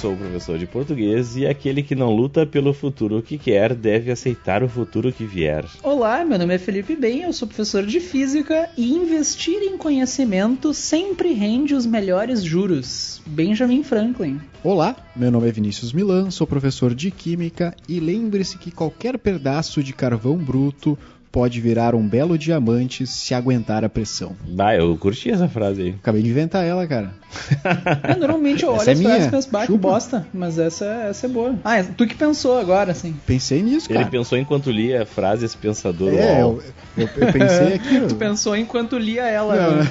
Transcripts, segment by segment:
Sou professor de português e aquele que não luta pelo futuro que quer deve aceitar o futuro que vier. Olá, meu nome é Felipe Bem, eu sou professor de física e investir em conhecimento sempre rende os melhores juros. Benjamin Franklin. Olá, meu nome é Vinícius Milan, sou professor de química e lembre-se que qualquer pedaço de carvão bruto pode virar um belo diamante se aguentar a pressão. Bah, eu curti essa frase aí. Acabei de inventar ela, cara. É, normalmente eu olho Essa é as minha. frases e penso, bah, que Chupa. bosta, mas essa, essa é boa. Ah, é tu que pensou agora, assim. Pensei nisso, Ele cara. pensou enquanto lia frases pensador. É, eu, eu, eu pensei aqui. Tu pensou enquanto lia ela. Não, né?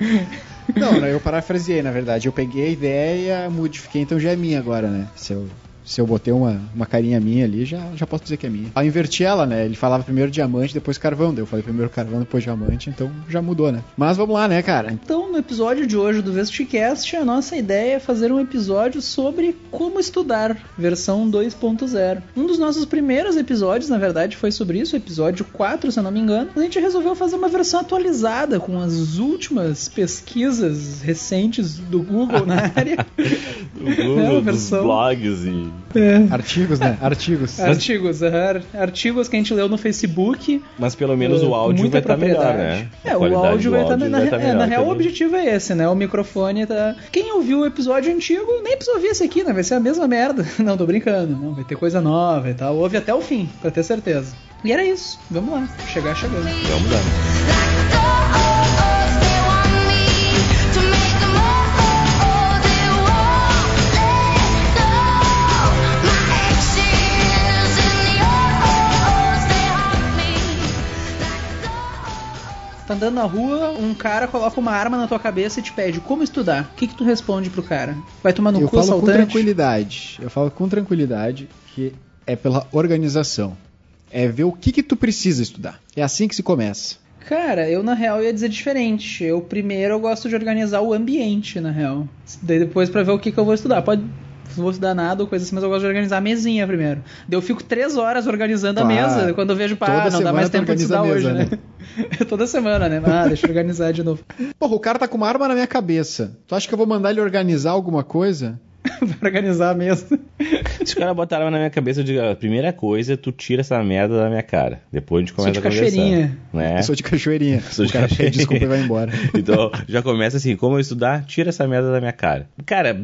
Não, né, eu parafraseei, na verdade. Eu peguei a ideia, modifiquei, então já é minha agora, né? Se eu, se eu botei uma, uma carinha minha ali, já, já posso dizer que é minha. Ao inverti ela, né? Ele falava primeiro diamante, depois carvão. Daí eu falei primeiro carvão, depois diamante, então já mudou, né? Mas vamos lá, né, cara? Então, no episódio de hoje do Vesticast, a nossa ideia é fazer um episódio sobre como estudar, versão 2.0. Um dos nossos primeiros episódios, na verdade, foi sobre isso, episódio 4, se eu não me engano. A gente resolveu fazer uma versão atualizada com as últimas pesquisas recentes do Google na área. O Google, É, a dos versão- blogs e. Artigos, né? Artigos. Artigos, aham. artigos que a gente leu no Facebook. Mas pelo menos o Uh, áudio vai estar melhor, propriedade. né? É, o qualidade áudio vai estar áudio na, tá é, melhor na real o objetivo é esse, né? O microfone tá. Quem ouviu o episódio antigo nem precisa ouvir esse aqui, né? Vai ser a mesma merda. Não, tô brincando. Não, vai ter coisa nova e tal. Ouve até o fim, pra ter certeza. E era isso. Vamos lá. Chegar chegando. Vamos lá. Tá andando na rua, um cara coloca uma arma na tua cabeça e te pede como estudar. O que, que tu responde pro cara? Vai tomar no eu cu falo com assaltante? tranquilidade. Eu falo com tranquilidade que é pela organização. É ver o que que tu precisa estudar. É assim que se começa. Cara, eu na real ia dizer diferente. Eu primeiro eu gosto de organizar o ambiente, na real. Daí depois pra ver o que, que eu vou estudar. Pode. Não vou estudar nada ou coisa assim, mas eu gosto de organizar a mesinha primeiro. Daí eu fico três horas organizando Claro. a mesa. Quando eu vejo, pá, Toda ah, não dá mais tempo de estudar a hoje, mesa, né? Toda semana, né? Ah, deixa eu organizar de novo. Porra, o cara tá com uma arma na minha cabeça. Tu acha que eu vou mandar ele organizar alguma coisa? pra organizar a mesa. Se o cara botar arma na minha cabeça, eu digo, a primeira coisa é tu tira essa merda da minha cara. Depois a gente Sou começa de a conversar. cachoeirinha. Né? Eu sou de cachoeirinha. Sou de o cara pede desculpa e vai embora. Então, já começa assim, como eu estudar, tira essa merda da minha cara. Cara,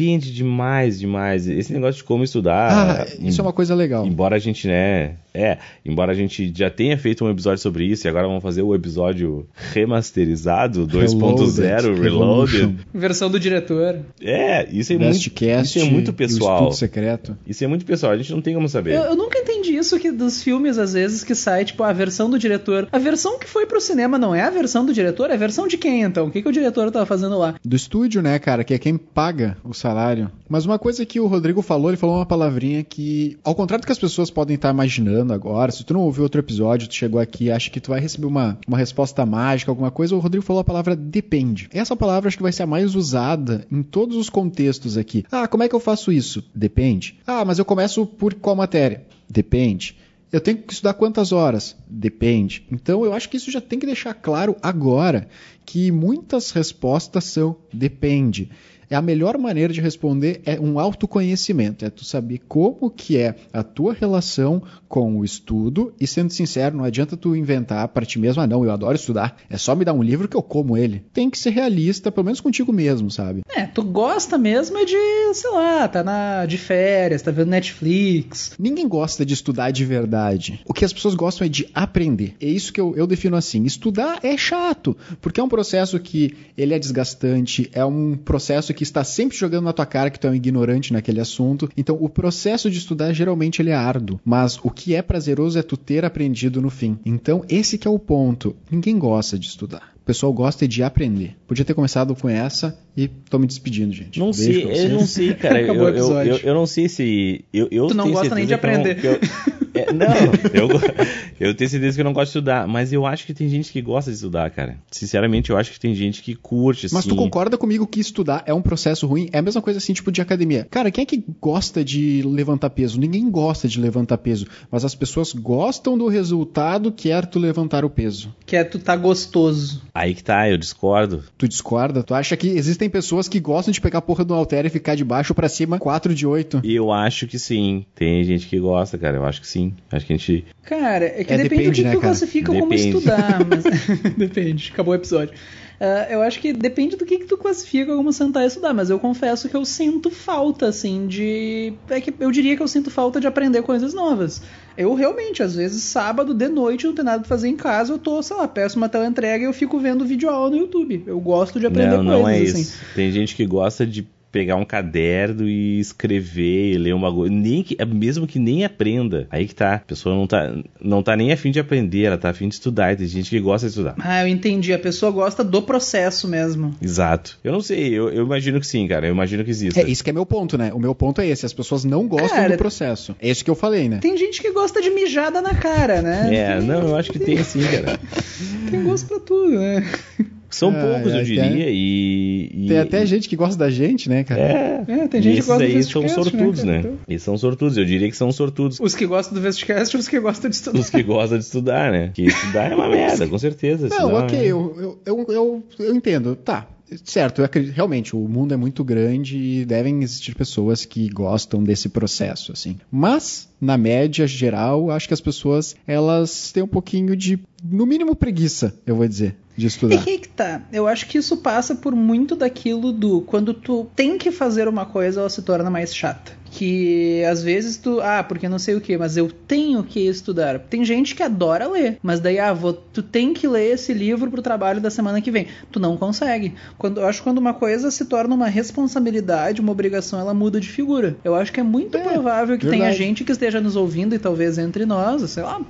depende demais, demais. Esse negócio de como estudar. Ah, isso é uma coisa legal. Embora a gente, né. É, embora a gente já tenha feito um episódio sobre isso e agora vamos fazer o episódio remasterizado 2.0, Reloaded. Versão do diretor. É, isso é, muito, isso é muito e o pessoal. Estudo secreto. Isso é muito pessoal, a gente não tem como saber. Eu, eu nunca entendi isso que dos filmes, às vezes, que sai, tipo, a versão do diretor. A versão que foi pro cinema não é a versão do diretor? É a versão de quem, então? O que, que o diretor tava fazendo lá? Do estúdio, né, cara, que é quem paga o salário. Mas uma coisa que o Rodrigo falou, ele falou uma palavrinha que, ao contrário do que as pessoas podem estar imaginando agora, se tu não ouviu outro episódio, tu chegou aqui acha que tu vai receber uma, uma resposta mágica, alguma coisa, o Rodrigo falou a palavra depende. Essa palavra acho que vai ser a mais usada em todos os contextos aqui. Ah, como é que eu faço isso? Depende. Ah, mas eu começo por qual matéria? Depende. Eu tenho que estudar quantas horas? Depende. Então eu acho que isso já tem que deixar claro agora que muitas respostas são depende. É a melhor maneira de responder é um autoconhecimento, é tu saber como que é a tua relação com o estudo e sendo sincero, não adianta tu inventar para ti mesmo, ah não, eu adoro estudar, é só me dar um livro que eu como ele. Tem que ser realista, pelo menos contigo mesmo, sabe? É, tu gosta mesmo é de, sei lá, tá na, de férias, tá vendo Netflix. Ninguém gosta de estudar de verdade. O que as pessoas gostam é de aprender. É isso que eu, eu defino assim. Estudar é chato, porque é um processo que ele é desgastante, é um processo que está sempre jogando na tua cara que tu é um ignorante naquele assunto. Então, o processo de estudar geralmente ele é árduo, mas o que é prazeroso é tu ter aprendido no fim. Então, esse que é o ponto. Ninguém gosta de estudar. O pessoal gosta de aprender. Podia ter começado com essa e tô me despedindo, gente. Não Beijo sei, eu não sei, cara. eu, eu, episódio. eu, eu não sei se. Eu, eu Tu não tenho gosta nem de que aprender. que eu- É, não, eu, eu tenho certeza que eu não gosto de estudar, mas eu acho que tem gente que gosta de estudar, cara. Sinceramente, eu acho que tem gente que curte, assim. Mas tu concorda comigo que estudar é um processo ruim? É a mesma coisa assim, tipo, de academia. Cara, quem é que gosta de levantar peso? Ninguém gosta de levantar peso, mas as pessoas gostam do resultado que é tu levantar o peso. Que é tu tá gostoso. Aí que tá, eu discordo. Tu discorda? Tu acha que existem pessoas que gostam de pegar a porra do halter e ficar de baixo pra cima 4 de 8? Eu acho que sim. Tem gente que gosta, cara. Eu acho que sim. Acho que a gente. Cara, é que É, depende, depende, do que né, tu classifica como Depende. estudar. Mas... depende, acabou o episódio. Ah, eu acho que depende do que, que tu classifica como sentar e estudar, mas eu confesso que eu sinto falta, assim, de. É que eu diria que eu sinto falta de aprender coisas novas. Eu realmente, às vezes, sábado de noite, não tem nada pra fazer em casa, eu tô, sei lá, peço uma tela entrega e eu fico vendo vídeo aula no YouTube. Eu gosto de aprender não, coisas, não é assim. isso. Tem gente que gosta de pegar um caderno e escrever, ler um bagulho, nem que, mesmo que nem aprenda. Aí que tá, a pessoa não tá, não tá nem afim de aprender, ela tá afim de estudar, e tem gente que gosta de estudar. Ah, eu entendi. A pessoa gosta do processo mesmo. Exato. Eu não sei, eu, eu imagino que sim, cara, eu imagino que exista. É, isso que é meu ponto, né? O meu ponto é esse. As pessoas não gostam Cara, do processo. É isso que eu falei, né? Tem gente que gosta de mijada na cara, né? É, não, eu acho que tem sim, cara. Tem gosto pra tudo, né? São Ah, poucos, é, eu diria, e, e- Tem até gente que gosta da gente, né, cara? É, É, tem e gente que gosta do aí são Vestcast, sortudos, né, né? cara? Eles são sortudos, eu diria que são sortudos. Os que gostam do Vestcast e os que gostam de estudar. Os que gostam de estudar, né? Que estudar é uma merda, com certeza. Não, ok, é- eu, eu, eu, eu, eu entendo. Tá, certo, acredito, realmente, o mundo é muito grande e devem existir pessoas que gostam desse processo, assim. Mas, na média geral, acho que as pessoas, elas têm um pouquinho de, no mínimo, preguiça, eu vou dizer, de estudar. que que tá? Eu acho que isso passa por muito daquilo do quando tu tem que fazer uma coisa, ela se torna mais chata. Que às vezes tu, ah, porque não sei o que, mas eu tenho que estudar. Tem gente que adora ler, mas daí, ah, vou, tu tem que ler esse livro pro trabalho da semana que vem. Tu não consegue. Quando, eu acho que quando uma coisa se torna uma responsabilidade, uma obrigação, ela muda de figura. Eu acho que é muito É, provável que tenha verdade. gente que esteja nos ouvindo e talvez entre nós, sei lá,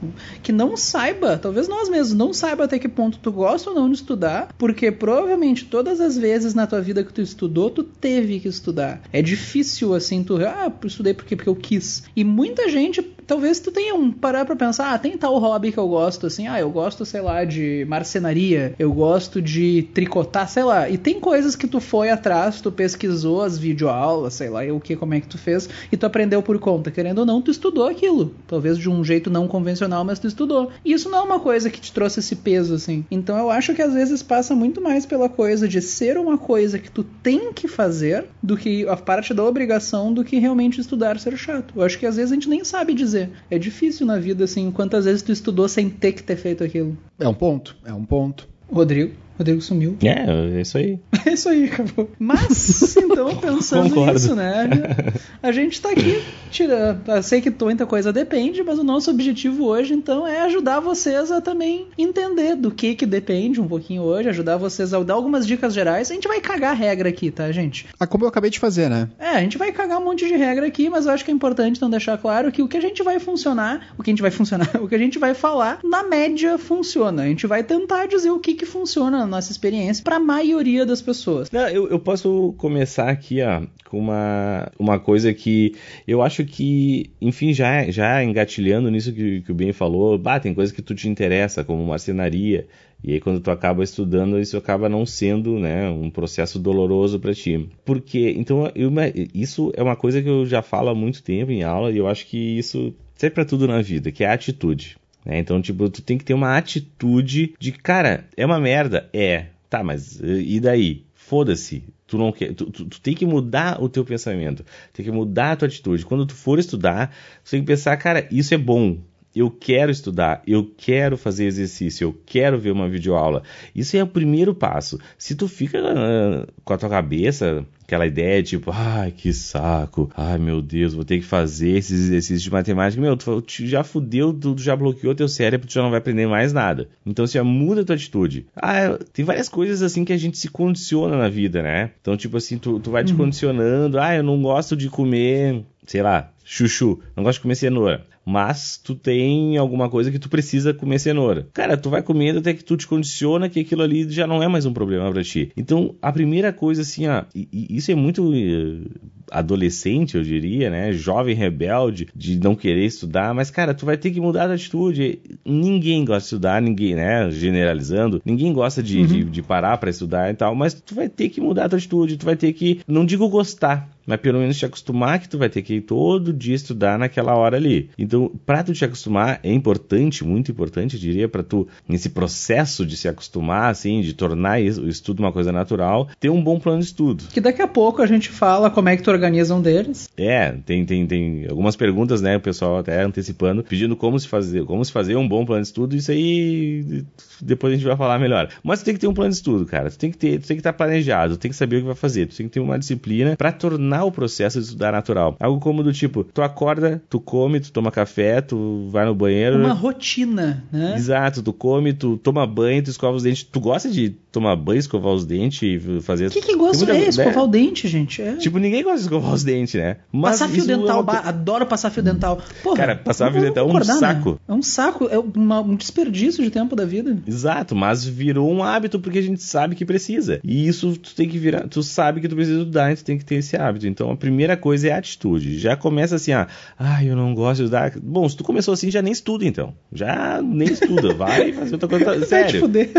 que não saiba, talvez nós mesmos, não saiba até que ponto tu gosta ou não de estudar, porque provavelmente todas as vezes na tua vida que tu estudou, tu teve que estudar. É difícil assim, tu, ah, eu estudei porque, porque eu quis. E muita gente, talvez tu tenha um parar pra pensar, ah, tem tal hobby que eu gosto, assim, ah, eu gosto, sei lá, de marcenaria, eu gosto de tricotar, sei lá. E tem coisas que tu foi atrás, tu pesquisou as videoaulas, sei lá, o que, como é que tu fez, e tu aprendeu por conta. Querendo ou não, tu estudou aquilo. Talvez de um jeito não convencional, mas tu estudou. E isso não é uma coisa que te trouxe esse peso, assim. Então eu acho que às vezes passa muito mais pela coisa de ser uma coisa que tu tem que fazer, do que a parte da obrigação, do que realmente estudar ser chato. Eu acho que às vezes a gente nem sabe dizer. É difícil na vida, assim, quantas vezes tu estudou sem ter que ter feito aquilo. É um ponto, é um ponto. Rodrigo. Rodrigo sumiu. É, é isso aí. É isso aí, acabou. Mas, então, pensando nisso, né? A gente tá aqui tirando. Eu sei que muita coisa depende, mas o nosso objetivo hoje, então, é ajudar vocês a também entender do que que depende um pouquinho hoje, ajudar vocês a dar algumas dicas gerais. A gente vai cagar regra aqui, tá, gente? Ah, como eu acabei de fazer, né? É, a gente vai cagar um monte de regra aqui, mas eu acho que é importante então deixar claro que o que a gente vai funcionar, o que a gente vai funcionar, o que a gente vai falar, na média funciona. A gente vai tentar dizer o que que funciona na nossa experiência pra maioria das pessoas. Não, eu, eu posso começar aqui, ó, com uma, uma coisa que eu acho que, enfim, já, já engatilhando nisso que, que o Ben falou, bah, tem coisa que tu te interessa, como marcenaria, e aí quando tu acaba estudando, isso acaba não sendo, né, um processo doloroso para ti. Porque, então, eu, isso é uma coisa que eu já falo há muito tempo em aula, e eu acho que isso serve para tudo na vida, que é a atitude. Né? Então, tipo, tu tem que ter uma atitude de, cara, é uma merda? É. Tá, mas e daí? Foda-se. Tu não quer, tu, tu, tu tem que mudar o teu pensamento, tem que mudar a tua atitude. Quando tu for estudar, tu tem que pensar, cara, isso é bom. Eu quero estudar, eu quero fazer exercício, eu quero ver uma videoaula. Isso é o primeiro passo. Se tu fica uh, com a tua cabeça aquela ideia tipo, ai, que saco, ai meu Deus, vou ter que fazer esses exercícios de matemática, meu, tu, já fudeu, tu já bloqueou teu cérebro, tu já não vai aprender mais nada. Então você já muda a tua atitude. Ah, tem várias coisas assim que a gente se condiciona na vida, né? Então, tipo assim, tu, tu vai te condicionando, ah, eu não gosto de comer, sei lá, chuchu, não gosto de comer cenoura. Mas tu tem alguma coisa que tu precisa comer cenoura. Cara, tu vai comendo até que tu te condiciona que aquilo ali já não é mais um problema para ti. Então, a primeira coisa assim, ó, e, e isso é muito uh, adolescente, eu diria, né? Jovem rebelde, de não querer estudar, mas, cara, tu vai ter que mudar a atitude. Ninguém gosta de estudar, ninguém, né? Generalizando, ninguém gosta de, uhum. de, de parar para estudar e tal, mas tu vai ter que mudar a tua atitude, tu vai ter que, não digo gostar, mas pelo menos te acostumar que tu vai ter que ir todo dia estudar naquela hora ali. Então, para tu te acostumar é importante, muito importante, eu diria, para tu nesse processo de se acostumar, assim, de tornar o estudo uma coisa natural, ter um bom plano de estudo. Que daqui a pouco a gente fala como é que tu organiza um deles. É, tem, tem, tem algumas perguntas, né, o pessoal até antecipando, pedindo como se fazer, como se fazer um bom plano de estudo. Isso aí depois a gente vai falar melhor. Mas tu tem que ter um plano de estudo, cara. Tu tem que ter, tu tem que estar planejado, tu tem que saber o que vai fazer, tu tem que ter uma disciplina para tornar tornar o processo de estudar natural. Algo como do tipo, tu acorda, tu come, tu toma café, tu vai no banheiro. Uma rotina, né? Exato, tu come, tu toma banho, tu escova os dentes. Tu gosta de tomar banho, escovar os dentes e fazer... O que que gosta de é, escovar o dente, gente? É. Tipo, ninguém gosta de escovar os dentes, né? Mas passar fio dental, é uma... adoro passar fio dental. Porra, Cara, passar fio dental é um saco. Né? É um saco, é uma, um desperdício de tempo da vida. Exato, mas virou um hábito porque a gente sabe que precisa. E isso tu tem que virar, tu sabe que tu precisa estudar, tu tem que ter esse hábito. Então a primeira coisa é a atitude. Já começa assim, ah, ah, eu não gosto de estudar. Bom, se tu começou assim, já nem estuda então. Já nem estuda, vai fazer outra coisa. Sério. Vai te fuder.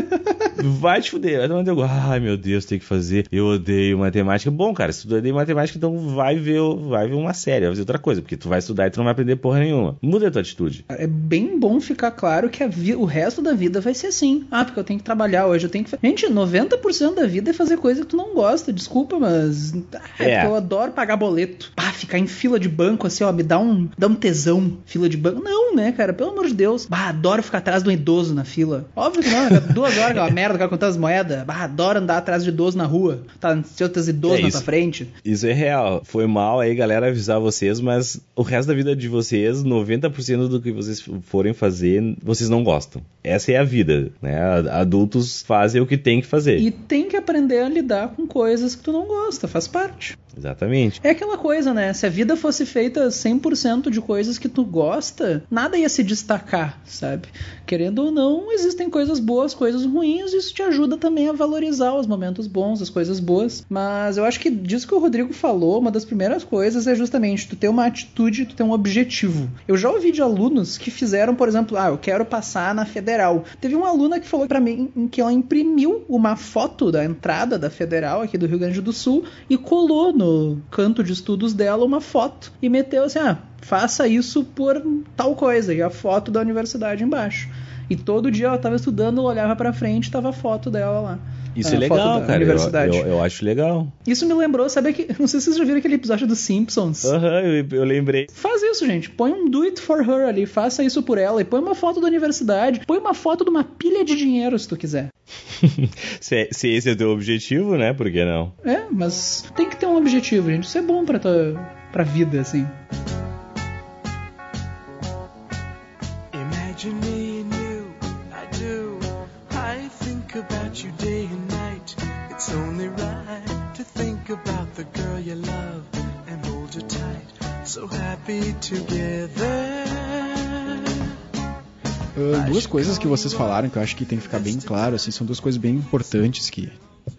Vai te fuder. Ai meu Deus, tem que fazer. Eu odeio matemática. Bom, cara, se tu odeia matemática, então vai ver, vai ver uma série, vai fazer outra coisa, porque tu vai estudar e tu não vai aprender porra nenhuma. Muda a tua atitude. É bem bom ficar claro que o resto da vida vai ser assim. Ah, porque eu tenho que trabalhar hoje, eu tenho que. Gente, 90% da vida é fazer coisa que tu não gosta. Desculpa, mas. Ah, é. eu adoro pagar boleto. Ah, ficar em fila de banco assim, ó, me dá um, dá um tesão. Fila de banco. Não, né, cara? Pelo amor de Deus. Bah, adoro ficar atrás de um idoso na fila. Óbvio que não, né? duas horas, aquela merda, cara, contando as moedas. Bah, adoro andar atrás de idoso na rua. Tá, se outras idosos é, na tua frente. Isso é real. Foi mal aí, galera, avisar vocês, mas o resto da vida de vocês, 90% do que vocês forem fazer, vocês não gostam. Essa é a vida, né? Adultos fazem o que tem que fazer. E tem que aprender a lidar com coisas que tu não gosta, faz parte. Exatamente. É aquela coisa, né? Se a vida fosse feita 100% de coisas que tu gosta, nada ia se destacar, sabe? Querendo ou não, existem coisas boas, coisas ruins, isso te ajuda também a valorizar os momentos bons, as coisas boas. Mas eu acho que disso que o Rodrigo falou, uma das primeiras coisas é justamente tu ter uma atitude, tu ter um objetivo. Eu já ouvi de alunos que fizeram, por exemplo, ah, eu quero passar na federal. Teve uma aluna que falou para mim que ela imprimiu uma foto da entrada da federal aqui do Rio Grande do Sul e colou no canto de estudos dela uma foto e meteu assim: ah, faça isso por tal coisa, e a foto da universidade embaixo. E todo dia ela estava estudando, olhava para frente, tava a foto dela lá. Isso é, é legal, cara. Universidade. Eu, eu, eu, acho legal. Isso me lembrou, sabe que. Não sei se vocês já viram aquele episódio dos Simpsons. Aham, uhum, eu, eu, lembrei. Faz isso, gente. Põe um do it for her ali, faça isso por ela. E põe uma foto da universidade. Põe uma foto de uma pilha de dinheiro, se tu quiser. se, se, esse é o teu objetivo, né? Por que não? É, mas tem que ter um objetivo, gente. Isso é bom pra tua pra vida, assim. You love and hold her tight. So happy together. Uh, duas coisas que vocês falaram que eu acho que tem que ficar bem claro, assim, são duas coisas bem importantes que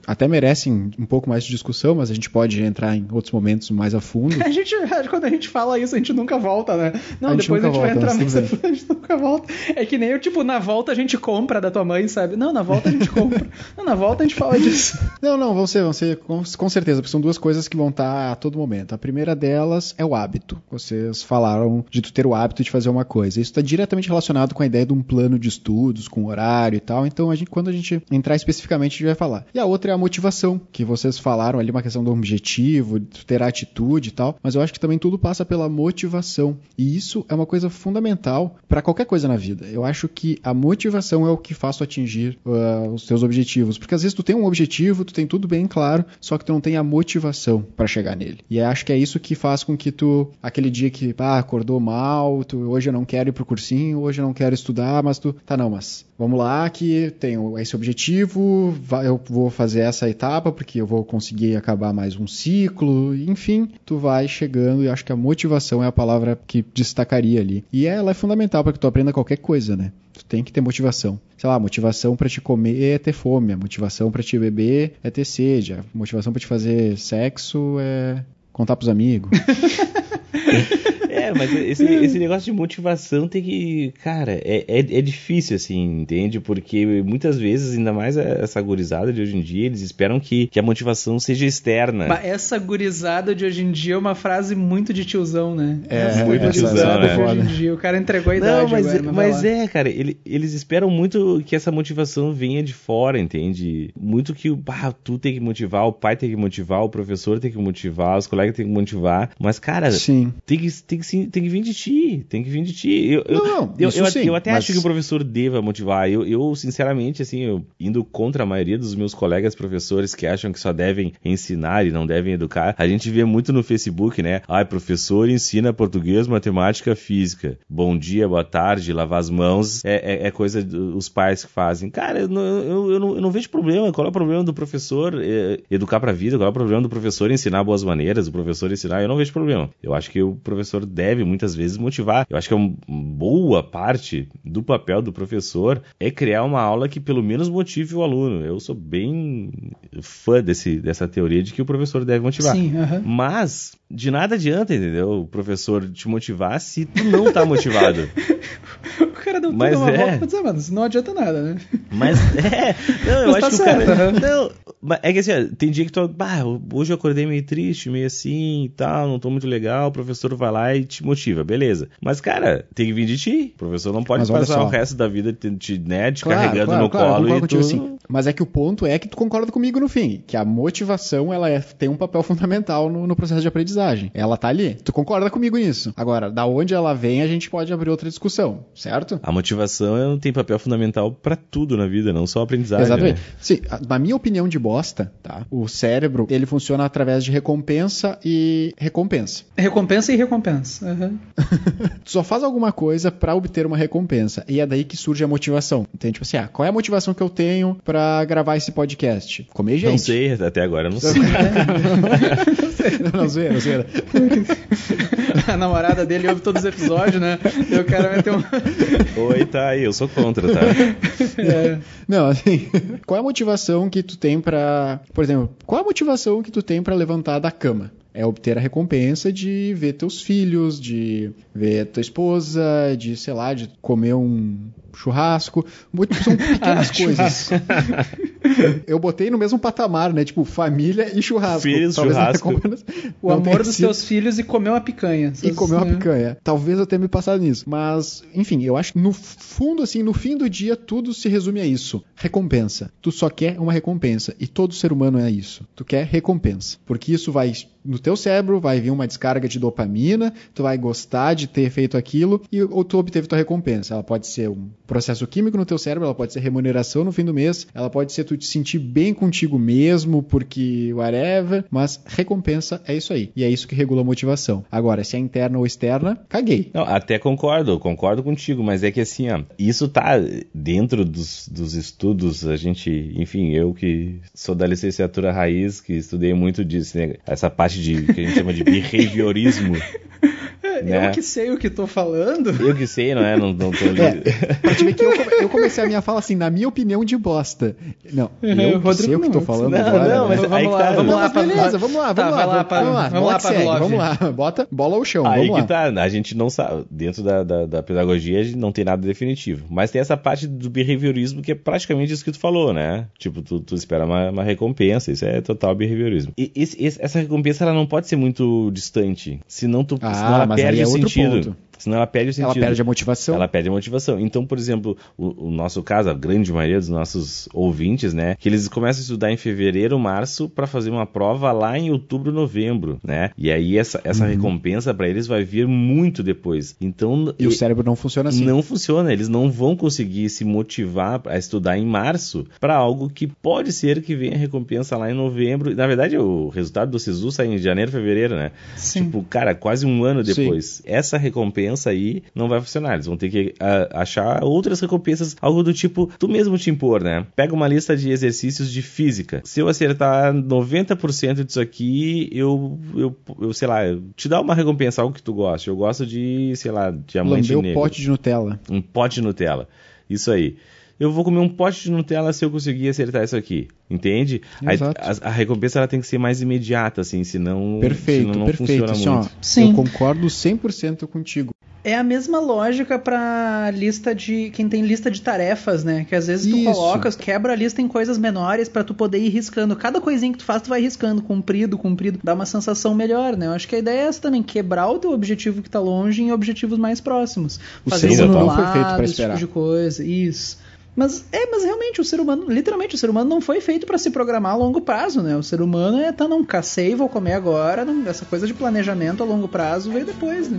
até merecem um pouco mais de discussão, mas a gente pode entrar em outros momentos mais a fundo. A gente, quando a gente fala isso, a gente nunca volta, né? Não, a depois a gente volta, vai entrar mais a fundo, a gente nunca volta. É que nem eu, tipo, na volta a gente compra da tua mãe, sabe? Não, na volta a gente compra. não, na volta a gente fala disso. Não, não, vão ser, vão ser com, com certeza, porque são duas coisas que vão estar a todo momento. A primeira delas é o hábito. Vocês falaram de tu ter o hábito de fazer uma coisa. Isso está diretamente relacionado com a ideia de um plano de estudos, com horário e tal. Então, a gente, quando a gente entrar especificamente, a gente vai falar. E a outra é a motivação, que vocês falaram ali, uma questão do objetivo, de ter atitude e tal, mas eu acho que também tudo passa pela motivação. E isso é uma coisa fundamental para qualquer coisa na vida. Eu acho que a motivação é o que faz tu atingir uh, os teus objetivos, porque às vezes tu tem um objetivo, tu tem tudo bem claro, só que tu não tem a motivação para chegar nele. E acho que é isso que faz com que tu, aquele dia que, ah, acordou mal, tu, hoje eu não quero ir pro cursinho, hoje eu não quero estudar, mas tu, tá não, mas vamos lá que tenho esse objetivo, eu vou fazer fazer essa etapa porque eu vou conseguir acabar mais um ciclo, enfim, tu vai chegando e acho que a motivação é a palavra que destacaria ali. E ela é fundamental para que tu aprenda qualquer coisa, né? Tu tem que ter motivação. Sei lá, motivação para te comer é ter fome, a motivação para te beber é ter sede, a motivação para te fazer sexo é contar pros amigos. É, mas esse, esse negócio de motivação tem que. Cara, é, é, é, difícil, assim, entende? Porque muitas vezes, ainda mais essa gurizada de hoje em dia, eles esperam que, que a motivação seja externa. Mas essa gurizada de hoje em dia é uma frase muito de tiozão, né? É, essa muito gurizada tiozão, de hoje em dia. O cara entregou a idade Não, mas, agora, mas, mas é, cara, ele, eles esperam muito que essa motivação venha de fora, entende? Muito que bah, tu tem que motivar, o pai tem que motivar, o professor tem que motivar, os colegas tem que motivar. Mas, cara, Sim. tem que, tem que, sim- tem que vir de ti, tem que vir de ti. Eu, eu, Não, não, eu, isso eu, sim, eu até mas- acho que o professor deva motivar. Eu, eu sinceramente, assim, eu, indo contra a maioria dos meus colegas professores que acham que só devem ensinar e não devem educar, a gente vê muito no Facebook, né? Ai, professor ensina português, matemática, física. Bom dia, boa tarde, lavar as mãos é, é, é coisa dos pais que fazem. Cara, eu não, eu, não, eu não vejo problema. Qual é o problema do professor é, educar pra vida? Qual é o problema do professor ensinar boas maneiras? O professor ensinar? Eu não vejo problema. Eu acho que o professor deve muitas vezes motivar. Eu acho que é uma boa parte do papel do professor é criar uma aula que pelo menos motive o aluno. Eu sou bem fã desse, dessa teoria de que o professor deve motivar. Sim. Mas de nada adianta, entendeu? O professor te motivar se tu não tá motivado. O cara deu Mas tudo uma é. volta pra dizer, mano, isso não adianta nada, né? Mas é. Não, eu Mas acho tá que o cara. aham. Não, é que assim, ó, tem dia que tu. Bah, hoje eu acordei meio triste, meio assim e tal, não tô muito legal. O professor vai lá e te motiva, beleza. Mas, cara, tem que vir de ti. O professor não pode Mas passar só. o resto da vida te, te, né, te Claro, carregando claro, no claro, colo e tu. contigo, sim. Mas é que o ponto é que tu concorda comigo no fim, que a motivação ela é- tem um papel fundamental no, no processo de aprendizagem. Ela tá ali. Tu concorda comigo nisso? Agora, da onde ela vem, a gente pode abrir outra discussão, certo? A motivação é- tem papel fundamental pra tudo na vida, não só aprendizagem. Exatamente. né? Sim, a- na minha opinião de bosta, tá? O cérebro, ele funciona através de recompensa e recompensa. Recompensa e recompensa. aham. Tu só faz alguma coisa pra obter uma recompensa. E é daí que surge a motivação. Entende? Tipo assim, ah, qual é a motivação que eu tenho pra gravar esse podcast? Comer gente. Não sei, até agora eu não sei. não, zoeira, zoeira. A namorada dele ouve todos os episódios, né? E o cara vai ter um. Oi, tá aí, eu sou contra, tá? É. Não, assim, qual é a motivação que tu tem pra. Por exemplo, qual é a motivação que tu tem pra levantar da cama? É obter a recompensa de ver teus filhos, de ver tua esposa, de, sei lá, de comer um churrasco. Muito- São pequenas Ah, coisas. Eu botei no mesmo patamar, né? Tipo, família e churrasco. Filhos, Talvez churrasco. O não amor dos sido- teus filhos e comer uma picanha. e comer uma né? picanha. Talvez eu tenha me passado nisso. Mas, enfim, eu acho que no fundo, assim, no fim do dia, tudo se resume a isso. Recompensa. Tu só quer uma recompensa. E todo ser humano é isso. Tu quer recompensa. Porque isso vai. No teu cérebro vai vir uma descarga de dopamina, tu vai gostar de ter feito aquilo e ou tu obteve tua recompensa. Ela pode ser um processo químico no teu cérebro, ela pode ser remuneração no fim do mês, ela pode ser tu te sentir bem contigo mesmo, porque whatever, mas recompensa é isso aí. E é isso que regula a motivação. Agora, se é interna ou externa, caguei. Não, até concordo, concordo contigo, mas é que assim, ó, isso tá dentro dos, dos estudos, a gente, enfim, eu que sou da licenciatura raiz, que estudei muito disso, né, essa parte de, que a gente chama de behaviorismo, né? Eu que sei o que tô falando. Eu que sei, não é? Não, não tô ali. É, pra te ver que eu, eu comecei a minha fala assim, na minha opinião de bosta. Não, eu que Rodrigo sei o que tô falando Não, agora. não, né? mas vamos aí que lá, tá, vamos Não, lá, mas beleza, vamos lá, vamos lá, vamos lá, vamos lá, vamos lá, bota bola ao chão, Aí vamos lá. que tá, a gente não sabe, dentro da, da, da pedagogia a gente não tem nada definitivo, mas tem essa parte do behaviorismo que é praticamente isso que tu falou, né? Tipo, tu, tu espera uma, uma recompensa, isso é total behaviorismo. E esse- esse- essa recompensa ela não pode ser muito distante, senão, tu, Ah, senão ela mas aí perde é outro sentido. ponto. Senão ela perde o sentido. Ela perde a motivação. Ela perde a motivação. Então, por exemplo, o, o nosso caso, a grande maioria dos nossos ouvintes, né, que eles começam a estudar em fevereiro, março, para fazer uma prova lá em outubro, novembro, né? E aí essa, essa recompensa para eles vai vir muito depois. Então, Uhum. E o cérebro não funciona assim. não funciona, eles não vão conseguir se motivar a estudar em março para algo que pode ser que venha recompensa lá em novembro. Na verdade, o resultado do SISU sai em janeiro, fevereiro, né? Sim. Tipo, cara, quase um ano Sim. depois. Essa recompensa recompensa aí, não vai funcionar. Eles vão ter que uh, achar outras recompensas, algo do tipo, tu mesmo te impor, né? Pega uma lista de exercícios de física. Se eu acertar 90% disso aqui, eu, eu, eu, sei lá, eu te dá uma recompensa, algo que tu gosta. Eu gosto de, sei lá, diamante Lambeu negro. um pote de Nutella. Um pote de Nutella. Isso aí eu vou comer um pote de Nutella se eu conseguir acertar isso aqui. Entende? A, a, a, recompensa ela tem que ser mais imediata, assim, senão, perfeito, senão não perfeito. funciona assim, muito. Ó, Sim. Eu concordo 100% contigo. É a mesma lógica para lista de quem tem lista de tarefas, né? Que às vezes tu Isso. colocas, quebra a lista em coisas menores para tu poder ir riscando. Cada coisinha que tu faz, tu vai riscando, cumprido, cumprido, dá uma sensação melhor, né? Eu acho que a ideia é essa também, quebrar o teu objetivo que tá longe em objetivos mais próximos. O Fazer ser humano não foi feito pra esse tipo esperar. de coisa. Isso. Mas é, mas realmente o ser humano, literalmente o ser humano não foi feito para se programar a longo prazo, né? O ser humano é tá não cacei, vou comer agora, não, essa coisa de planejamento a longo prazo veio depois, né?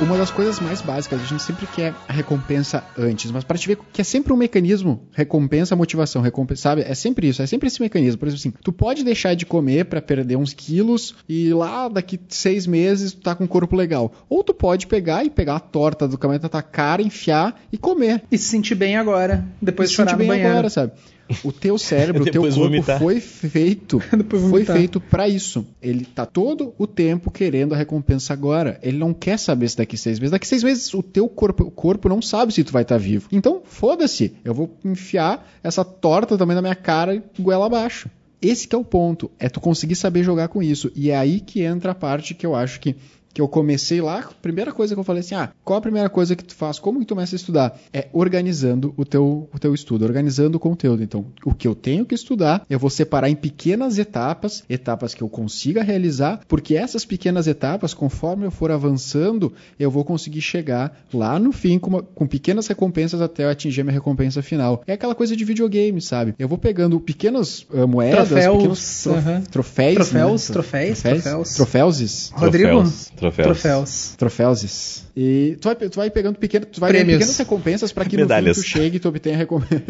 Uma das coisas mais básicas, a gente sempre quer a recompensa antes, mas para te ver que é sempre um mecanismo, recompensa, motivação, recompensa, sabe? É sempre isso, é sempre esse mecanismo. Por exemplo, assim, tu pode deixar de comer para perder uns quilos e lá daqui seis meses tu tá com um corpo legal. Ou tu pode pegar e pegar a torta do caminho da tua cara, enfiar e comer. E se sentir bem agora, depois e de chorar sentir no bem banheiro. agora, sabe? O teu cérebro, o teu corpo vomitar. foi feito, foi feito para isso. Ele tá todo o tempo querendo a recompensa agora. Ele não quer saber se daqui seis meses. Daqui seis meses o teu corpo, o corpo não sabe se tu vai estar vivo. Então foda-se. Eu vou enfiar essa torta também na minha cara e goela abaixo. Esse que é o ponto. É tu conseguir saber jogar com isso. E é aí que entra a parte que eu acho que que eu comecei lá, a primeira coisa que eu falei assim, ah, qual a primeira coisa que tu faz? Como que tu começa a estudar? É organizando o teu, o teu estudo, organizando o conteúdo. Então, o que eu tenho que estudar, eu vou separar em pequenas etapas, etapas que eu consiga realizar, porque essas pequenas etapas, conforme eu for avançando, eu vou conseguir chegar lá no fim com, uma- com pequenas recompensas até eu atingir a minha recompensa final. É aquela coisa de videogame, sabe? Eu vou pegando pequenas ah, moedas, Troféus, pequenos tro- aham. troféus, Troféus, né? troféus, troféus, troféus. troféuses. Rodrigo? Troféus. Troféus. Troféus. Troféus. E tu vai, tu vai pegando pequeno, tu vai pequenas recompensas para que no fim tu chegue e tu obtenha recompensa.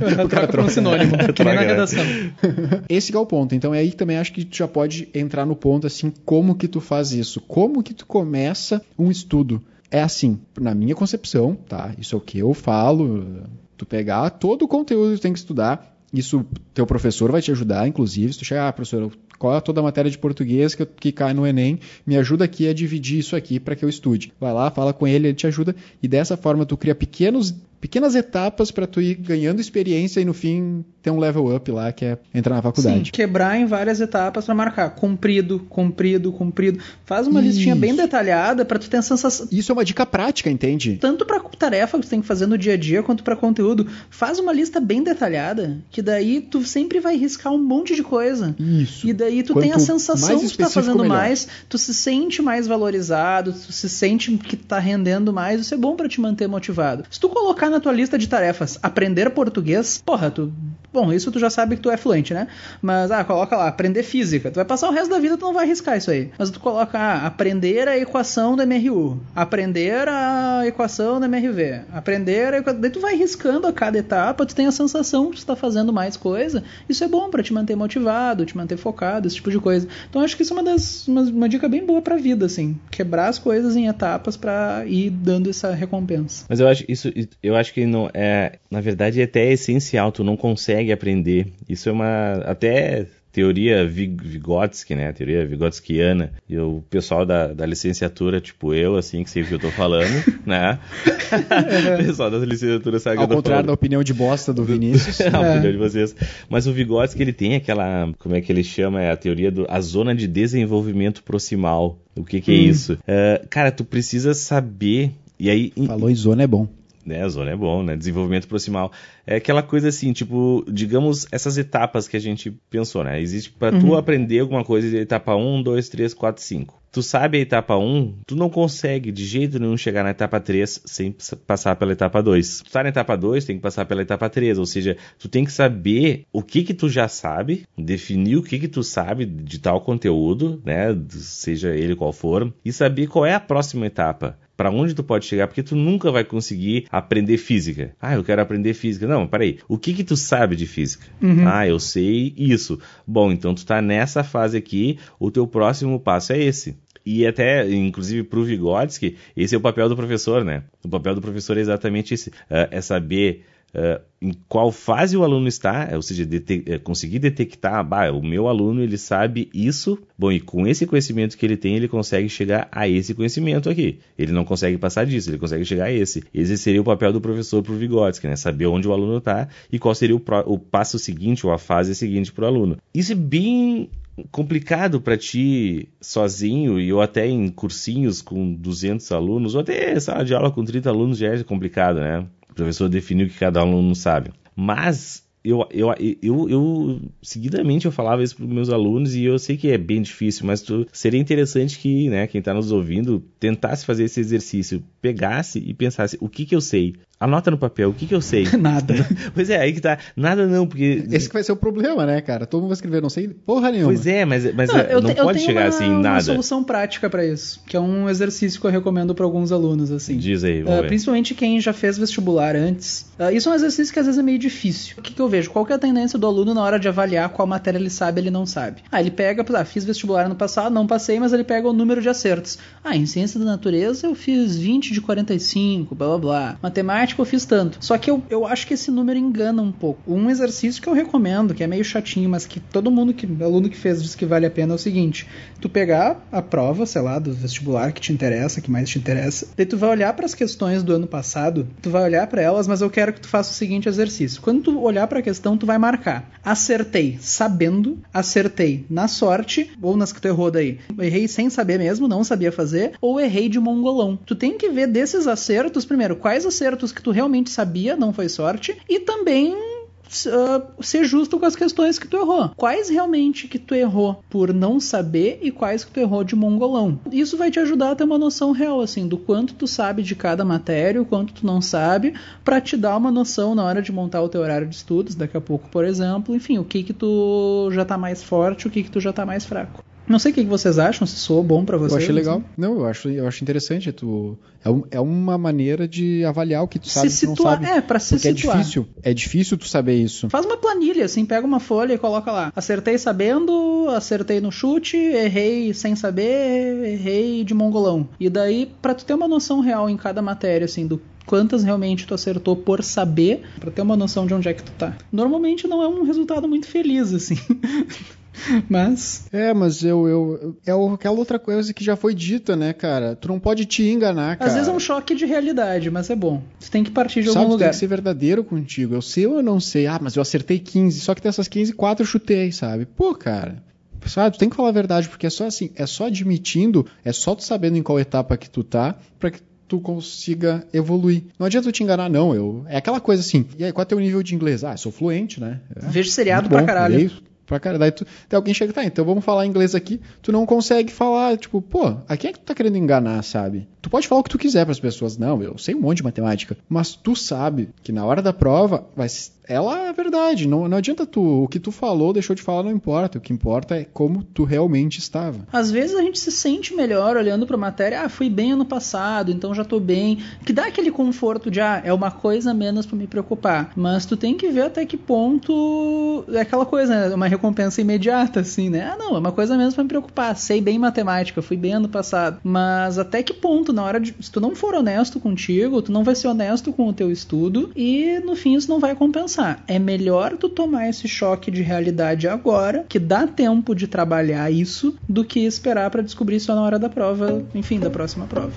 Eu troco por um sinônimo, que nem na Troca, né? redação. Esse é o ponto. Então é aí que também acho que tu já pode entrar no ponto assim, como que tu faz isso? Como que tu começa um estudo? É assim, na minha concepção, tá? Isso é o que eu falo. Tu pegar todo o conteúdo que tu tem que estudar, isso teu professor vai te ajudar, inclusive, se tu chegar, ah, professor, qual é toda a matéria de português que, que cai no Enem, me ajuda aqui a dividir isso aqui para que eu estude. Vai lá, fala com ele, ele te ajuda, e dessa forma tu cria pequenos, pequenas etapas para tu ir ganhando experiência e no fim ter um level up lá, que é entrar na Sim, faculdade. quebrar em várias etapas pra marcar. Comprido, comprido, comprido. Faz uma Isso. listinha bem detalhada pra tu ter a sensação. Isso é uma dica prática, entende? Tanto pra tarefa que tu tem que fazer no dia a dia, quanto pra conteúdo. Faz uma lista bem detalhada, que daí tu sempre vai riscar um monte de coisa. Isso. E daí tu Quanto tem a sensação que tu tá fazendo melhor. mais, tu se sente mais valorizado, tu se sente que tá rendendo mais, isso é bom pra te manter motivado. Se tu colocar na tua lista de tarefas aprender português, porra, tu. Bom, isso tu já sabe que tu é fluente, né? Mas, ah, coloca lá, aprender física. Tu vai passar o resto da vida, tu não vai arriscar isso aí. Mas tu coloca, ah, aprender a equação da MRU, aprender a equação da MRV, aprender a equação. Daí tu vai riscando a cada etapa, tu tem a sensação que tu tá fazendo mais coisa. Isso é bom pra te manter motivado, te manter focado, esse tipo de coisa. Então acho que isso é uma das uma, uma dica bem boa pra vida, assim, quebrar as coisas em etapas pra ir dando essa recompensa. Mas eu acho isso, eu acho que não é, na verdade é até essencial, tu não consegue aprender. Isso é uma até teoria Vygotsky, né? Teoria Vygotskiana. E o pessoal da, da licenciatura, tipo eu, assim, que sei o que eu tô falando, né? o pessoal da licenciatura sabe o que Ao eu tô contrário da falando. opinião de bosta do Vinícius. a opinião de vocês. Mas o Vygotsky, ele tem aquela, como é que ele chama? É a teoria do, a zona de desenvolvimento proximal. O que que é Hum. isso? É, cara, tu precisa saber, e aí... Falou em zona é bom. Né, a zona é bom, né? Desenvolvimento proximal. É aquela coisa assim, tipo, digamos, essas etapas que a gente pensou, né? Existe para tu aprender alguma coisa, etapa 1, 2, 3, 4, 5. tu sabe a etapa 1, tu não consegue de jeito nenhum chegar na etapa 3 sem passar pela etapa 2. Tu tá na etapa 2, tem que passar pela etapa 3, ou seja, tu tem que saber o que que tu já sabe, definir o que que tu sabe de tal conteúdo, né, seja ele qual for, e saber qual é a próxima etapa para onde tu pode chegar, porque tu nunca vai conseguir aprender física. Ah, eu quero aprender física. Não, peraí. O que que tu sabe de física? Uhum. Ah, eu sei isso. Bom, então tu tá nessa fase aqui, o teu próximo passo é esse. E até, inclusive, pro Vygotsky, esse é o papel do professor, né? O papel do professor é exatamente esse. Uh, é saber uh, em qual fase o aluno está, ou seja, dete conseguir detectar, bah, o meu aluno ele sabe isso, bom, e com esse conhecimento que ele tem, ele consegue chegar a esse conhecimento aqui. Ele não consegue passar disso, ele consegue chegar a esse. Esse seria o papel do professor para o Vygotsky, né? Saber onde o aluno está e qual seria o, o passo seguinte ou a fase seguinte para o aluno. Isso é bem complicado para ti sozinho e ou até em cursinhos com 200 alunos, ou até sala de aula com 30 alunos já é complicado, né? O professor definiu que cada aluno sabe. Mas eu, eu, eu, eu, seguidamente eu falava isso para meus alunos e eu sei que é bem difícil, mas tu, seria interessante que, né, quem está nos ouvindo, tentasse fazer esse exercício, pegasse e pensasse o que que eu sei, Anota no papel, o que que eu sei? Nada. pois é, aí que tá. Nada não, porque. Esse que vai ser o problema, né, cara? Todo mundo vai escrever, não sei porra nenhuma. Pois é, mas, mas Não, não, eu te- eu pode tenho chegar uma, assim, uma nada. solução prática para isso, que é um exercício que eu recomendo para alguns alunos assim. Diz aí, Uh, vamos ver. principalmente quem já fez vestibular antes. Uh, isso é um exercício que às vezes é meio difícil. O que, que eu vejo? Qual que é a tendência do aluno na hora de avaliar qual matéria ele sabe e ele não sabe? Ah, ele pega, ah, fiz vestibular no passado, não passei, mas ele pega o número de acertos. Ah, em ciência da natureza eu fiz 20 de 45, blá blá blá. Matemática eu fiz tanto. Só que eu, eu acho que esse número engana um pouco. Um exercício que eu recomendo, que é meio chatinho, mas que todo mundo que aluno que fez diz que vale a pena é o seguinte: tu pegar a prova, sei lá, do vestibular que te interessa, que mais te interessa, daí tu vai olhar para as questões do ano passado, tu vai olhar para elas, mas eu quero que tu faça o seguinte exercício. Quando tu olhar para a questão, tu vai marcar: acertei sabendo, acertei na sorte, ou nas que tu errou daí. Errei sem saber mesmo, não sabia fazer, ou errei de mongolão. Tu tem que ver desses acertos, primeiro, quais acertos que tu realmente sabia, não foi sorte, e também uh, ser justo com as questões que tu errou. Quais realmente que tu errou por não saber e quais que tu errou de mongolão. Isso vai te ajudar a ter uma noção real, assim, do quanto tu sabe de cada matéria, o quanto tu não sabe, para te dar uma noção na hora de montar o teu horário de estudos, daqui a pouco, por exemplo, enfim, o que que tu já tá mais forte, o que que tu já tá mais fraco. Não sei o que vocês acham, se soou bom pra vocês. Eu achei legal. assim. Não, eu acho, eu acho interessante. Tu, é, um- é uma maneira de avaliar o que tu sabe Se situar, não sabe. é, pra se Porque é situar. difícil. É difícil tu saber isso. Faz uma planilha, assim, pega uma folha e coloca lá. Acertei sabendo, acertei no chute, errei sem saber, errei de mongolão. E daí, pra tu ter uma noção real em cada matéria, assim, do quantas realmente tu acertou por saber, pra ter uma noção de onde é que tu tá. Normalmente não é um resultado muito feliz, assim. Mas. É, mas eu, eu. É aquela outra coisa que já foi dita, né, cara? Tu não pode te enganar, cara. Às vezes é um choque de realidade, mas é bom. Tu tem que partir de Sabe, algum tu tem lugar. que ser verdadeiro contigo. Eu sei ou eu não sei. Ah, mas eu acertei 15. Só que dessas 15, 4 eu chutei, sabe? Pô, cara. Sabe, tu tem que falar a verdade, porque é só assim, é só admitindo, é só tu sabendo em qual etapa que tu tá, pra que tu consiga evoluir. Não adianta tu te enganar, não. Eu, é aquela coisa assim, e aí, qual é o teu nível de inglês? Ah, sou fluente, né? É, Vejo seriado pra bom, caralho. é isso, pra caralho. Daí, tu, daí alguém chega, tá, então vamos falar inglês aqui. Tu não consegue falar, tipo, pô, a quem é que tu tá querendo enganar, sabe? Tu pode falar o que tu quiser pras pessoas. Não, eu sei um monte de matemática. Mas tu sabe que na hora da prova, vai, ela é verdade. Não, não adianta tu. O que tu falou, deixou de falar, não importa. O que importa é como tu realmente estava. Às vezes a gente se sente melhor olhando pra matéria, ah, fui bem ano passado, então já tô bem. Que dá aquele conforto de, ah, é uma coisa menos pra me preocupar. Mas tu tem que ver até que ponto é aquela coisa, né? Uma recompensa imediata, assim, né? Ah, não, é uma coisa menos pra me preocupar. Sei bem matemática, fui bem ano passado. Mas até que ponto, na hora de. Se tu não for honesto contigo, tu não vai ser honesto com o teu estudo e no fim isso não vai compensar. É melhor tu tomar esse choque de realidade agora, que dá tempo de trabalhar isso, do que esperar pra descobrir só na hora da prova, enfim, da próxima prova.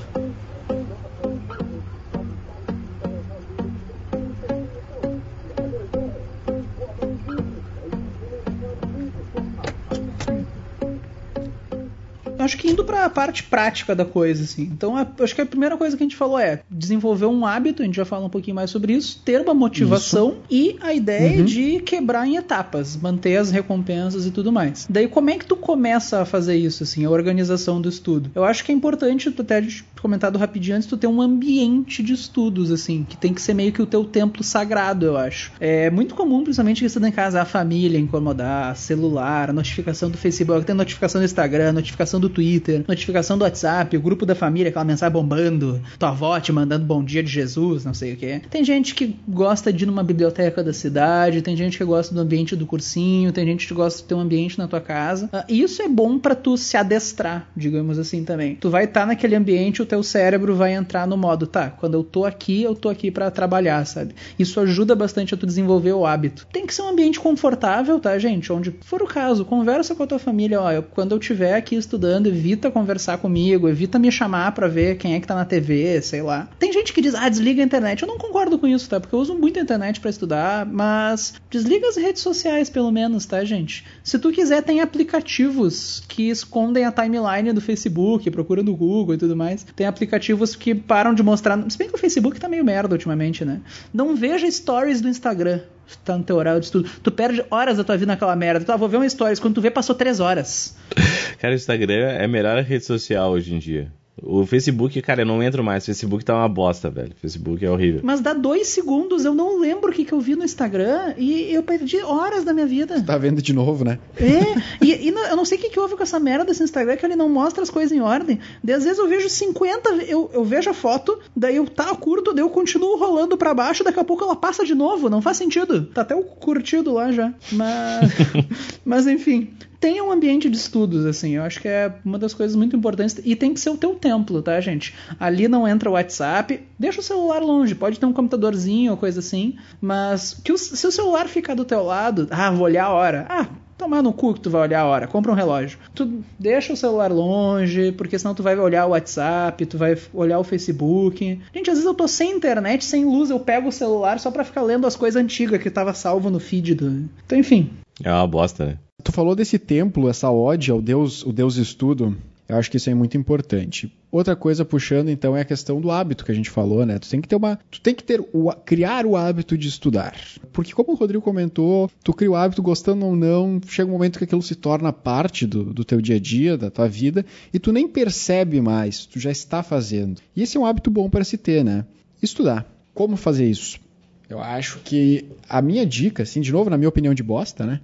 Acho que indo para a parte prática da coisa, assim. Então, a, acho que a primeira coisa que a gente falou é desenvolver um hábito, a gente já fala um pouquinho mais sobre isso, ter uma motivação isso. e a ideia uhum. de quebrar em etapas, manter as recompensas e tudo mais. Daí, como é que tu começa a fazer isso, assim, a organização do estudo? Eu acho que é importante, tu até comentado rapidinho antes, tu ter um ambiente de estudos, assim, que tem que ser meio que o teu templo sagrado, eu acho. É muito comum, principalmente que estuda em casa, a família incomodar, celular, notificação do Facebook, tem notificação do Instagram, notificação do Twitter, notificação do WhatsApp, o grupo da família, aquela mensagem bombando, tua avó te mandando bom dia de Jesus, não sei o que. Tem gente que gosta de ir numa biblioteca da cidade, tem gente que gosta do ambiente do cursinho, tem gente que gosta de ter um ambiente na tua casa. Uh, isso é bom para tu se adestrar, digamos assim também. Tu vai estar tá naquele ambiente, o teu cérebro vai entrar no modo, tá, quando eu tô aqui, eu tô aqui para trabalhar, sabe? Isso ajuda bastante a tu desenvolver o hábito. Tem que ser um ambiente confortável, tá, gente? Onde for o caso, conversa com a tua família, ó, eu, quando eu estiver aqui estudando, evita conversar comigo, evita me chamar para ver quem é que tá na TV, sei lá. Tem gente que diz, ah, desliga a internet. Eu não concordo com isso, tá? Porque eu uso muito a internet para estudar, mas desliga as redes sociais, pelo menos, tá, gente? Se tu quiser, tem aplicativos que escondem a timeline do Facebook, procura no Google e tudo mais. Tem aplicativos que param de mostrar. Se bem que o Facebook tá meio merda ultimamente, né? Não veja stories do Instagram tá no teu horário de estudo. Tu perde horas da tua vida naquela merda. Tu, vou ver uma stories. Quando tu vê, passou três horas. Cara, o Instagram é a melhor rede social hoje em dia. O Facebook, cara, eu não entro mais. O Facebook tá uma bosta, velho. O Facebook é horrível. Mas dá dois segundos, eu não lembro o que, que eu vi no Instagram e eu perdi horas da minha vida. Você tá vendo de novo, né? É, e, e eu não sei o que, que houve com essa merda desse Instagram, que ele não mostra as coisas em ordem. Daí, às vezes eu vejo 50, eu, eu vejo a foto, daí eu tá curto, daí eu continuo rolando para baixo, daqui a pouco ela passa de novo. Não faz sentido. Tá até o curtido lá já. Mas, mas enfim tenha um ambiente de estudos, assim. Eu acho que é uma das coisas muito importantes. E tem que ser o teu templo, tá, gente? Ali não entra o WhatsApp. Deixa o celular longe. Pode ter um computadorzinho ou coisa assim. Mas que o, se o celular ficar do teu lado, ah, vou olhar a hora. Ah, tomar no cu que tu vai olhar a hora. Compra um relógio. Tu deixa o celular longe, porque senão tu vai olhar o WhatsApp, tu vai olhar o Facebook. Gente, às vezes eu tô sem internet, sem luz, eu pego o celular só para ficar lendo as coisas antigas que tava salvo no feed do. Então, enfim. É uma bosta, né? Tu falou desse templo, essa ode ao Deus, o Deus estudo. Eu acho que isso é muito importante. Outra coisa puxando então é a questão do hábito que a gente falou, né? Tu tem que ter uma, tu tem que ter o, criar o hábito de estudar. Porque como o Rodrigo comentou, tu cria o hábito gostando ou não, chega um momento que aquilo se torna parte do, do teu dia a dia, da tua vida, e tu nem percebe mais, tu já está fazendo. E esse é um hábito bom para se ter, né? Estudar. Como fazer isso? Eu acho que a minha dica, assim, de novo, na minha opinião de bosta, né?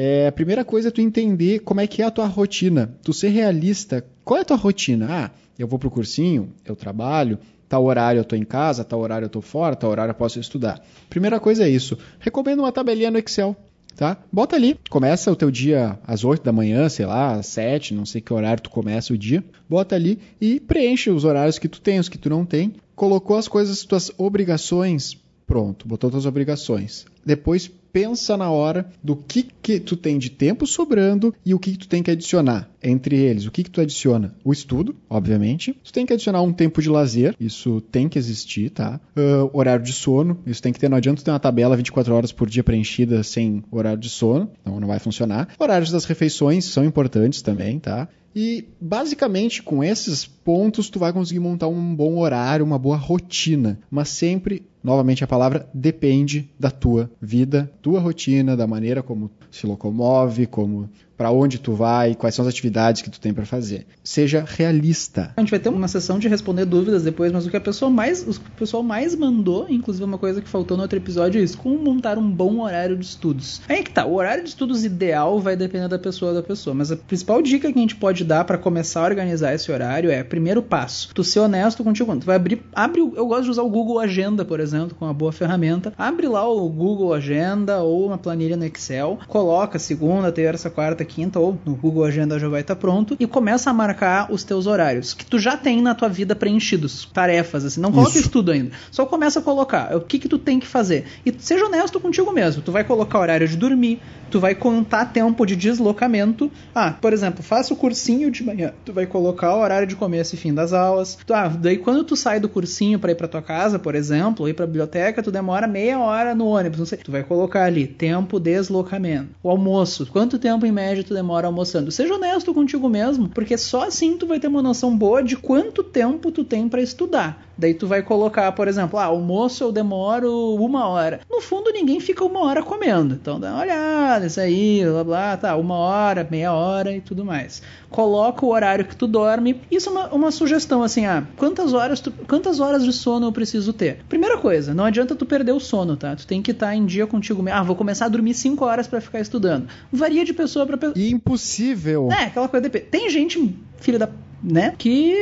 É, a primeira coisa é tu entender como é que é a tua rotina. Tu ser realista. Qual é a tua rotina? Ah, eu vou pro cursinho, eu trabalho, tal horário eu tô em casa, tal horário eu tô fora, tal horário eu posso estudar. Primeira coisa é isso. Recomendo uma tabelinha no Excel. Tá? Bota ali, começa o teu dia às 8 da manhã, sei lá, às 7, não sei que horário tu começa o dia. Bota ali e preenche os horários que tu tem, os que tu não tem. Colocou as coisas, tuas obrigações, pronto, botou tuas obrigações. Depois pensa na hora do que, que tu tem de tempo sobrando e o que, que tu tem que adicionar entre eles. O que, que tu adiciona? O estudo, obviamente. Tu tem que adicionar um tempo de lazer, isso tem que existir, tá? Uh, horário de sono, isso tem que ter. Não adianta ter uma tabela 24 horas por dia preenchida sem horário de sono, não, não vai funcionar. Horários das refeições são importantes também, tá? E basicamente com esses pontos tu vai conseguir montar um bom horário, uma boa rotina, mas sempre novamente a palavra depende da tua vida, tua rotina, da maneira como se locomove, como para onde tu vai, quais são as atividades que tu tem para fazer. Seja realista. A gente vai ter uma sessão de responder dúvidas depois, mas o que a pessoa mais, o pessoal mais mandou, inclusive uma coisa que faltou no outro episódio, é isso: como montar um bom horário de estudos. Aí que tá, o horário de estudos ideal vai depender da pessoa da pessoa, mas a principal dica que a gente pode dar para começar a organizar esse horário é, primeiro passo, tu ser honesto contigo. Tu vai abrir, abre, eu gosto de usar o Google Agenda, por exemplo, com uma boa ferramenta. Abre lá o Google Agenda ou uma planilha no Excel, coloca segunda, terça, quarta, quinta ou no Google Agenda já vai estar tá pronto e começa a marcar os teus horários que tu já tem na tua vida preenchidos, tarefas assim, não coloca isso tudo ainda. Só começa a colocar o que que tu tem que fazer e seja honesto contigo mesmo. Tu vai colocar horário de dormir, tu vai contar tempo de deslocamento. Ah, por exemplo, faça o cursinho de manhã, tu vai colocar o horário de começo e fim das aulas. Ah, daí quando tu sai do cursinho para ir para tua casa, por exemplo, ou ir para biblioteca, tu demora meia hora no ônibus, não sei. Tu vai colocar ali tempo deslocamento. O almoço, quanto tempo em média tu demora almoçando. Seja honesto contigo mesmo, porque só assim tu vai ter uma noção boa de quanto tempo tu tem para estudar. Daí tu vai colocar, por exemplo, ah, almoço eu demoro uma hora. No fundo, ninguém fica uma hora comendo. Então dá uma olhada, isso aí, blá blá, tá, uma hora, meia hora e tudo mais. Coloca o horário que tu dorme. Isso é uma, uma sugestão, assim, ah, quantas horas, tu, quantas horas de sono eu preciso ter? Primeira coisa, não adianta tu perder o sono, tá? Tu tem que estar tá em dia contigo mesmo. Ah, vou começar a dormir 5 horas para ficar estudando. Varia de pessoa para pessoa. Impossível. É, aquela coisa. De... Tem gente, filha da. né? Que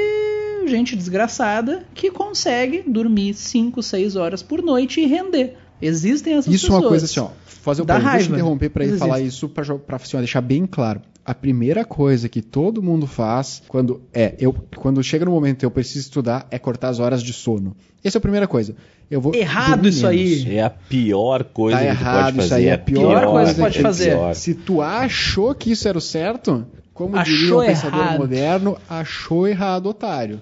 gente desgraçada que consegue dormir 5, 6 horas por noite e render. Existem essas isso pessoas. Isso é uma coisa assim, ó. Fazer o Dá Deixa raiva. eu interromper para ele Existe. falar isso pra, pra assim, ó, deixar bem claro. A primeira coisa que todo mundo faz quando é eu quando chega no momento eu preciso estudar é cortar as horas de sono. Essa é a primeira coisa. Eu vou Errado isso menos. aí. É a pior coisa Tá que errado pode isso fazer. aí, é a pior Pior coisa que pode fazer. pior. Se tu achou que isso era o certo, como Achou diria o pensador errado. moderno, achou errado, otário.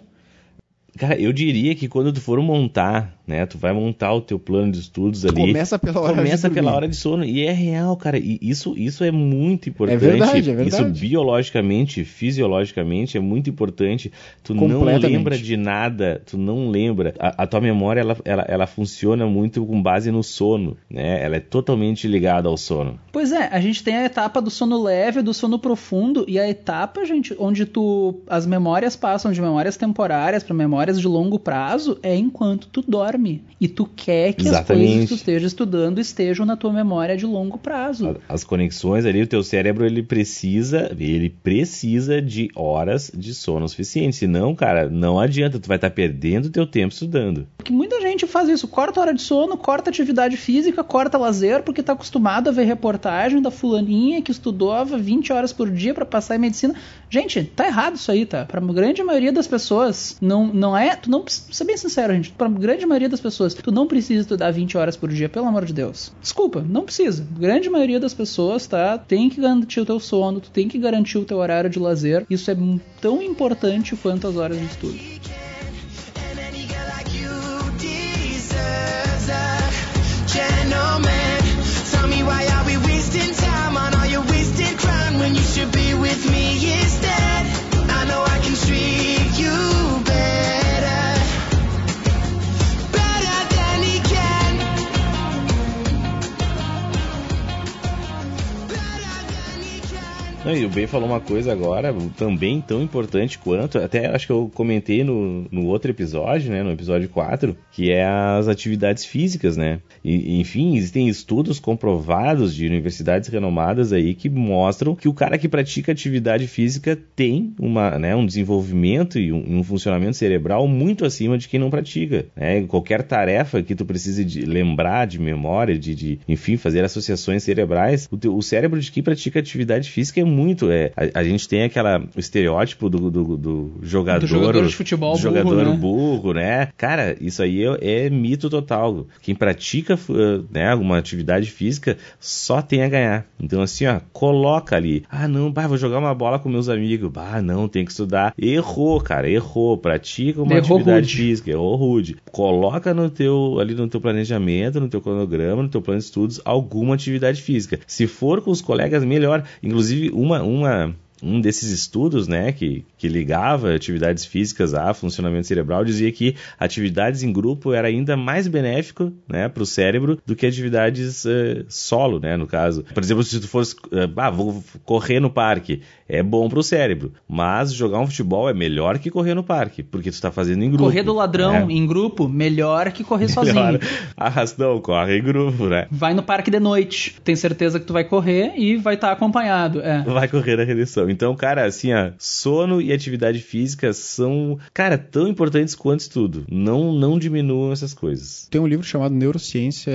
Cara, eu diria que quando tu for montar, né, tu vai montar o teu plano de estudos ali. Começa pela hora começa de pela hora de sono. E é real, cara. E isso, isso é muito importante. verdade, é verdade. Isso biologicamente, fisiologicamente, é muito importante. Tu não lembra de nada, tu não lembra. A, a tua memória, ela, ela, ela funciona muito com base no sono, né? Ela é totalmente ligada ao sono. Pois é, a gente tem a etapa do sono leve, do sono profundo e a etapa, gente, onde tu as memórias passam de memórias temporárias para memórias de longo prazo é enquanto tu dorme e tu quer que as Exatamente. coisas que tu esteja estudando estejam na tua memória de longo prazo. As conexões ali, o teu cérebro, ele precisa, ele precisa de horas de sono suficiente. Senão, cara, não adianta, tu vai estar perdendo teu tempo estudando. Porque muita gente faz isso, corta hora de sono, corta atividade física, corta lazer, porque tá acostumado a ver reportagem da fulaninha que estudou 20 horas por dia para passar em medicina. Gente, tá errado isso aí, tá? Pra grande maioria das pessoas, não, não é. Tu não precisa ser bem sincero, gente. Pra grande maioria das pessoas, tu não precisa estudar 20 horas por dia, pelo amor de Deus. Desculpa, não precisa. Grande maioria das pessoas, tá? Tem que garantir o teu sono, tu tem que garantir o teu horário de lazer. Isso é tão importante quanto as horas de estudo. A why are we wasting time on all your wasted when you should be with me instead? Não, e o Ben falou uma coisa agora, também tão importante quanto, até acho que eu comentei no, no outro episódio, né, no episódio 4, que é as atividades físicas, né? E, enfim, existem estudos comprovados de universidades renomadas aí que mostram que o cara que pratica atividade física tem uma, né, um desenvolvimento e um, um funcionamento cerebral muito acima de quem não pratica. Né? Qualquer tarefa que tu precise de lembrar de memória, de, de enfim, fazer associações cerebrais, o, teu- o cérebro de quem pratica atividade física é muito. É, a, a gente tem aquela o estereótipo do, do, do jogador, Do jogador de futebol do burro, jogador né? burro, né? Cara, isso aí é, é mito total. Quem pratica uh, né, alguma atividade física só tem a ganhar. Então, assim, ó, coloca ali. Ah, não, bah, vou jogar uma bola com meus amigos. Bah, não, tem que estudar. Errou, cara, errou. Pratica uma Errou atividade rude. física, errou rude. Coloca no teu, ali no teu planejamento, no teu cronograma, no teu plano de estudos, alguma atividade física. Se for com os colegas, melhor. Inclusive, uma, uma, um desses estudos, né, que, que ligava atividades físicas a funcionamento cerebral, dizia que atividades em grupo era ainda mais benéfico, né, para o cérebro do que atividades eh, solo, né, no caso. Por exemplo, se tu fosse, eh, ah, vou correr no parque, é bom para o cérebro, mas jogar um futebol é melhor que correr no parque, porque tu está fazendo em grupo. Correr do ladrão né? em grupo, melhor que correr Melhor. sozinho. Arrastão, corre em grupo, né? Vai no parque de noite, tem certeza que tu vai correr e vai estar acompanhado. É. Vai correr na redenção. Então, cara, assim, ó, sono e atividade física são, cara, tão importantes quanto estudo. Não, não diminuam essas coisas. Tem um livro chamado Neurociência,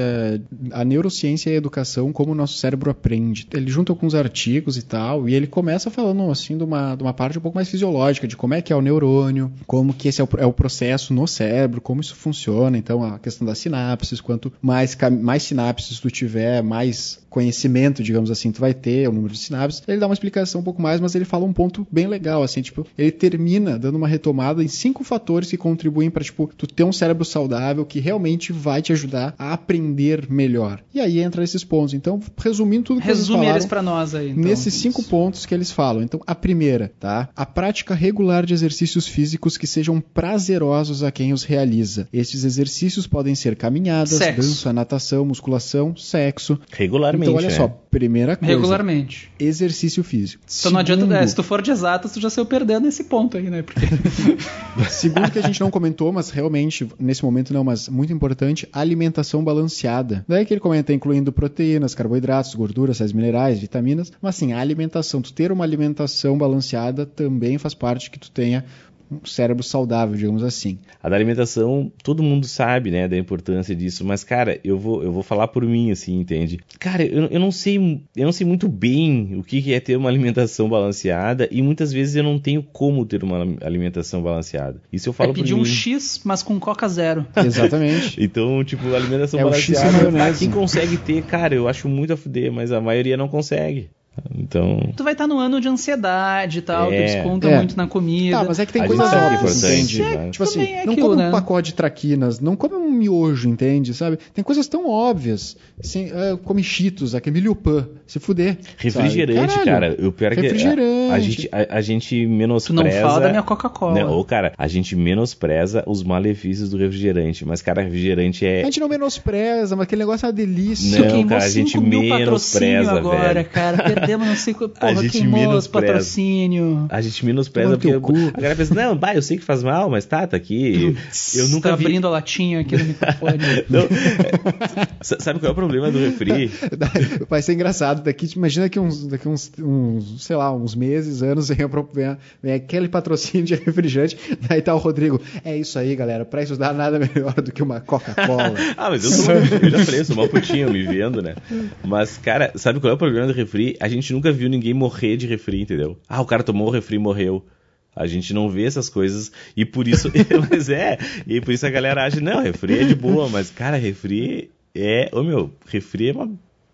a Neurociência e a Educação, como o nosso cérebro aprende. Ele junta alguns artigos e tal, e ele começa falando assim de uma, de uma parte um pouco mais fisiológica, de como é que é o neurônio, como que esse é o, é o processo no cérebro, como isso funciona. Então, a questão das sinapses, quanto mais, mais sinapses tu tiver, mais conhecimento, digamos assim, tu vai ter, o número de sinapses. Ele dá uma explicação um pouco mais, mas ele fala um ponto bem legal, assim, tipo, ele termina dando uma retomada em cinco fatores que contribuem para tipo, tu ter um cérebro saudável que realmente vai te ajudar a aprender melhor. E aí entra esses pontos. Então, resumindo tudo que Resume eles pra nós aí. Então. nesses cinco pontos que eles falam. Então, a primeira, tá? A prática regular de exercícios físicos que sejam prazerosos a quem os realiza. Estes exercícios podem ser caminhadas, Sexo. dança, natação, musculação, sexo. Regularmente. Então, olha né? só, primeira coisa, Regularmente. exercício físico. Então não adianta. Segundo- é, se tu for de exatas, tu já saiu perdendo esse ponto aí, né? Porque. Segundo que a gente não comentou, mas realmente, nesse momento não, mas muito importante, alimentação balanceada. Daí que ele comenta incluindo proteínas, carboidratos, gorduras, sais minerais, vitaminas, mas assim, a alimentação, tu ter uma alimentação balanceada também faz parte que tu tenha um cérebro saudável, digamos assim. A da alimentação, todo mundo sabe, né, da importância disso, mas, cara, eu vou, eu vou falar por mim, assim, entende? Cara, eu, eu não sei, eu não sei muito bem o que é ter uma alimentação balanceada e muitas vezes eu não tenho como ter uma alimentação balanceada. Isso eu falo é por pedir mim. um X, mas com Coca Zero. Exatamente. Então, tipo, alimentação É o X balanceada, maionese. quem consegue ter, cara, eu acho muito a fuder, mas a maioria não consegue. Então, Tu vai estar no ano de ansiedade e tal, É. tu desconta É. muito na comida. Tá, mas é que tem coisas é óbvias, entende? né? Tipo assim, é não aquilo, come né? um pacote de traquinas, não come um miojo, entende? Sabe? Tem coisas tão óbvias. Assim, ah, come cheetos, aquele milho pan, se fuder. refrigerante, sabe? cara, eu pior que a, Refrigerante. a gente, a, a gente Tu não menospreza... fala da minha Coca-Cola. Não, ô, cara, a gente menospreza os malefícios do refrigerante, mas, cara, refrigerante A é... gente não menospreza, mas aquele negócio é uma delícia. Não, queimou cara, a gente 5 mil patrocínio menospreza, agora, velho. cara. Perdemos não sei quanto. Porra, gente queimou os menospreza. patrocínio. A gente menospreza porque cu. a galera pensa, não, bah, eu sei que faz mal, mas tá, tá aqui. Eu nunca tá vi. abrindo a latinha aqui no microfone. Não, é, sabe qual é o problema do refri? Vai ser engraçado. Daqui, imagina que uns, daqui uns, uns, sei lá, uns meses, anos, vem, vem, vem aquele patrocínio de refrigerante, daí tá o Rodrigo. É isso aí, galera. Pra estudar nada melhor do que uma Coca-Cola. Ah, mas eu, sou, eu já falei, sou mal putinho me vendo, né? Mas, cara, sabe qual é o problema do refri? A gente nunca viu ninguém morrer de refri, entendeu? Ah, o cara tomou o refri e morreu. A gente não vê essas coisas e por isso. mas é, e por isso a galera acha, não, refri é de boa, mas, cara, refri é. Ô meu, refri é uma.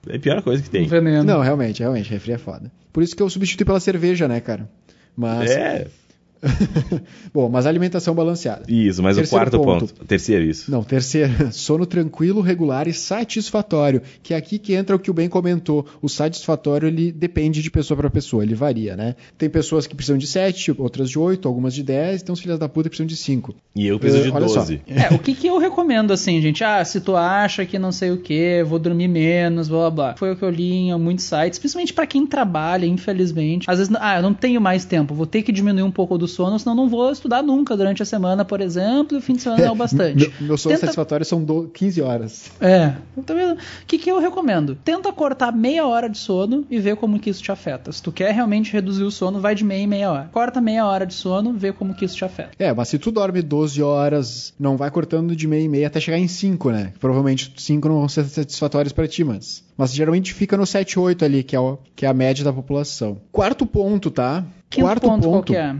É a pior coisa que Um tem. veneno. Não, realmente, realmente, refri é foda. Por isso que eu substituí pela cerveja, né, cara? Mas. É, Bom, mas alimentação balanceada. isso, mas Terceiro o quarto ponto. ponto. Terceiro, isso. Não, terceiro, sono tranquilo, regular e satisfatório. Que é aqui que entra o que o Ben comentou. O satisfatório, ele depende de pessoa para pessoa, ele varia, né? Tem pessoas que precisam de 7, outras de 8, algumas de 10, então os filhos da puta precisam de 5. E eu preciso Eh, de olha só. 12. É, o que, que eu recomendo assim, gente? Ah, se tu acha que não sei o que, vou dormir menos, blá blá blá. Foi o que eu li em muitos sites, principalmente pra quem trabalha, infelizmente. Às vezes, ah, eu não tenho mais tempo, vou ter que diminuir um pouco do sono, senão não vou estudar nunca durante a semana, por exemplo, e o fim de semana é o bastante. Meu, meu sono Tenta- satisfatório são do- 15 horas. É, vendo? O que, que eu recomendo? Tenta cortar meia hora de sono e ver como que isso te afeta. Se tu quer realmente reduzir o sono, vai de meia em meia hora. Corta meia hora de sono, vê como que isso te afeta. É, mas se tu dorme 12 horas, não vai cortando de meia e meia até chegar em 5, né? Provavelmente 5 não vão ser satisfatórios pra ti, mas. Mas geralmente fica no 7, 8 ali, que é, o, que é a média da população. Quarto ponto, tá? Quinto Quarto ponto, qual que é?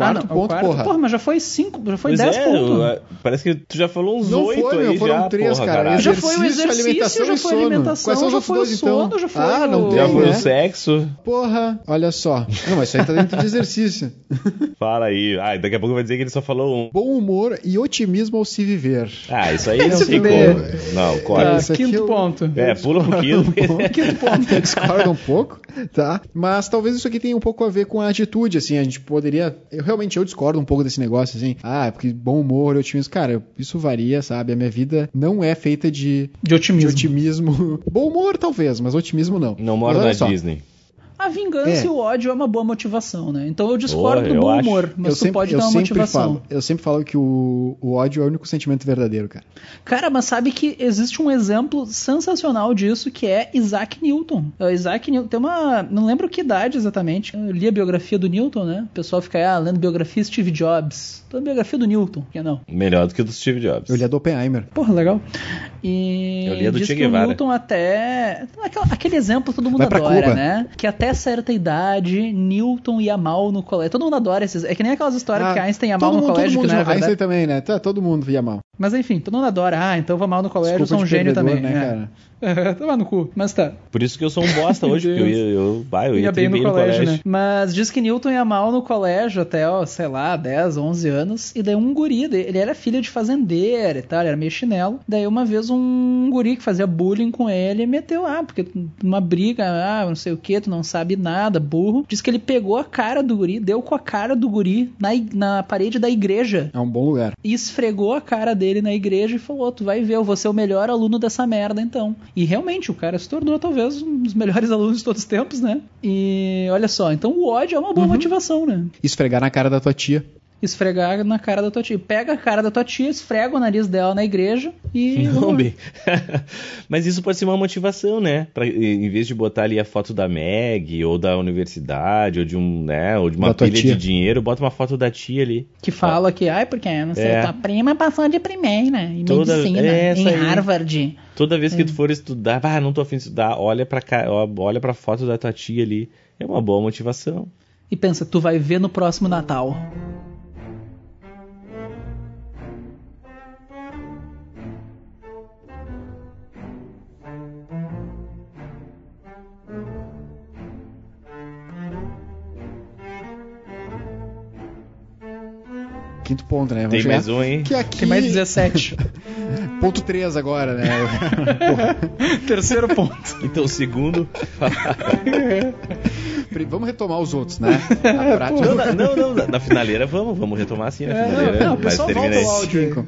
Quarto é o ponto, porra. Porra, mas já foi 5, já foi Pois 10 é, pontos. eu- parece que tu já falou uns Não oito foi, aí meu, foram já, três, porra, cara. caralho. Já foi o Exercício, alimentação já foi sono. alimentação, Quais são os já foi o então? sono, já foi Ah, não o... tem, Já foi né? o sexo. Porra, olha só. Não, mas isso aí tá dentro de exercício. Fala aí. Ah, daqui a pouco vai dizer que ele só falou um. Bom humor e otimismo ao se viver. Ah, isso aí não fuder. como. Não, corta. Aqui quinto eu- ponto. É, pula um pouquinho. Quinto ponto. Eu discordo um pouco, tá? Mas talvez isso aqui tenha um pouco a ver com a atitude, assim, a gente poderia... Eu realmente, eu discordo um pouco desse negócio, assim, ah, porque bom humor e otimismo, cara, isso varia, sabe? A minha vida não é feita de, De otimismo. de otimismo. Bom humor, talvez, mas otimismo não. Não olha na só, Disney. A vingança É. e o ódio é uma boa motivação, né? Então eu discordo Porra, do bom acho. humor, mas eu tu sempre, pode dar uma sempre motivação. falo, eu sempre falo que o, o ódio é o único sentimento verdadeiro, cara. Cara, mas sabe que existe um exemplo sensacional disso que é Isaac Newton. O Isaac Newton tem uma. Não lembro que idade exatamente. Eu li a biografia do Newton, né? O pessoal fica aí, ah, lendo biografia Steve Jobs. Então, a biografia do Newton, por que não? Melhor do que o do Steve Jobs. Eu li a do Oppenheimer. Porra, legal. E Eu li a do diz Che que o Guevara. Newton até. aquela- Aquele exemplo todo mundo adora, Cuba. né? Que até certa idade, Newton ia mal no colégio. Todo mundo adora esses. É que nem aquelas histórias Ah, que Einstein ia mal no mundo, colégio, que não é Einstein também, né? Tá, todo mundo via mal. Mas enfim, todo mundo adora. Ah, então vou mal no colégio, eu sou um gênio também. né, é. cara? É, Tava no cu, mas tá. Por isso que eu sou um bosta hoje, porque eu ia, eu, bah, eu ia, Ia ter bem no colégio, né? Mas diz que Newton ia mal no colégio até, ó, sei lá, 10, 11 anos. E daí um guri, ele era filho de fazendeiro e tal, ele era meio chinelo. Daí uma vez um guri que fazia bullying com ele meteu, ah, porque uma briga, ah, não sei o que, tu não sabe nada, burro. Diz que ele pegou a cara do guri, deu com a cara do guri na, na parede da igreja. É um bom lugar. E esfregou a cara dele na igreja e falou: Tu vai ver, eu vou ser o melhor aluno dessa merda então. E realmente, o cara se tornou talvez um dos melhores alunos de todos os tempos, né? E olha só, então o ódio é uma boa motivação, né? Esfregar na cara da tua tia. Esfregar na cara da tua tia. Pega a cara da tua tia, esfrega o nariz dela na igreja e. Não, bem. Mas isso pode ser uma motivação, né? Pra, em vez de botar ali a foto da Meg, ou da universidade, ou de um, né, ou de uma Da pilha de dinheiro, bota uma foto da tia ali. Que fala que, ai, porque não sei, É. tua prima passou de primeira em Toda- medicina, é em aí. Harvard. Toda vez É. que tu for estudar, ah, não tô afim de estudar, olha pra, olha pra foto da tua tia ali. É uma boa motivação. E pensa, tu vai ver no próximo Natal. Quinto ponto, né? Vamos Tem chegar- mais um, hein? Que aqui... Tem mais 17. Ponto 3 agora, né? Terceiro ponto. Então, o segundo. Vamos retomar os outros, né? A prática. não, na- não, não, na, na finaleira vamos, vamos retomar assim na É, finaleira. não, não, o mas pessoal termina volta o aí. áudio. Cinco.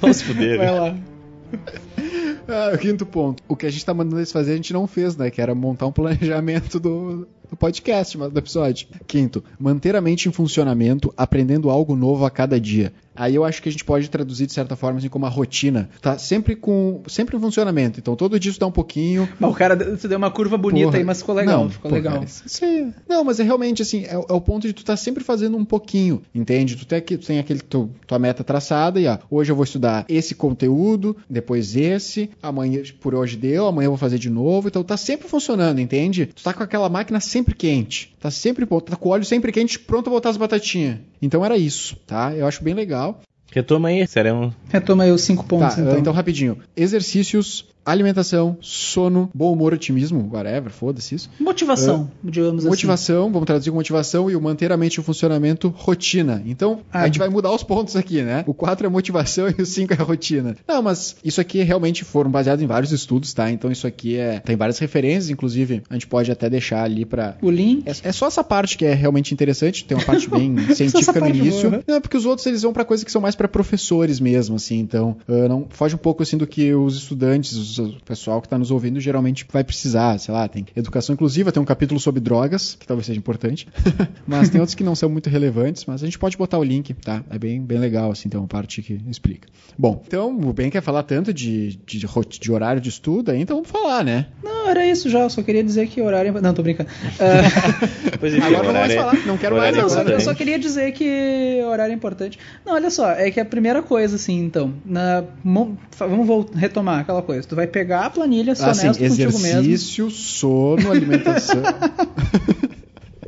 Vamos se fuder. Vai né? lá. Ah, quinto ponto. O que a gente tá mandando eles fazer, a gente não fez, né? Que era montar um planejamento do, do podcast, mas do episódio. Quinto, manter a mente em funcionamento, aprendendo algo novo a cada dia. Aí eu acho que a gente pode traduzir de certa forma assim como a rotina. Tá sempre com. sempre em funcionamento. Então todo dia estudar um pouquinho. Mas o cara tu deu uma curva bonita Porra. aí, mas ficou legal. Não, ficou pô, legal. isso aí- Não, mas é realmente assim, é, é o ponto de tu estar sempre fazendo um pouquinho, entende? Tu tem, aqui- tu tem aquele teu- tua meta traçada e ó, hoje eu vou estudar esse conteúdo, depois esse, amanhã por hoje deu, amanhã eu vou fazer de novo, então tá sempre funcionando, entende? Tu tá com aquela máquina sempre quente, tá sempre tá com o óleo sempre quente, pronto a botar as batatinhas. Então era isso, tá? Eu acho bem legal. Retoma aí, serão. Retoma aí os cinco pontos, Tá, então. então rapidinho. Exercícios, alimentação, sono, bom humor, otimismo, whatever, foda-se isso. Motivação, digamos assim. Motivação, vamos traduzir com motivação e o manter a mente em funcionamento, rotina. Então, Ah. a gente vai mudar os pontos aqui, né? O 4 é motivação e o 5 é rotina. Não, mas isso aqui realmente foram baseados em vários estudos, tá? Então isso aqui é tem várias referências, inclusive, a gente pode até deixar ali pra O link. é, é só essa parte que é realmente interessante, tem uma parte bem científica no início. boa, né? Não, porque os outros eles vão pra coisas que são mais pra professores mesmo, assim, então ah, não foge um pouco assim do que os estudantes, os- o pessoal que tá nos ouvindo geralmente vai precisar, sei lá, tem educação inclusiva, tem um capítulo sobre drogas, que talvez seja importante. mas tem outros que não são muito relevantes, mas a gente pode botar o link, tá? É bem, bem legal, assim, tem uma parte que explica. Bom, então o Ben quer falar tanto de, de, de horário de estudo então vamos falar, né? Não, era isso já. Eu só queria dizer que horário. é- Não, tô brincando. Ah, Pois enfim, Agora não mais falar, não quero mais, é não, só- eu só queria dizer que horário é importante. Não, olha só, é que a primeira coisa, assim, então, na, vamos vol- retomar aquela coisa. Tu vai pegar a planilha, ser Assim, honesto contigo mesmo. exercício, sono, alimentação.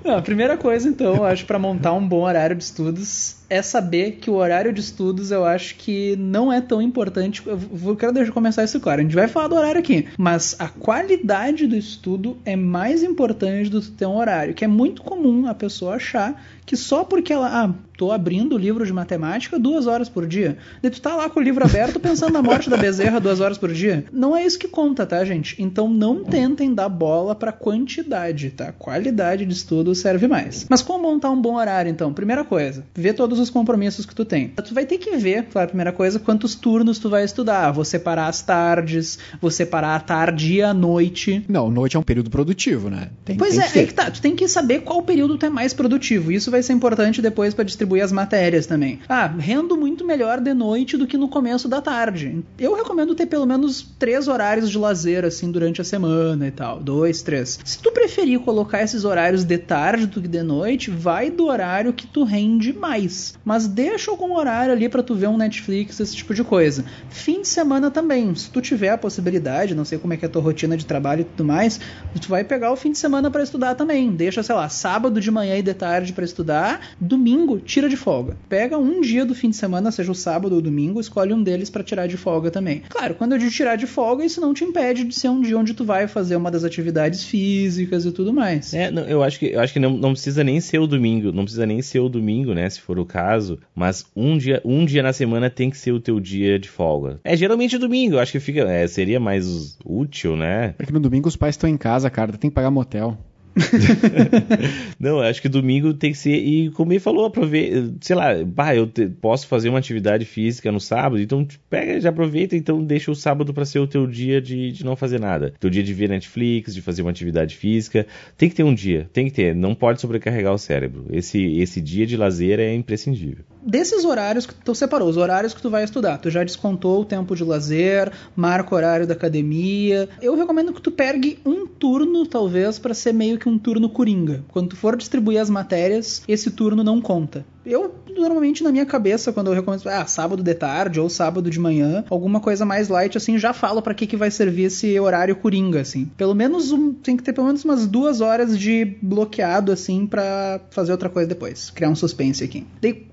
Não, a primeira coisa, então, eu acho, pra montar um bom horário de estudos é saber que o horário de estudos eu acho que não é tão importante. Eu quero deixar começar isso claro. A gente vai falar do horário aqui, mas a qualidade do estudo é mais importante do que ter um horário, que é muito comum a pessoa achar que só porque ela, ah, tô abrindo o livro de matemática duas horas por dia, daí tu tá lá com o livro aberto pensando na morte da Bezerra duas horas por dia. Não é isso que conta, tá, gente? Então não tentem dar bola pra quantidade, tá? Qualidade de estudo serve mais. Mas como montar um bom horário, então? Primeira coisa, ver todos os compromissos que tu tem. Tu vai ter que ver, claro, primeira coisa, quantos turnos tu vai estudar. Vou separar as tardes, vou separar a tarde e a noite. Não, noite é um período produtivo, né? Tem, Pois tem é, que é que tá. Tu tem que saber qual período tu é mais produtivo. Isso vai ser importante depois pra distribuir as matérias também. Ah, rendo muito melhor de noite do que no começo da tarde. Eu recomendo ter pelo menos três horários de lazer, assim, durante a semana e tal. Dois, três. Se tu preferir colocar esses horários de tarde do que de noite, vai do horário que tu rende mais. Mas deixa algum horário ali para tu ver um Netflix, esse tipo de coisa. Fim de semana também, se tu tiver a possibilidade, não sei como é que é a tua rotina de trabalho e tudo mais, tu vai pegar o fim de semana para estudar também. Deixa, sei lá, sábado de manhã e de tarde para estudar, domingo tira de folga. Pega um dia do fim de semana, seja o sábado ou domingo, escolhe um deles para tirar de folga também. Claro, quando eu digo tirar de folga, isso não te impede de ser um dia onde tu vai fazer uma das atividades físicas e tudo mais. É, não, eu acho que, eu acho que não, não precisa nem ser o domingo, não precisa nem ser o domingo, né, se for o caso, mas um dia, um dia na semana tem que ser o teu dia de folga. É geralmente domingo, eu acho que fica, é, seria mais útil, né? Porque no domingo os pais estão em casa, cara, tem que pagar motel. não, acho que domingo tem que ser. E como ele falou, aproveita. Sei lá, bah, eu te, posso fazer uma atividade física no sábado, então pega, já aproveita, então deixa o sábado para ser o teu dia de, de não fazer nada. Teu dia de ver Netflix, de fazer uma atividade física. Tem que ter um dia, tem que ter. Não pode sobrecarregar o cérebro. Esse, esse dia de lazer é imprescindível. Desses horários que tu separou, os horários que tu vai estudar, tu já descontou o tempo de lazer, marca o horário da academia. Eu recomendo que tu pegue um turno, talvez, para ser meio que um turno coringa. Quando tu for distribuir as matérias, esse turno não conta. Eu, normalmente, na minha cabeça, quando eu recomendo, ah, sábado de tarde ou sábado de manhã, alguma coisa mais light, assim, já falo para que, que vai servir esse horário coringa, assim. Pelo menos um, tem que ter pelo menos umas duas horas de bloqueado, assim, para fazer outra coisa depois. Criar um suspense aqui.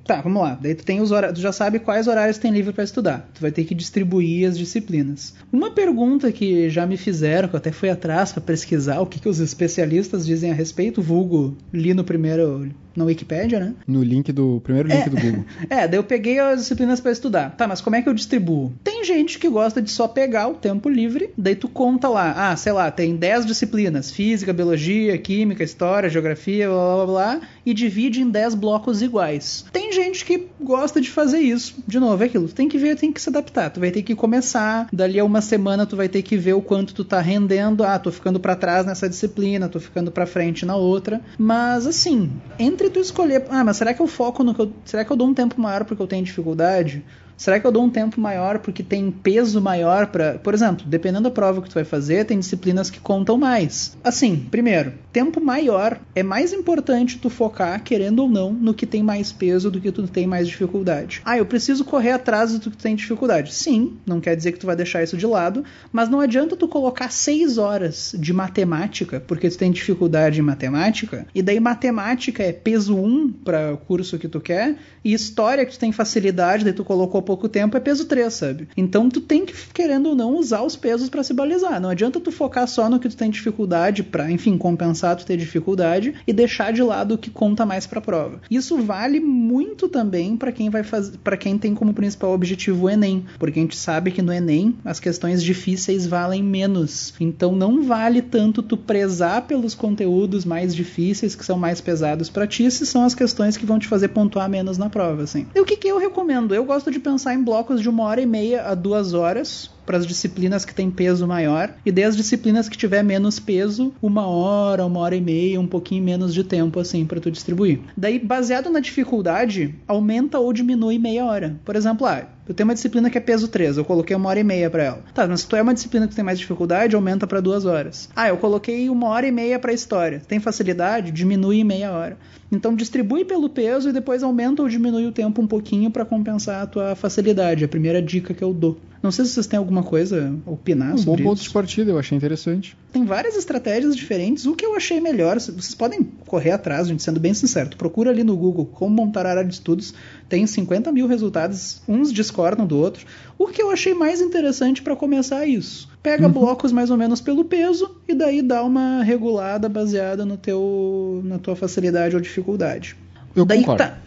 Tá, vamos lá. Daí tu tem os horários, tu já sabe quais horários tem livre para estudar. Tu vai ter que distribuir as disciplinas. Uma pergunta que já me fizeram, que eu até fui atrás para pesquisar o que, que os especialistas dizem a respeito, vulgo, li no primeiro na Wikipedia, né? No link do primeiro link é, do Google. É, daí eu peguei as disciplinas para estudar. Tá, mas como é que eu distribuo? Tem gente que gosta de só pegar o tempo livre, daí tu conta lá, ah, sei lá, tem 10 disciplinas: física, biologia, química, história, geografia, blá blá blá, e divide em 10 blocos iguais. Tem gente que gosta de fazer isso. De novo, é aquilo, tu tem que ver, tem que se adaptar. Tu vai ter que começar, dali a uma semana tu vai ter que ver o quanto tu tá rendendo. Ah, tô ficando para trás nessa disciplina, tô ficando para frente na outra. Mas assim, entre tu escolher, ah, mas será que eu foco no que eu, será que eu dou um tempo maior porque eu tenho dificuldade? Será que eu dou um tempo maior porque tem peso maior para, por exemplo, dependendo da prova que tu vai fazer, tem disciplinas que contam mais. Assim, primeiro, tempo maior é mais importante tu focar, querendo ou não, no que tem mais peso do que tu tem mais dificuldade. Ah, eu preciso correr atrás do que tu tem dificuldade. Sim, não quer dizer que tu vai deixar isso de lado, mas não adianta tu colocar seis horas de matemática porque tu tem dificuldade em matemática, e daí matemática é peso 1 para o curso que tu quer, e história que tu tem facilidade, daí tu colocou pouco tempo é peso 3, sabe? Então tu tem que, querendo ou não, usar os pesos para se balizar. Não adianta tu focar só no que tu tem dificuldade para, enfim, compensar tu ter dificuldade e deixar de lado o que conta mais para a prova. Isso vale muito também para quem vai fazer, para quem tem como principal objetivo o ENEM, porque a gente sabe que no ENEM as questões difíceis valem menos. Então não vale tanto tu prezar pelos conteúdos mais difíceis que são mais pesados para ti, se são as questões que vão te fazer pontuar menos na prova, assim. E o que, que eu recomendo? Eu gosto de pensar pensar em blocos de uma hora e meia a duas horas para as disciplinas que têm peso maior e das disciplinas que tiver menos peso, uma hora, uma hora e meia, um pouquinho menos de tempo assim para tu distribuir. Daí, baseado na dificuldade, aumenta ou diminui meia hora. Por exemplo, ah, eu tenho uma disciplina que é peso 3, eu coloquei uma hora e meia para ela. Tá, mas se tu é uma disciplina que tem mais dificuldade, aumenta para duas horas. Ah, eu coloquei uma hora e meia para história. Tem facilidade? Diminui em meia hora. Então distribui pelo peso e depois aumenta ou diminui o tempo um pouquinho para compensar a tua facilidade. A primeira dica que eu dou. Não sei se vocês têm alguma coisa a opinar um sobre bom ponto isso. de partida, eu achei interessante. Tem várias estratégias diferentes. O que eu achei melhor, vocês podem correr atrás, gente, sendo bem sincero. Procura ali no Google como montar área de estudos, tem 50 mil resultados, uns discordam do outro. O que eu achei mais interessante para começar é isso. Pega Uhum. blocos mais ou menos pelo peso e daí dá uma regulada baseada no teu, na tua facilidade ou dificuldade. Eu daí concordo. tá.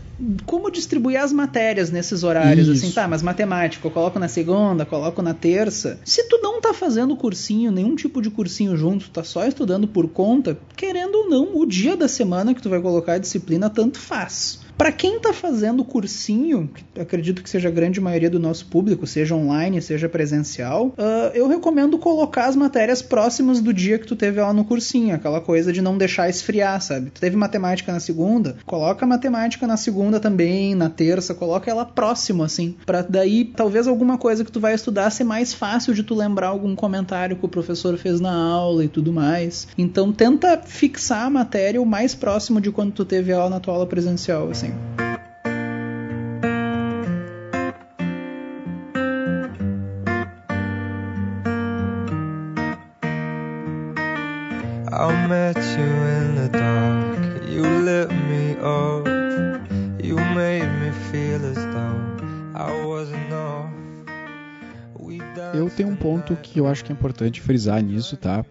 Como distribuir as matérias nesses horários? Isso. Assim, tá, mas matemática, eu coloco na segunda, coloco na terça. Se tu não tá fazendo cursinho, nenhum tipo de cursinho junto, tá só estudando por conta, querendo ou não, o dia da semana que tu vai colocar a disciplina tanto faz. Para quem tá fazendo cursinho, que acredito que seja a grande maioria do nosso público, seja online, seja presencial, ah, eu recomendo colocar as matérias próximas do dia que tu teve aula no cursinho, aquela coisa de não deixar esfriar, sabe? Tu teve matemática na segunda, coloca a matemática na segunda também, na terça, coloca ela próximo assim, para daí talvez alguma coisa que tu vai estudar ser mais fácil de tu lembrar algum comentário que o professor fez na aula e tudo mais. Então tenta fixar a matéria o mais próximo de quando tu teve aula na tua aula presencial, assim assim. I met you in the dark, you lit me up, you made me feel as though I wasn't off. Eu tenho um ponto que eu acho que é importante frisar nisso, tá?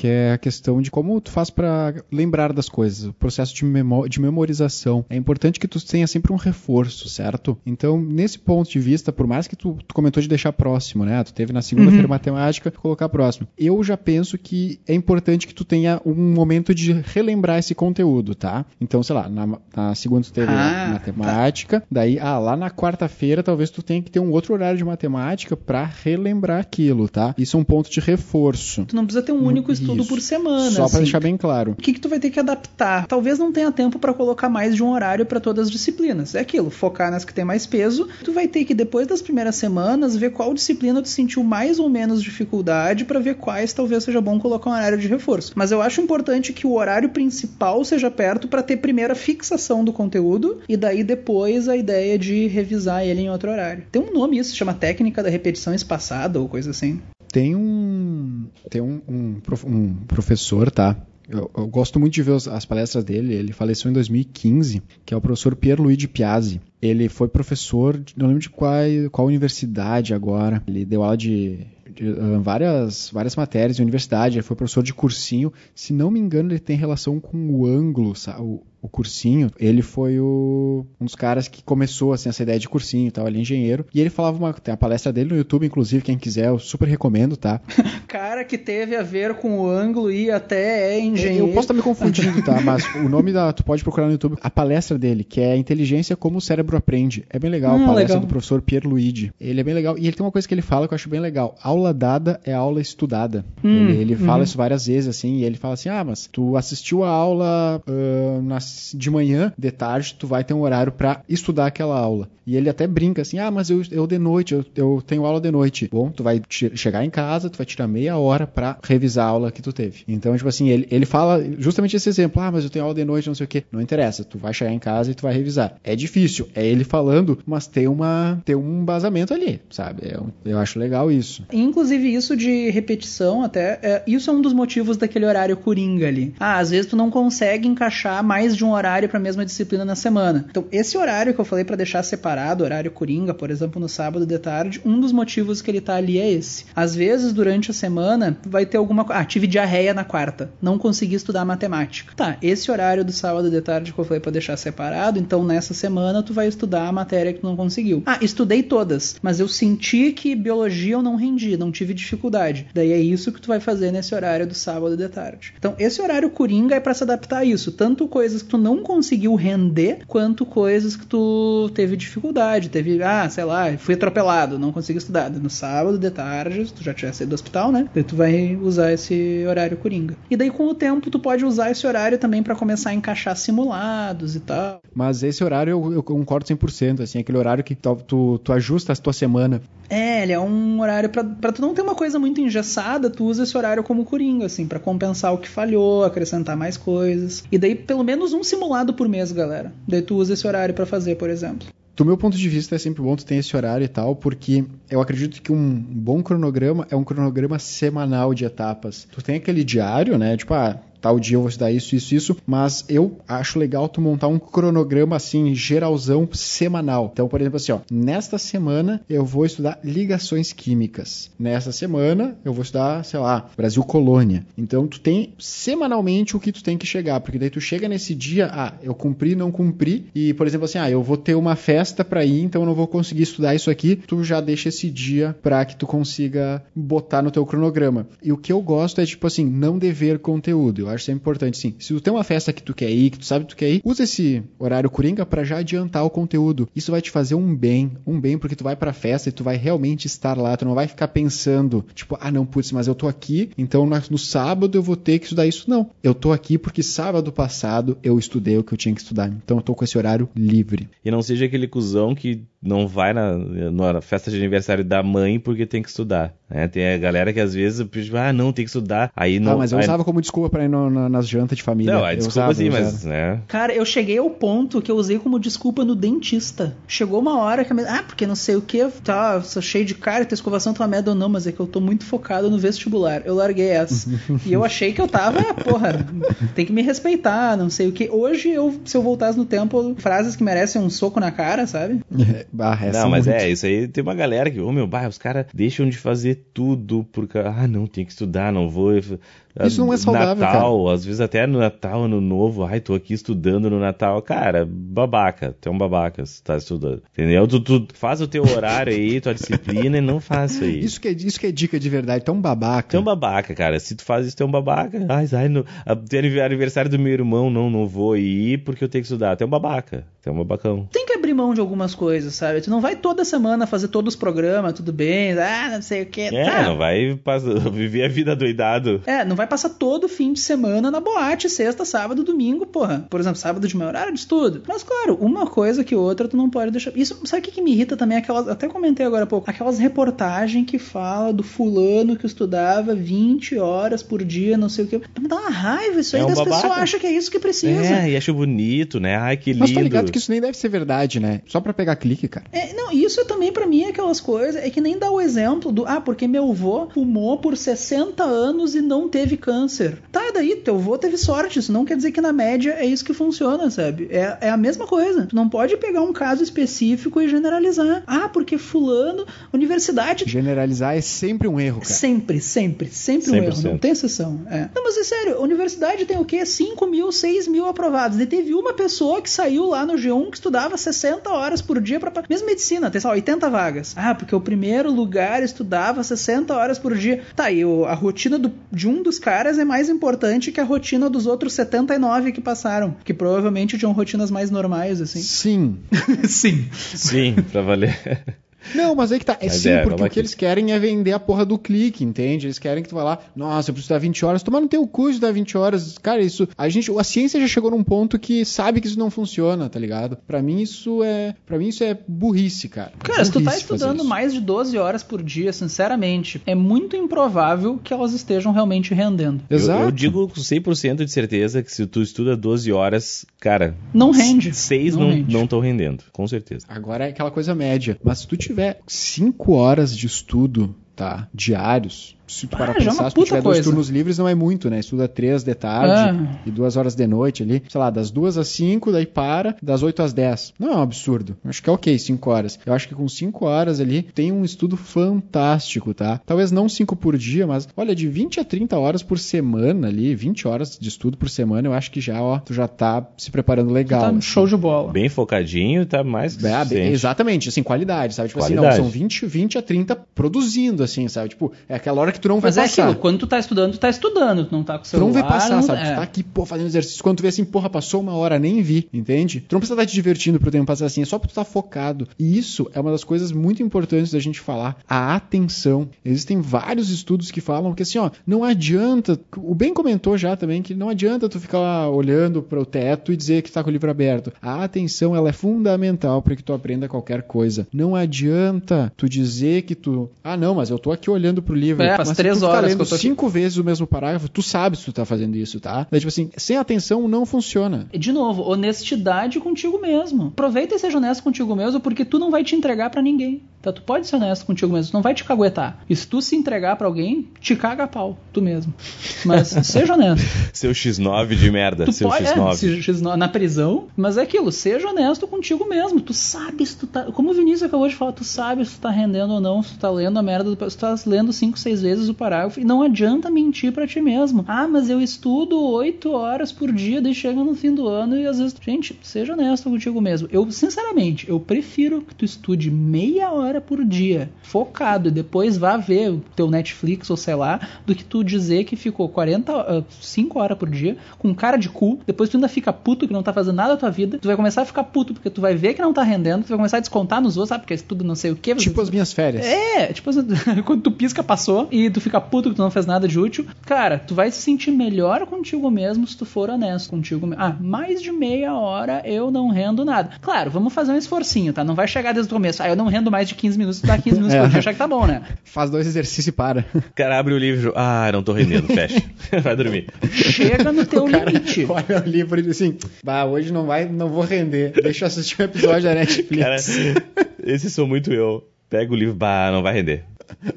Que é a questão de como tu faz para lembrar das coisas, o processo de, memo de memorização. É importante que tu tenha sempre um reforço, certo? Então, nesse ponto de vista, por mais que tu, tu comentou de deixar próximo, né? Tu teve na segunda-feira uhum. matemática, colocar próximo. Eu já penso que é importante que tu tenha um momento de relembrar esse conteúdo, tá? Então, sei lá, na, na segunda tu teve ah, matemática, tá. daí, ah, lá na quarta-feira talvez tu tenha que ter um outro horário de matemática para relembrar aquilo, tá? Isso é um ponto de reforço. Tu não precisa ter um único estudo estudo por semana. Só assim. para deixar bem claro. O que, que tu vai ter que adaptar? Talvez não tenha tempo para colocar mais de um horário para todas as disciplinas. É aquilo, focar nas que tem mais peso. Tu vai ter que, depois das primeiras semanas, ver qual disciplina tu sentiu mais ou menos dificuldade para ver quais talvez seja bom colocar um horário de reforço. Mas eu acho importante que o horário principal seja perto para ter primeiro a fixação do conteúdo e daí depois a ideia de revisar ele em outro horário. Tem um nome isso, chama técnica da repetição espaçada ou coisa assim. Tem um. Tem um, um, um professor, tá? Eu, eu, gosto muito de ver as palestras dele. Ele faleceu em 2015, que é o professor Pierluigi Piazzi. Ele foi professor, não lembro de qual, qual universidade agora. Ele deu aula de, de várias, várias matérias de universidade. Ele foi professor de cursinho. Se não me engano, ele tem relação com o ângulo, o, o cursinho, ele foi o, um dos caras que começou assim, essa ideia de cursinho e tal, ele é engenheiro. E ele falava uma. Tem a palestra dele no YouTube, inclusive, quem quiser, eu super recomendo, tá? cara que teve a ver com o ângulo e até é engenheiro. Eu posso estar me confundindo, tá? Mas o nome da. Tu pode procurar no YouTube a palestra dele, que é Inteligência Como o Cérebro Aprende. É bem legal, ah, a palestra legal. do professor Pierre Luigi. Ele é bem legal. E ele tem uma coisa que ele fala que eu acho bem legal. Aula dada é aula estudada. Hum, ele, ele fala hum. isso várias vezes, assim, e ele fala assim: ah, mas tu assistiu a aula uh, na de manhã, de tarde, tu vai ter um horário para estudar aquela aula. E ele até brinca assim: ah, mas eu, eu de noite, eu, eu tenho aula de noite. Bom, tu vai chegar em casa, tu vai tirar meia hora para revisar a aula que tu teve. Então, tipo assim, ele, ele fala justamente esse exemplo: ah, mas eu tenho aula de noite, não sei o que. Não interessa, tu vai chegar em casa e tu vai revisar. É difícil, é ele falando, mas tem, uma, tem um embasamento ali, sabe? Eu, é eu acho legal isso. Inclusive, isso de repetição, até, é, isso é um dos motivos daquele horário coringa ali. Ah, às vezes tu não consegue encaixar mais de um horário para a mesma disciplina na semana. Então, esse horário que eu falei para deixar separado, horário coringa, por exemplo, no sábado de tarde, um dos motivos que ele tá ali é esse. Às vezes, durante a semana, vai ter alguma Ah, tive diarreia na quarta, não consegui estudar matemática. Tá, esse horário do sábado de tarde que eu falei para deixar separado, então nessa semana tu vai estudar a matéria que tu não conseguiu. Ah, estudei todas, mas eu senti que biologia eu não rendi, não tive dificuldade. Daí é isso que tu vai fazer nesse horário do sábado de tarde. Então, esse horário coringa é para se adaptar a isso, tanto coisas tu não conseguiu render, quanto coisas que tu teve dificuldade, teve, ah, sei lá, fui atropelado, não consegui estudar. No sábado de tarde, se tu já tivesse saído do hospital, né? Daí tu vai usar esse horário coringa. E daí com o tempo tu pode usar esse horário também para começar a encaixar simulados e tal. Mas esse horário eu, eu concordo 100%, assim, aquele horário que tu, tu, tu ajusta a tua semana. É, ele é um horário para tu não ter uma coisa muito engessada, tu usa esse horário como coringa, assim, para compensar o que falhou, acrescentar mais coisas. E daí pelo menos um simulado por mês, galera. Daí tu usa esse horário para fazer, por exemplo. Do meu ponto de vista, é sempre bom tu ter esse horário e tal, porque eu acredito que um bom cronograma é um cronograma semanal de etapas. Tu tem aquele diário, né? Tipo, ah, tal dia eu vou estudar isso, isso, isso, mas eu acho legal tu montar um cronograma assim, geralzão, semanal. Então, por exemplo, assim, ó, nesta semana eu vou estudar ligações químicas. Nesta semana eu vou estudar, sei lá, Brasil Colônia. Então, tu tem semanalmente o que tu tem que chegar, porque daí tu chega nesse dia, ah, eu cumpri, não cumpri, e, por exemplo, assim, ah, eu vou ter uma festa para ir, então eu não vou conseguir estudar isso aqui, tu já deixa esse dia para que tu consiga botar no teu cronograma. E o que eu gosto é, tipo assim, não dever conteúdo. Eu acho sempre importante, sim. Se tu tem uma festa que tu quer ir, que tu sabe que tu quer ir, usa esse horário coringa para já adiantar o conteúdo. Isso vai te fazer um bem, um bem porque tu vai pra festa e tu vai realmente estar lá, tu não vai ficar pensando, tipo, ah não, putz, mas eu tô aqui, então no sábado eu vou ter que estudar isso. Não, eu tô aqui porque sábado passado eu estudei o que eu tinha que estudar, então eu tô com esse horário livre. E não seja aquele cuzão que não vai na, na festa de aniversário da mãe porque tem que estudar. né? Tem a galera que às vezes, tipo, ah, não, tem que estudar. Aí não. ah, mas eu aí- usava como desculpa pra ir no- na- nas jantas de família. Não, eu desculpa assim, mas, né? Cara, eu cheguei ao ponto que eu usei como desculpa no dentista. Chegou uma hora que a Ah, porque não sei o que, tá, sou cheio de cara, tua escovação tá uma merda ou não, mas é que eu tô muito focado no vestibular. Eu larguei essa. e eu achei que eu tava, porra, tem que me respeitar, não sei o que. Hoje, eu, se eu voltasse no tempo, frases que merecem um soco na cara, sabe? Bah, essa Não, mas muito. é, isso aí tem uma galera que, ô meu, bah, os caras deixam de fazer tudo porque, ah, não, tem que estudar, não vou. Isso não é saudável, Natal, às vezes até no Natal, ano novo, ai, tô aqui estudando no Natal. Cara, babaca, tu é um babaca se tá estudando. Entendeu? Tu, tu faz o teu horário aí, tua disciplina e não faça isso. Isso que, é, isso que é dica de verdade, tão babaca. Tu é um babaca, cara. Se tu faz isso, tu é um babaca. Ai, ai, no, tem aniversário do meu irmão, não, não vou ir porque eu tenho que estudar. Tu é um babaca. Tu é um babacão. Tem que abrir mão de algumas coisas, sabe? Tu não vai toda semana fazer todos os programas, tudo bem, ah, não sei o que. É, tá. não vai passar- viver a vida doidado. É, não vai passar todo fim de semana na boate, sexta, sábado, domingo, porra. Por exemplo, sábado de manhã, horário de estudo. Mas, claro, uma coisa que outra tu não pode deixar. Isso, sabe o que, que me irrita também? Aquelas, até comentei agora há pouco, aquelas reportagens que fala do fulano que estudava 20 horas por dia, não sei o que. Me dá uma raiva isso aí, É um das pessoas acham que é isso que precisa. É, e acho bonito, né? Ai, que lindo. Mas tá ligado que isso nem deve ser verdade, né? Só pra pegar clique, cara. É, não, isso também pra mim é aquelas coisas, é que nem dá o exemplo do, ah, porque meu avô fumou por 60 anos e não teve câncer. Tá, e daí, teu avô teve sorte, isso não quer dizer que na média é isso que funciona, sabe? É, é a mesma coisa. Tu não pode pegar um caso específico e generalizar. Ah, porque fulano, universidade Generalizar é sempre um erro, cara. Sempre, sempre, sempre um erro, 100%. não tem exceção. É. Não, mas é sério, a universidade tem o quê? 5 mil, 6 mil aprovados. E teve uma pessoa que saiu lá no G1 que estudava 60 horas por dia para mesmo medicina, tem só 80 vagas. Ah, porque o primeiro lugar estudava 60 horas por dia. Tá, e a rotina do- de um dos caras é mais importante que a rotina dos outros 79 que passaram, que provavelmente tinham rotinas mais normais, assim. Sim. Sim. Sim, pra valer. Não, mas aí que tá. É Mas sim, é, porque o que eles querem é vender a porra do clique, entende? Eles querem que tu vá lá, nossa, eu preciso dar 20 horas. Tomar no teu cu de dar 20 horas. Cara, isso. A gente. A ciência já chegou num ponto que sabe que isso não funciona, tá ligado? Pra mim isso é. para mim isso é burrice, cara. Cara, se tu tá Burrice estudando mais de 12 horas por dia, sinceramente, é muito improvável que elas estejam realmente rendendo. Eu, Exato. eu digo com 100% de certeza que se tu estuda 12 horas, cara. Não rende. Seis Não não rende. não estão rendendo, com certeza. Agora é aquela coisa média. Mas se tu tiver 5 horas de estudo, tá? Diários. Se tu Ah, parar já é pensar, se tu tiver dois coisa. turnos livres, não é muito, né? Estuda três de tarde Ah. e duas horas de noite ali. Sei lá, das duas às cinco, daí para, das oito às dez. Não é um absurdo. Eu Acho que é ok, cinco horas. Eu acho que com cinco horas ali tem um estudo fantástico, tá? Talvez não cinco por dia, mas olha, de 20 a 30 horas por semana ali, 20 horas de estudo por semana, eu acho que já, ó, tu já tá se preparando legal. Tá assim. show de bola. Bem focadinho, tá mais que É, bem- exatamente, assim, qualidade, sabe? Tipo assim, Qualidade. não, são 20, 20 a 30 produzindo, assim, sabe? Tipo, é aquela hora que tu não vai Mas é passar. aquilo, quando tu tá estudando, tu tá estudando, tu não tá com o Tu celular. não vai passar, não- sabe? é. Tu tá aqui, pô, fazendo exercício. Quando tu vê assim, porra, passou uma hora, nem vi, entende? Tu não precisa estar te divertindo pro tempo passar assim, é só pra tu estar focado. E isso é uma das coisas muito importantes da gente falar, a atenção. Existem vários estudos que falam que assim, ó, não adianta, o Ben comentou já também que não adianta tu ficar olhando para o teto e dizer que tá com o livro aberto. A atenção, ela é fundamental para que tu aprenda qualquer coisa. Não adianta tu dizer que tu, ah, não, mas eu tô aqui olhando pro livro. É, mas se três tu ficar horas lendo que eu tô cinco vezes o mesmo parágrafo, tu sabe se tu tá fazendo isso, tá? Daí, tipo assim, sem atenção não funciona. De novo, honestidade contigo mesmo. Aproveita e seja honesto contigo mesmo, porque tu não vai te entregar pra ninguém. Tá? Tu pode ser honesto contigo mesmo, não vai te caguetar. E se tu se entregar pra alguém, te caga a pau, tu mesmo. Mas seja honesto. Seu X9 de merda, Tu seu pode, é, X9. se- X9 na prisão, mas é aquilo, seja honesto contigo mesmo. Tu sabe se tu tá. Como o Vinícius acabou de falar, tu sabe se tu tá rendendo ou não, se tu tá lendo a merda do. Se tu tá lendo 5, 6 vezes o parágrafo. E não adianta mentir pra ti mesmo. Ah, mas eu estudo 8 horas por dia, daí chega no fim do ano e às vezes. Gente, seja honesto contigo mesmo. Eu, sinceramente, eu prefiro que tu estude meia hora por dia, focado, e depois vá ver o teu Netflix ou sei lá, do que tu dizer que ficou 40, 5 horas por dia, com cara de cu, depois tu ainda fica puto que não tá fazendo nada da tua vida, tu vai começar a ficar puto porque tu vai ver que não tá rendendo, tu vai começar a descontar nos outros, sabe? Porque tudo não sei o que. Tipo as minhas férias. É, tipo, quando tu pisca, passou, e tu fica puto que tu não fez nada de útil. Cara, tu vai se sentir melhor contigo mesmo se tu for honesto contigo mesmo. Ah, mais de meia hora eu não rendo nada. Claro, vamos fazer um esforcinho, tá? Não vai chegar desde o começo. Ah, eu não rendo mais de 15 minutos, tu dá 15 minutos É. por dia, achar que tá bom, né? Faz dois exercícios e para. O cara abre o livro. Ah, não tô rendendo, fecha. Vai dormir. Chega no teu O cara limite. olha o livro e diz assim: Bah, hoje não vai, não vou render. Deixa eu assistir um episódio da Netflix. Cara, esse sou muito eu. Pega o livro, bah, não vai render.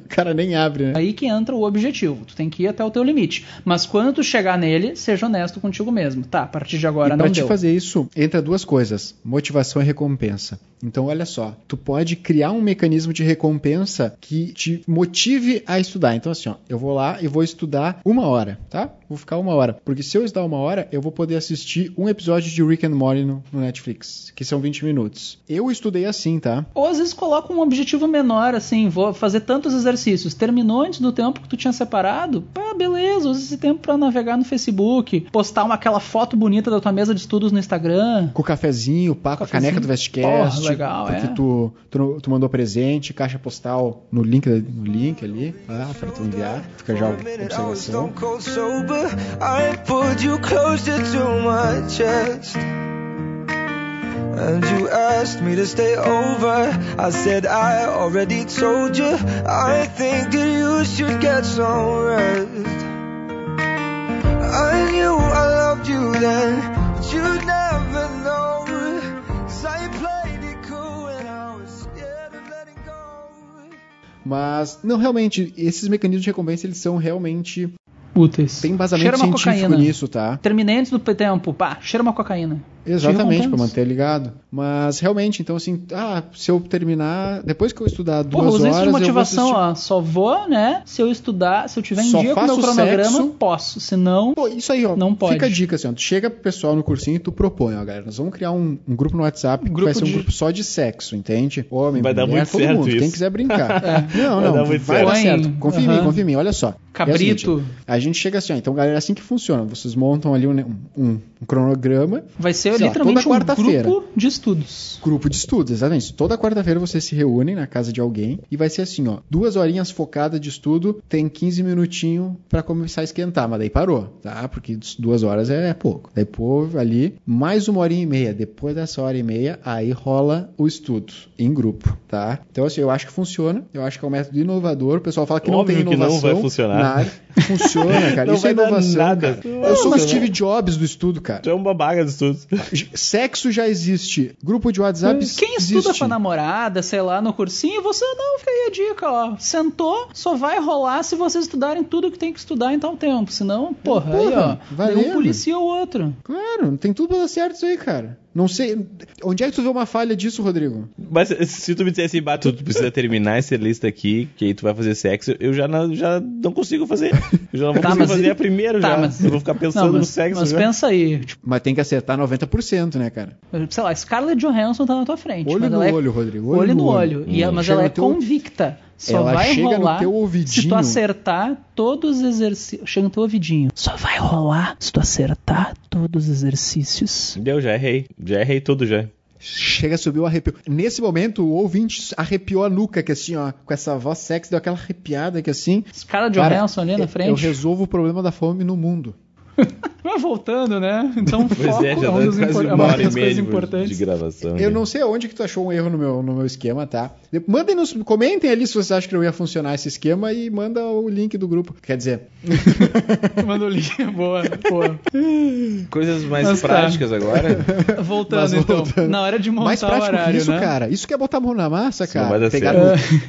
O cara nem abre, né? Aí que entra o objetivo. Tu tem que ir até o teu limite. Mas quando tu chegar nele, seja honesto contigo mesmo. Tá, a partir de agora e não pra te deu. fazer isso, entra duas coisas: motivação e recompensa. Então, olha só, tu pode criar um mecanismo de recompensa que te motive a estudar. Então, assim, ó, eu vou lá e vou estudar uma hora, tá? Vou ficar uma hora. Porque se eu estudar uma hora, eu vou poder assistir um episódio de Rick and Morty no, no Netflix, que são 20 minutos. Eu estudei assim, tá? Ou às vezes coloca um objetivo menor, assim, vou fazer tantos exercícios. Terminou antes do tempo que tu tinha separado? Pá, beleza, usa esse tempo pra navegar no Facebook, postar uma, aquela foto bonita da tua mesa de estudos no Instagram. Com o cafezinho, pá, com a caneca do Vestcast. Porra, legal, porque é. tu, tu, tu mandou presente, caixa postal no link, no link ali, ah, pra tu enviar. Fica já a observação. I pulled you closer to my chest. And you asked me to stay over. I said, I already told you. I think that you should get some rest. I knew I loved you then, but you'd never know. 'Cause I played it cool and I was scared of letting go. Mas, não, realmente, esses mecanismos de recompensa, eles são realmente. Úteis. Tem embasamento Cheira uma científico cocaína. nisso, tá? Terminei antes do tempo, pá, cheira uma cocaína. Exatamente, recompensa. manter ligado. Mas, realmente, então, assim, ah, se eu terminar. Depois que eu estudar Porra, duas usa isso horas. de eu vou motivação, assistir- ó. Só vou, né? Se eu estudar, se eu tiver em Só dia com o meu cronograma, sexo. posso. Se não, Pô, isso aí, ó. Não pode. Fica a dica assim, ó. Tu chega pro pessoal no cursinho e tu propõe, ó, galera. Nós vamos criar um, um grupo no WhatsApp que grupo vai ser um de- grupo só de sexo, entende? Homem, Vai dar mulher, muito todo certo mundo. Quem isso. quiser brincar. Não, Vai não, dar muito vai certo. dar certo. Confia em mim, confia em mim. Olha só. É Cabrito. seguinte, a gente chega assim, ó. Então, galera, é assim que funciona. Vocês montam ali um, um- um cronograma. vai ser Sei lá, literalmente toda um quarta-feira. grupo de estudos. Grupo de estudos, exatamente. Toda quarta-feira vocês se reúnem na casa de alguém e vai ser assim, ó. Duas horinhas focadas de estudo, tem 15 minutinhos pra começar a esquentar, mas daí parou, tá? Porque duas horas é pouco. Daí pô, ali, mais uma horinha e meia. Depois dessa hora e meia, aí rola o estudo em grupo, tá? Então, assim, eu acho que funciona. Eu acho que é um método inovador. O pessoal fala que não Óbvio tem que não inovação. vai funcionar. na área. Funciona, cara. Não Isso é vai dar inovação. nada. cara. Não Eu sou o Steve Jobs do estudo, cara. Tu é um babaca de estudos. Sexo já existe. Grupo de WhatsApp Quem estuda existe. com a namorada, sei lá, no cursinho, você não, fica aí a dica, ó. Sentou, só vai rolar se vocês estudarem tudo que tem que estudar em tal tempo. Senão, porra, aí, Porra, ó. valendo. um policia o outro. Claro, tem tudo pra dar certo isso aí, cara. Não sei. Onde é que tu vê uma falha disso, Rodrigo? Mas se tu me dissesse, bah, tu, tu precisa terminar essa lista aqui, que aí tu vai fazer sexo, eu já não, já não consigo fazer. Eu já não vou Tá, conseguir fazer e- a primeira tá, já. mas- Eu vou ficar pensando Não, mas, no sexo mas já. pensa aí, tipo, Mas tem que acertar 90%, né, cara? sei lá, Scarlett Johansson tá na tua frente. Olho mas no ela é- olho, Rodrigo. Olho, no olho. E, Hum. mas Chega ela é teu- convicta. Só Ela vai chega no rolar teu se tu ouvidinho. acertar todos os exercícios. Chega no teu ouvidinho. Só vai rolar se tu acertar todos os exercícios. Deu, já errei. Já errei tudo já. Chega a subir o arrepio. Nesse momento, o ouvinte arrepiou a nuca, que assim, ó, com essa voz sexy, deu aquela arrepiada que assim. Scarlett Cara, Johansson ali eu- na Eu frente. resolvo o problema da fome no mundo. Vai voltando, né? Então Pois foco é, já é, um dos quase impor- é uma uma hora e das coisas importantes. de gravação. Eu né? não sei aonde que tu achou um erro no meu, no meu esquema, tá? De- Mandem nos. Comentem ali se vocês acham que não ia funcionar esse esquema e manda o link do grupo. Quer dizer, Manda o link. Boa, boa. Coisas mais Mas tá. práticas agora. Voltando, Mas então. voltando. Na hora de montar mais o prático horário, que isso, né? cara. Isso que é botar a mão na massa, Isso não cara. vai dar Pegar certo.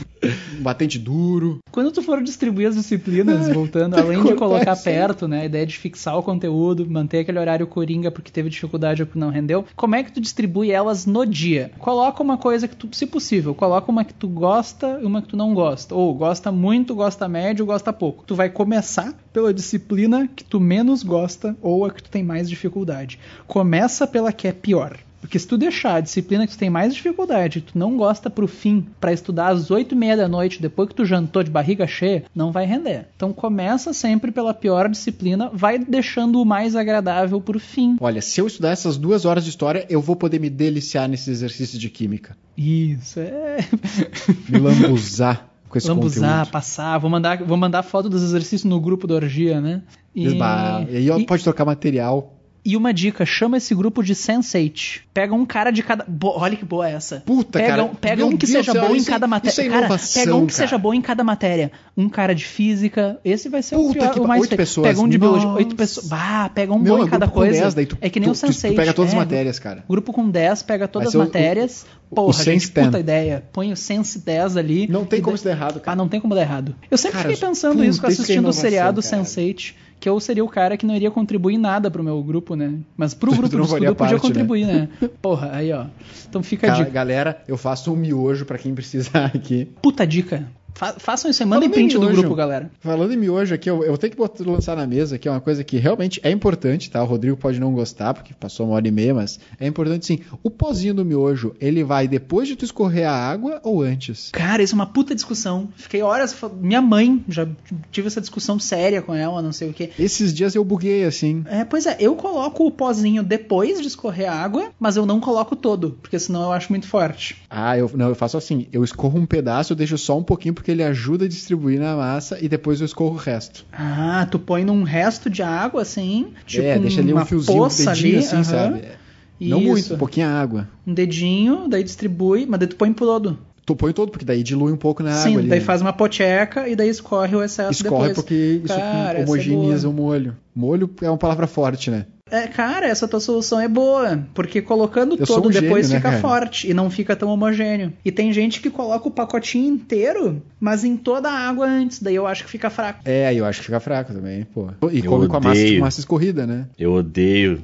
um batente duro. Quando tu for distribuir as disciplinas, voltando, além de colocar perto, né, a ideia de fixar o conteúdo, manter aquele horário coringa porque teve dificuldade ou porque não rendeu, como é que tu distribui elas no dia? Coloca uma coisa que tu, se possível, coloca uma que tu gosta e uma que tu não gosta. Ou gosta muito, gosta médio, gosta pouco. Tu vai começar pela disciplina que tu menos gosta ou a que tu tem mais dificuldade. Começa pela que é pior. Porque se tu deixar a disciplina que tu tem mais dificuldade, tu não gosta pro fim, pra estudar às oito e meia da noite, depois que tu jantou de barriga cheia, não vai render. Então começa sempre pela pior disciplina, vai deixando o mais agradável pro fim. Olha, se eu estudar essas duas horas de história, eu vou poder me deliciar nesses exercícios de química. Isso, é. Me lambuzar com esse Lambuzar, conteúdo. passar, vou mandar, vou mandar foto dos exercícios no grupo da orgia, né? E aí ó, e- pode trocar material. E uma dica, chama esse grupo de Sense8. Pega um cara de cada. Bo- Olha que boa essa. Puta, pega cara, um, pega um que Deus seja céu, bom em é- cada matéria. é cara, pega um que cara. seja bom em cada matéria. Um cara de física. Esse vai ser o, Puta pior, que o mais oito pessoas. Pega um de biologia. Oito pessoas. Bah, pega um Meu, bom é em cada coisa. 10, daí tu- é que nem tu- o tu- tu Sense8. pega todas as é, matérias, cara. Grupo com 10, pega todas as o- matérias. o- Porra, o gente, Sense 10. puta ideia. Põe o Sense 10 ali. Não tem como da- isso dar errado, Ah, cara. não tem como dar errado. Eu sempre Cara, fiquei pensando isso é assistindo o seriado cara. Sense8, que eu seria o cara que não iria contribuir nada pro meu grupo, né? Mas pro grupo do estudo podia parte, né? contribuir, né? Porra, aí ó. Então fica a Cara, dica. galera, eu faço um miojo pra quem precisar aqui. Puta dica. Fa- façam isso aí, mandem print do grupo, galera. Falando em miojo aqui, eu, eu tenho que botar, lançar na mesa, que é uma coisa que realmente é importante, tá? O Rodrigo pode não gostar, porque passou uma hora e meia, mas é importante sim. O pozinho do miojo, ele vai depois de tu escorrer a água ou antes? Cara, isso é uma puta discussão. Fiquei horas. Minha mãe, já tive essa discussão séria com ela, não sei o quê. Esses dias eu buguei assim. É, pois é, eu coloco o pozinho depois de escorrer a água, mas eu não coloco todo, porque senão eu acho muito forte. Ah, eu não, eu faço assim, eu escorro um pedaço, eu deixo só um pouquinho porque ele ajuda a distribuir na massa e depois eu escorro o resto. Ah, tu põe num resto de água, assim, tipo é, deixa ali um fiozinho, um dedinho ali, assim, aham. sabe? É. Não Isso. muito, um pouquinho água. Um dedinho, daí distribui, mas daí tu põe todo. Tu põe todo, porque daí dilui um pouco na Sim, água ali. daí né? faz uma pocheca e daí escorre o excesso Escorre depois. porque isso Cara, é homogeneiza boa. o molho. Molho é uma palavra forte, né? É, cara, essa tua solução é boa, porque colocando Eu todo um depois gênio, né, fica cara? forte e não fica tão homogêneo. E tem gente que coloca o pacotinho inteiro, mas em toda a água antes, daí eu acho que fica fraco. É, aí eu acho que fica fraco também, pô. E Eu come com a massa, odeio. massa escorrida, né? Eu odeio.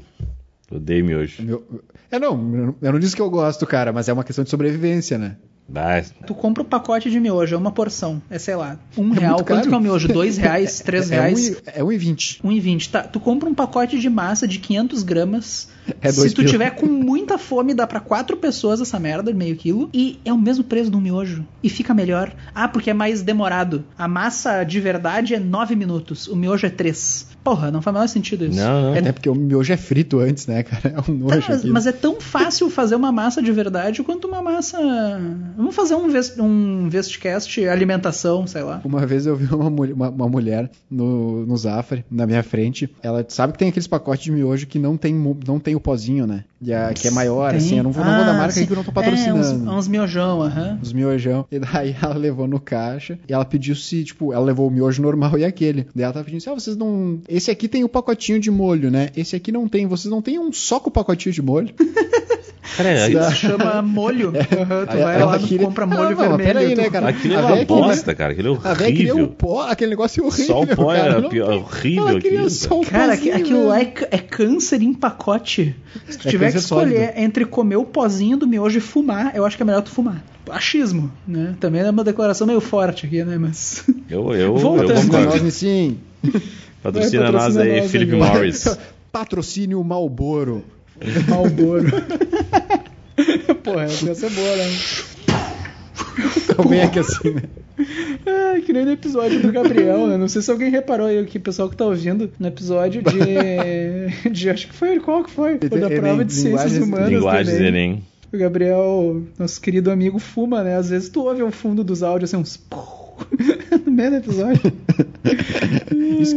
Odeio miojo. Meu- É, não- eu não disse que eu gosto, cara, mas é uma questão de sobrevivência, né? Tu compra o pacote de miojo, é uma porção, é sei lá, um É real. Quanto caro. que é o miojo? Dois reais? Três É, reais? um e- é 1,20. 1,20. Tá, tu compra um pacote de massa de 500 gramas. É Se dois tu pila. tiver com muita fome, dá pra quatro pessoas essa merda, meio quilo. E é o mesmo preço do miojo. E fica melhor. Ah, porque é mais demorado. A massa de verdade é 9 minutos. O miojo é 3. Porra, não faz o menor sentido isso. Não, não. É, É porque o miojo é frito antes, né, cara? É um nojo Tá, mas, é tão fácil fazer uma massa de verdade quanto uma massa. Vamos fazer um, vest... um vestcast alimentação, sei lá. Uma vez eu vi uma, mul- uma- uma mulher no, no Zafari, na minha frente. Ela sabe que tem aqueles pacotes de miojo que não tem, não tem o pozinho, né? E a, que é maior, Tem? assim. Eu não vou, não vou dar Ah, marca sim. que eu não tô É, patrocinando. uns, uns miojão, aham. Os miojão. E daí ela levou no caixa e ela pediu se, tipo, ela levou o miojo normal e aquele. Daí ela tava pedindo assim: ah, vocês não. Esse aqui tem o pacotinho de molho, né? Esse aqui não tem. Vocês não têm um só com o pacotinho de molho? cara. Se chama molho. Aham, tu Aí vai ela lá e compra Não, molho não, vermelho. peraí, né, cara? aquilo é A uma bosta, cara. Aquilo é A velha queria o horrível. pó, aquele negócio horrível. Só o pó cara. era Não- pior- horrível Ela aquilo, o Cara, pozinho, aqui- aquilo né? lá é, c- é câncer em pacote. Se tu É tiver que escolher sólido. entre comer o pozinho do miojo e fumar, eu acho que é melhor tu fumar. Achismo, né? Também é uma declaração meio forte aqui, né? Mas. Eu, eu, Voltando. eu Patrocina nós, Patrocina Vai, nós patrocina aí, nós Felipe aí. Morris. Patrocínio Malboro. Malboro. Porra, essa ia ser boa, né? Também é que assim, né? Ah, que nem no episódio do Gabriel, né? Não sei se alguém reparou aí, que o pessoal que tá ouvindo, no episódio de. de acho que foi. Qual que foi? Foi da Enem, prova de ciências humanas. Linguagens Enem. Enem. O Gabriel, nosso querido amigo, fuma, né? Às vezes tu ouve ao fundo dos áudios assim, uns. No meio do episódio. Isso,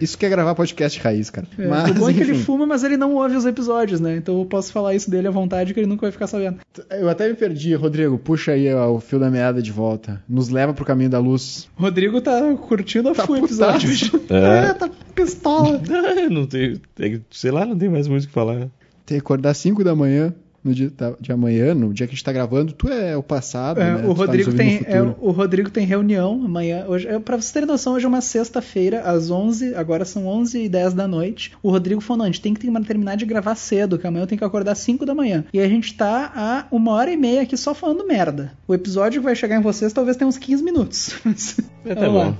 isso que é gravar podcast raiz, cara. É, Mas, o bom é que ele enfim, fuma, mas ele não ouve os episódios, né? Então eu posso falar isso dele à vontade que ele nunca vai ficar sabendo. eu até me perdi. Rodrigo, puxa aí ó, o fio da meada de volta. Nos leva pro caminho da luz. O Rodrigo tá curtindo a Tá full episódio. É. É, tá pistola. Não tem, tem- sei lá, não tem mais muito o que falar. Tem que acordar 5 da manhã. No dia da- de amanhã, no dia que a gente tá gravando, tu é o passado, É, né? o, Tu tá Rodrigo ouvindo tem, é, o Rodrigo tem reunião amanhã. Hoje, é, pra vocês terem noção, hoje é uma sexta-feira, às 11, agora são 11 e 10 da noite. O Rodrigo falou: não, a gente tem que terminar de gravar cedo, que amanhã eu tenho que acordar às 5 da manhã. E a gente tá há uma hora e meia aqui só falando merda. O episódio que vai chegar em vocês talvez tenha uns 15 minutos. É, tá bom.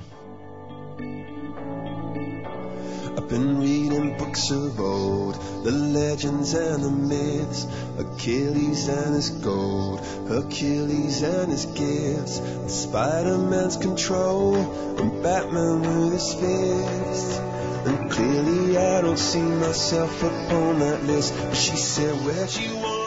I've been reading books of old, the legends and the myths, Achilles and his gold, Hercules and his gifts, Spider-Man's control, and Batman with his fists. And clearly I don't see myself upon that list, but she said, where'd you go?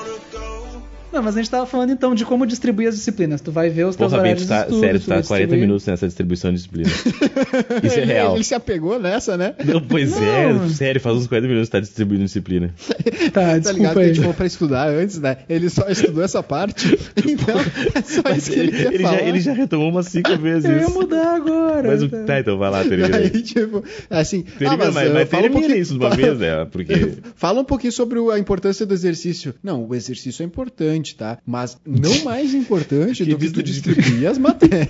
Não, mas a gente tava falando então de como distribuir as disciplinas. Tu vai ver os teus Porra, horários de tá, estudo, sério, tu tá vai 40 distribuir. minutos nessa distribuição de disciplina. Isso é Ele- real. Ele se apegou nessa, né? Não, pois Não. é, sério, faz uns 40 minutos que tá distribuindo disciplina. Tá, Tá desculpa ligado que a aí. gente falou pra estudar antes, né? Ele só estudou essa parte. Então, é só Mas isso que ele, ele, ele falar. já, ele já retomou umas 5 vezes Eu ia mudar agora. Mas o, tá, então vai lá, termina aí. Aí, tipo, assim. Termina, ah, mas, mas, fala um termina pouquinho- isso de uma vez, né? Porque. Fala um pouquinho sobre a importância do exercício. Não, o exercício é importante, tá? Mas não mais importante do que tu distribuir as matérias.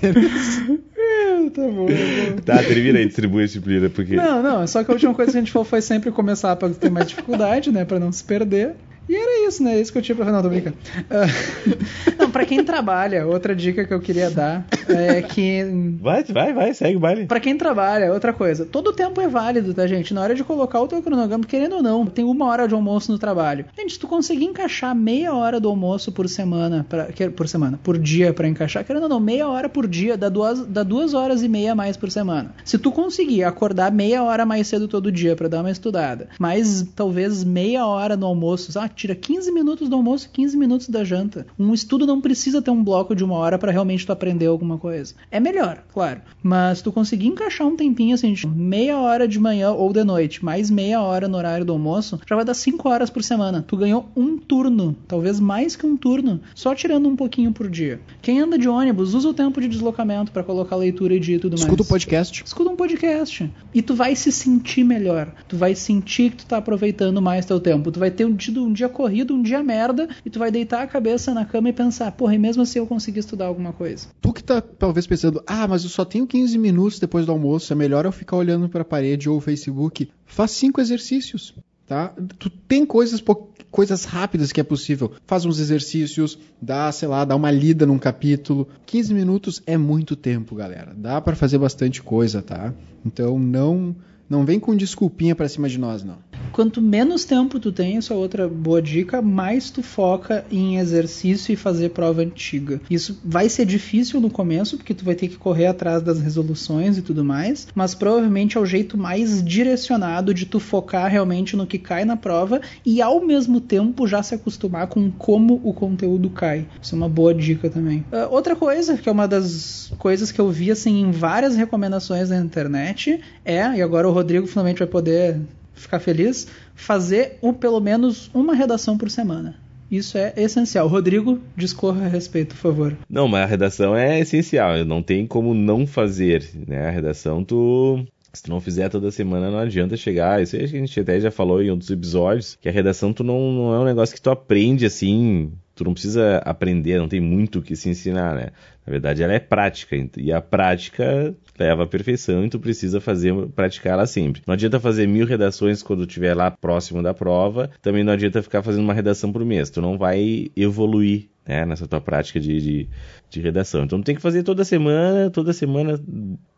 É, tá bom, tá bom. Tá, termina aí, distribui a disciplina, porque. Não, não, só que a última coisa que a gente falou foi sempre começar pra ter mais dificuldade, né? Pra não se perder. E era isso, né? Isso que eu tinha pra falar. Não, tô brincando. Ah, não, pra quem trabalha, outra dica que eu queria dar é que Vai, vai, vai, segue o baile. Pra quem trabalha, outra coisa. Todo tempo é válido, tá, gente? Na hora de colocar o teu cronograma, querendo ou não, tem uma hora de almoço no trabalho. Gente, se tu conseguir encaixar meia hora do almoço por semana, pra, por semana, por dia pra encaixar, querendo ou não, meia hora por dia dá duas, dá duas horas e meia a mais por semana. Se tu conseguir acordar meia hora mais cedo todo dia pra dar uma estudada, mais talvez meia hora no almoço, ah, tira 15 minutos do almoço, 15 minutos da janta. Um estudo não precisa ter um bloco de uma hora pra realmente tu aprender alguma coisa. É melhor, claro. Mas tu conseguir encaixar um tempinho assim, tipo, meia hora de manhã ou de noite, mais meia hora no horário do almoço, já vai dar 5 horas por semana. Tu ganhou um turno, talvez mais que um turno, só tirando um pouquinho por dia. Quem anda de ônibus, usa o tempo de deslocamento pra colocar leitura e dia e tudo mais. Escuta o podcast. Escuta um podcast. E tu vai se sentir melhor. Tu vai sentir que tu tá aproveitando mais teu tempo. Tu vai ter um, tido um dia corrido, um dia merda, e tu vai deitar a cabeça na cama e pensar, porra, e mesmo assim eu consegui estudar alguma coisa. Tu que tá talvez pensando, ah, mas eu só tenho 15 minutos depois do almoço, é melhor eu ficar olhando pra parede ou o Facebook. Faz cinco exercícios, tá? Tu tem coisas, coisas rápidas que é possível. Faz uns exercícios, dá, sei lá, dá uma lida num capítulo. 15 minutos é muito tempo, galera. Dá pra fazer bastante coisa, tá? Então não não vem com desculpinha pra cima de nós, não. Quanto menos tempo tu tem, isso é outra boa dica, mais tu foca em exercício e fazer prova antiga. Isso vai ser difícil no começo, porque tu vai ter que correr atrás das resoluções e tudo mais, mas provavelmente é o jeito mais direcionado de tu focar realmente no que cai na prova e ao mesmo tempo já se acostumar com como o conteúdo cai. Isso é uma boa dica também. Ah, outra coisa, que é uma das coisas que eu vi assim em várias recomendações na internet, é, e agora o Rodrigo finalmente vai poder ficar feliz, fazer um, pelo menos uma redação por semana. Isso é essencial. Rodrigo, discorra a respeito, por favor. Não, mas a redação é essencial. Não tem como não fazer, né? A redação, tu. Se tu não fizer toda semana, não adianta chegar. Isso aí a gente até já falou em outros episódios. Que a redação tu não, não é um negócio que tu aprende assim. Tu não precisa aprender, não tem muito o que se ensinar, né? Na verdade, ela é prática. E a prática leva à perfeição e tu precisa fazer, praticar ela sempre. Não adianta fazer mil redações quando estiver lá próximo da prova. Também não adianta ficar fazendo uma redação por mês. Tu não vai evoluir né, nessa tua prática de, de, de redação. Então tu tem que fazer toda semana, toda semana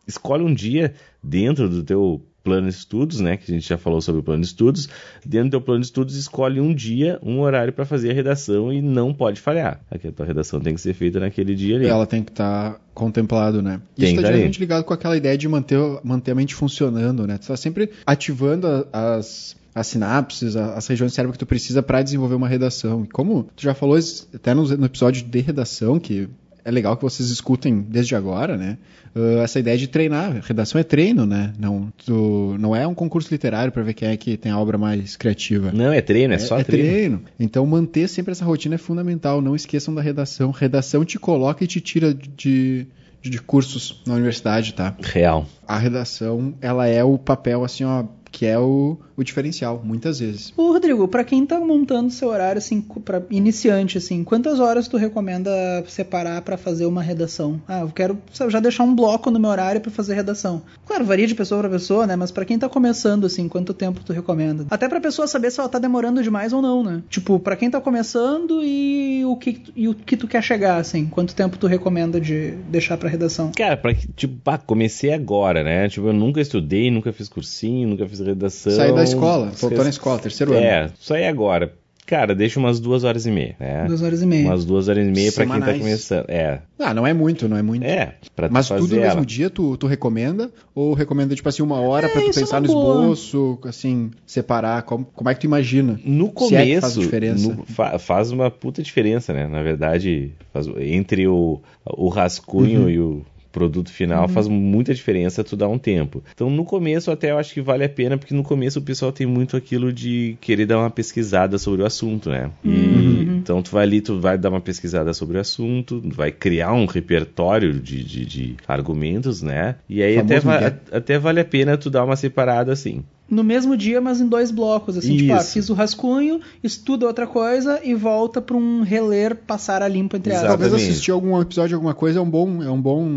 escolhe um dia dentro do teu plano de estudos, né, que a gente já falou sobre o plano de estudos. Dentro do teu plano de estudos escolhe um dia, um horário para fazer a redação e não pode falhar. Aqui a tua redação tem que ser feita naquele dia ali. Ela tem que estar contemplado, né? Tem Isso tá tá ali. diretamente ligado com aquela ideia de manter, manter a mente funcionando, né? Tu tá sempre ativando a- as, as sinapses, as regiões do cérebro que tu precisa para desenvolver uma redação. E como tu já falou até no episódio de redação, que é legal que vocês escutem desde agora, né? Uh, essa ideia de treinar. Redação é treino, né? Não, tu, não é um concurso literário para ver quem é que tem a obra mais criativa. Não, é treino, é, só treino. Então manter sempre essa rotina é fundamental. Não esqueçam da redação. Redação te coloca e te tira de, de, de cursos na universidade, tá? Real. A redação, ela é o papel assim, ó, que é o, o diferencial, muitas vezes. Ô, Rodrigo, pra quem tá montando seu horário, assim, para iniciante, assim, quantas horas tu recomenda separar pra fazer uma redação? Ah, eu quero sabe, já deixar um bloco no meu horário pra fazer redação. Claro, varia de pessoa pra pessoa, né? Mas pra quem tá começando, assim, quanto tempo tu recomenda? Até pra pessoa saber se ela tá demorando demais ou não, né? Tipo, pra quem tá começando e o que, e o que tu quer chegar, assim, quanto tempo tu recomenda de deixar pra redação? Cara, pra, que- tipo, pá, comecei agora, né? Tipo, eu nunca estudei, nunca fiz cursinho, nunca fiz redação. Sair da escola, voltou na escola, terceiro ano. É, saí agora. Cara, deixa umas duas horas e meia, né? Duas horas e meia. Umas duas horas e meia pra quem tá começando. É, Ah, não é muito, não é muito. é, pra tu Mas fazer tudo no mesmo ela. dia tu, tu recomenda? Ou recomenda, tipo assim, uma hora pra tu isso é pensar uma no boa. esboço, assim, separar? Como, como é que tu imagina? No começo, é que faz diferença. no- fa- faz uma puta diferença, né? Na verdade, faz- entre o, o rascunho Uhum. e o produto final faz muita diferença tu dar um tempo. Então no começo até eu acho que vale a pena, porque no começo o pessoal tem muito aquilo de querer dar uma pesquisada sobre o assunto, né? E, Uhum. Então tu vai ali, tu vai dar uma pesquisada sobre o assunto, vai criar um repertório de, de, de argumentos, né? E aí até, va- até vale a pena tu dar uma separada assim. No mesmo dia, mas em dois blocos, assim, tipo, ah, Isso. fiz o rascunho, estuda outra coisa e volta pra um reler, passar a limpo entre aspas. Talvez assistir algum episódio, alguma coisa, é um bom. É um bom.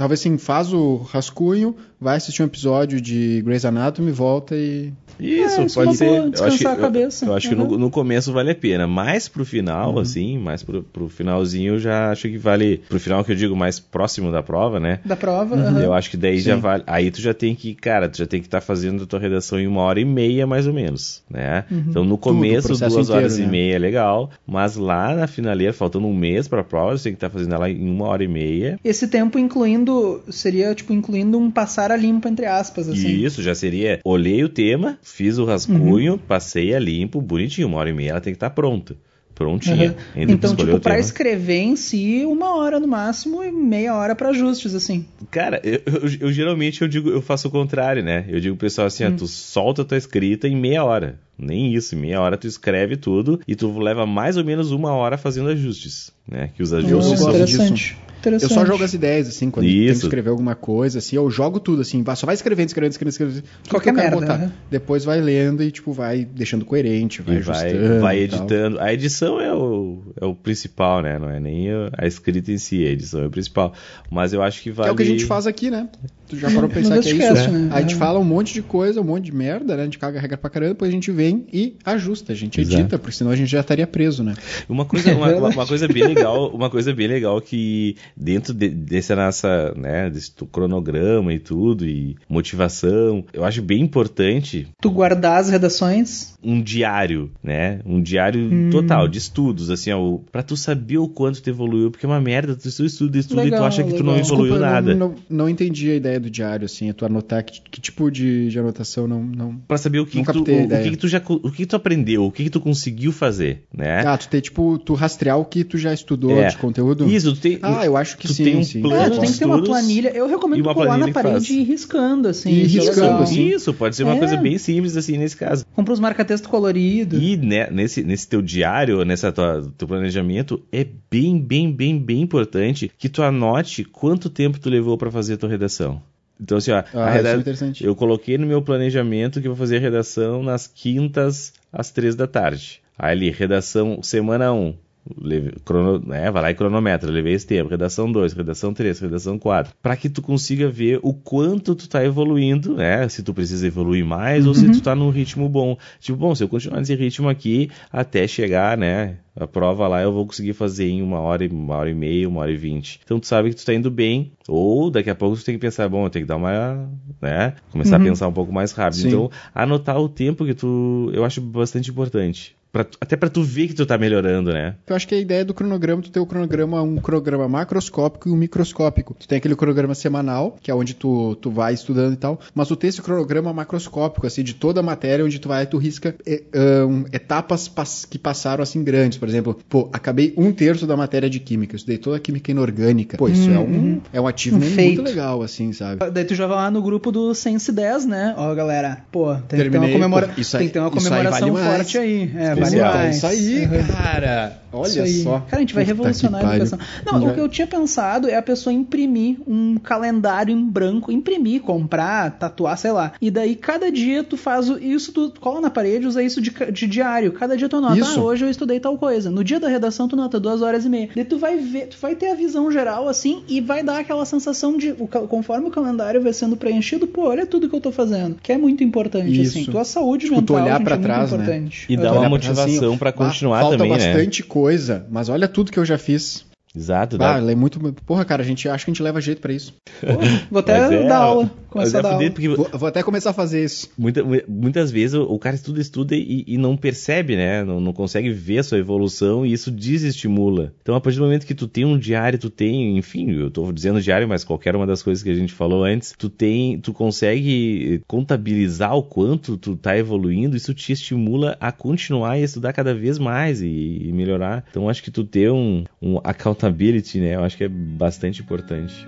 Talvez assim, faz o rascunho, vai assistir um episódio de Grey's Anatomy, volta e. Isso, É, isso é pode ser. Eu acho, descansar que, a cabeça. eu, eu acho que no, Uhum. no começo vale a pena. Mais pro final, assim, mais pro, pro finalzinho, eu já acho que vale. Pro final que eu digo, mais próximo da prova, né? Da prova. aham. Eu acho que daí já Sim. vale. Aí tu já tem que, cara, tu já tem que estar fazendo a tua redação em uma hora e meia, mais ou menos, né? Então no começo, o processo duas horas inteiro, e né? meia é legal, mas lá na finaleira, faltando um mês pra prova, você tem que estar fazendo ela em uma hora e meia. Esse tempo incluindo, seria tipo incluindo um passar a limpo entre aspas, assim. E isso já seria. Olhei o tema, fiz o rascunho, passei a limpo, bonitinho. Uma hora e meia ela tem que estar pronta. Prontinha. Entre Então, tipo, tema. escrever em si, uma hora no máximo e meia hora pra ajustes, assim. Cara, eu, eu- eu geralmente eu digo, eu faço o contrário, né? Eu digo pro pessoal assim, Hum. ó, tu solta a tua escrita em meia hora. Nem isso, em meia hora tu escreve tudo e tu leva mais ou menos uma hora fazendo ajustes, né? Que os Eu ajustes são... interessante. Eu só jogo as ideias, assim, quando tem que Isso. escrever alguma coisa, assim, eu jogo tudo, assim, vai- só vai escrevendo, escrevendo, escrevendo, escrevendo. Qualquer que eu quero merda, botar. né? Depois vai lendo e, tipo, vai deixando coerente, vai E vai, ajustando. vai tal. editando. A edição é o, é o principal, né? Não é nem a, a escrita em si, a edição é o principal. Mas eu acho que Que vale. é o que a gente faz aqui, né? Tu já parou pra pensar que é isso, né? A gente É. fala um monte de coisa, um monte de merda, né? A gente caga regra pra caramba, depois a gente vem e ajusta, a gente Exato. edita, porque senão a gente já estaria preso, né? Uma coisa, uma- uma coisa bem legal, uma coisa bem legal que dentro de, desse nossa, né, desse tu- cronograma e tudo e motivação, eu acho bem importante Tu guardar as redações. um diário, né? Um diário Hum. total de estudos, assim, ó, para tu saber o quanto tu evoluiu, porque é uma merda, tu estuda, estuda, estuda e tu Legal, acha que tu não legal. evoluiu Desculpa, nada. Não, não, não entendi a ideia do diário, assim, é tu anotar que, que tipo de, de anotação não. não... Pra saber o que, que tu, o, o que, que tu já o que, que tu aprendeu, o que, que tu conseguiu fazer, né? Ah, tu tem, tipo, tu rastrear o que tu já estudou É. de conteúdo. Isso, tu tem Ah, eu acho que tu sim, tem um sim. plano É, tu tem que ter uma planilha. Eu recomendo colar na faz. parede e ir riscando, assim. E isso riscando, legal. assim. Isso, pode ser uma É. coisa bem simples assim nesse caso. Compra os marca-texto colorido. E né, nesse, nesse teu diário, nessa tua, teu planejamento, é bem, bem, bem, bem importante que tu anote quanto tempo tu levou pra fazer a tua redação. Então, assim, ó, Ah, é eu coloquei no meu planejamento que eu vou fazer a redação nas quintas às três da tarde. Aí ali, redação semana 1. Leve, crono, é, vai lá e cronometra, levei esse tempo. Redação 2, redação 3, redação 4. Pra que tu consiga ver o quanto tu tá evoluindo, né? Se tu precisa evoluir mais ou se tu tá num ritmo bom. Tipo, bom, se eu continuar nesse ritmo aqui até chegar, né? A prova lá eu vou conseguir fazer em uma hora, e- uma hora e meia, uma hora e vinte. Então tu sabe que tu tá indo bem. Ou daqui a pouco tu tem que pensar, bom, eu tenho que dar uma, né? Começar a pensar um pouco mais rápido. Sim. Então, anotar o tempo que tu, eu acho bastante importante. Pra até pra tu ver que tu tá melhorando, né? Eu acho que a ideia do cronograma, tu ter o cronograma, um cronograma macroscópico e um microscópico. Tu tem aquele cronograma semanal, que é onde tu, tu vai estudando e tal, mas tu tem esse cronograma macroscópico, assim, de toda a matéria, onde tu vai, tu risca é, ahn, etapas pas- que passaram, assim, grandes. Por exemplo, pô, acabei um terço da matéria de química, estudei toda a química inorgânica. Pô, isso é um, é um achievement Um feito. muito legal, assim, sabe? Daí tu já vai lá no grupo do Sense 10, né? Ó, galera, pô, tem que ter uma, Terminei, comemora... pô, isso aí- tem que ter uma isso aí comemoração vale mais. forte aí. É, mais. Isso aí, Uhum. cara! Olha só. Cara, a gente vai Puta revolucionar a educação. Não, o que eu tinha pensado é a pessoa imprimir um calendário em branco, imprimir, comprar, tatuar, sei lá. E daí cada dia tu faz o- isso, tu cola na parede, usa isso de, de diário. Cada dia tu anota, Isso. ah, hoje eu estudei tal coisa. No dia da redação tu nota duas horas e meia. Daí tu vai ver, tu vai ter a visão geral assim e vai dar aquela sensação de, conforme o calendário vai sendo preenchido, pô, olha tudo que eu tô fazendo. Que é muito importante, Isso. assim. Tua saúde Tipo, tu mental, olhar gente, pra é muito trás, né? importante. E dá Aham. uma trás, motivação pra "Ah, continuar falta também, né? bastante coisa, mas olha tudo que eu já fiz. Exato, Ah, dá. ela é muito. Porra, cara, a gente acha que a gente leva jeito pra isso. Vou até é, dar aula. Começar a é dar aula. porque Vou, vou até começar a fazer isso. muita- muitas vezes o, o cara estuda, estuda e, e não percebe, né? Não, não consegue ver a sua evolução e isso desestimula. Então, a partir do momento que tu tem um diário, tu tem, enfim, eu tô dizendo diário, mas qualquer uma das coisas que a gente falou antes, tu tem, tu consegue contabilizar o quanto tu tá evoluindo, isso te estimula a continuar e estudar cada vez mais e, e melhorar. Então, acho que tu ter um, um accountability, né? Eu acho que é bastante importante.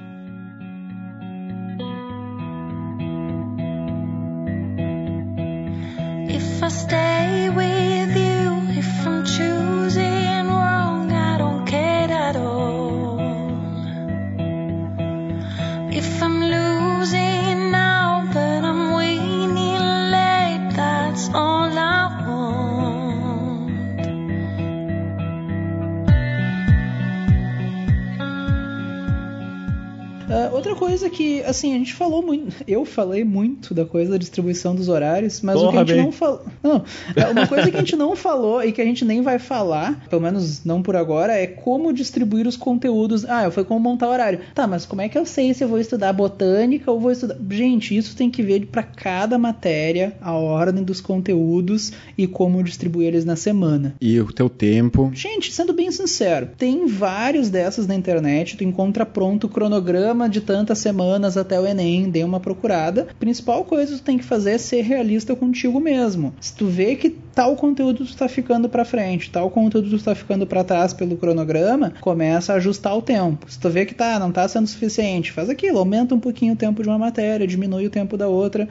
Coisa que, assim, a gente falou muito. Eu falei muito da coisa da distribuição dos horários, mas o que a Porra, gente bem. não falou. Não, é, uma coisa que a gente não falou e que a gente nem vai falar, pelo menos não por agora, é como distribuir os conteúdos. Ah, foi como montar horário. Tá, mas como é que eu sei se eu vou estudar botânica ou vou estudar. Gente, isso tem que ver para cada matéria, a ordem dos conteúdos e como distribuir eles na semana. E o teu tempo. Gente, sendo bem sincero, tem vários dessas na internet, tu encontra pronto o cronograma de tantas semanas até o Enem, dê uma procurada. A principal coisa que tu tem que fazer é ser realista contigo mesmo. Se tu vê que tal conteúdo tu tá ficando pra frente, tal conteúdo tu tá ficando pra trás pelo cronograma, começa a ajustar o tempo. Se tu vê que tá, não tá sendo suficiente, faz aquilo, aumenta um pouquinho o tempo de uma matéria, diminui o tempo da outra.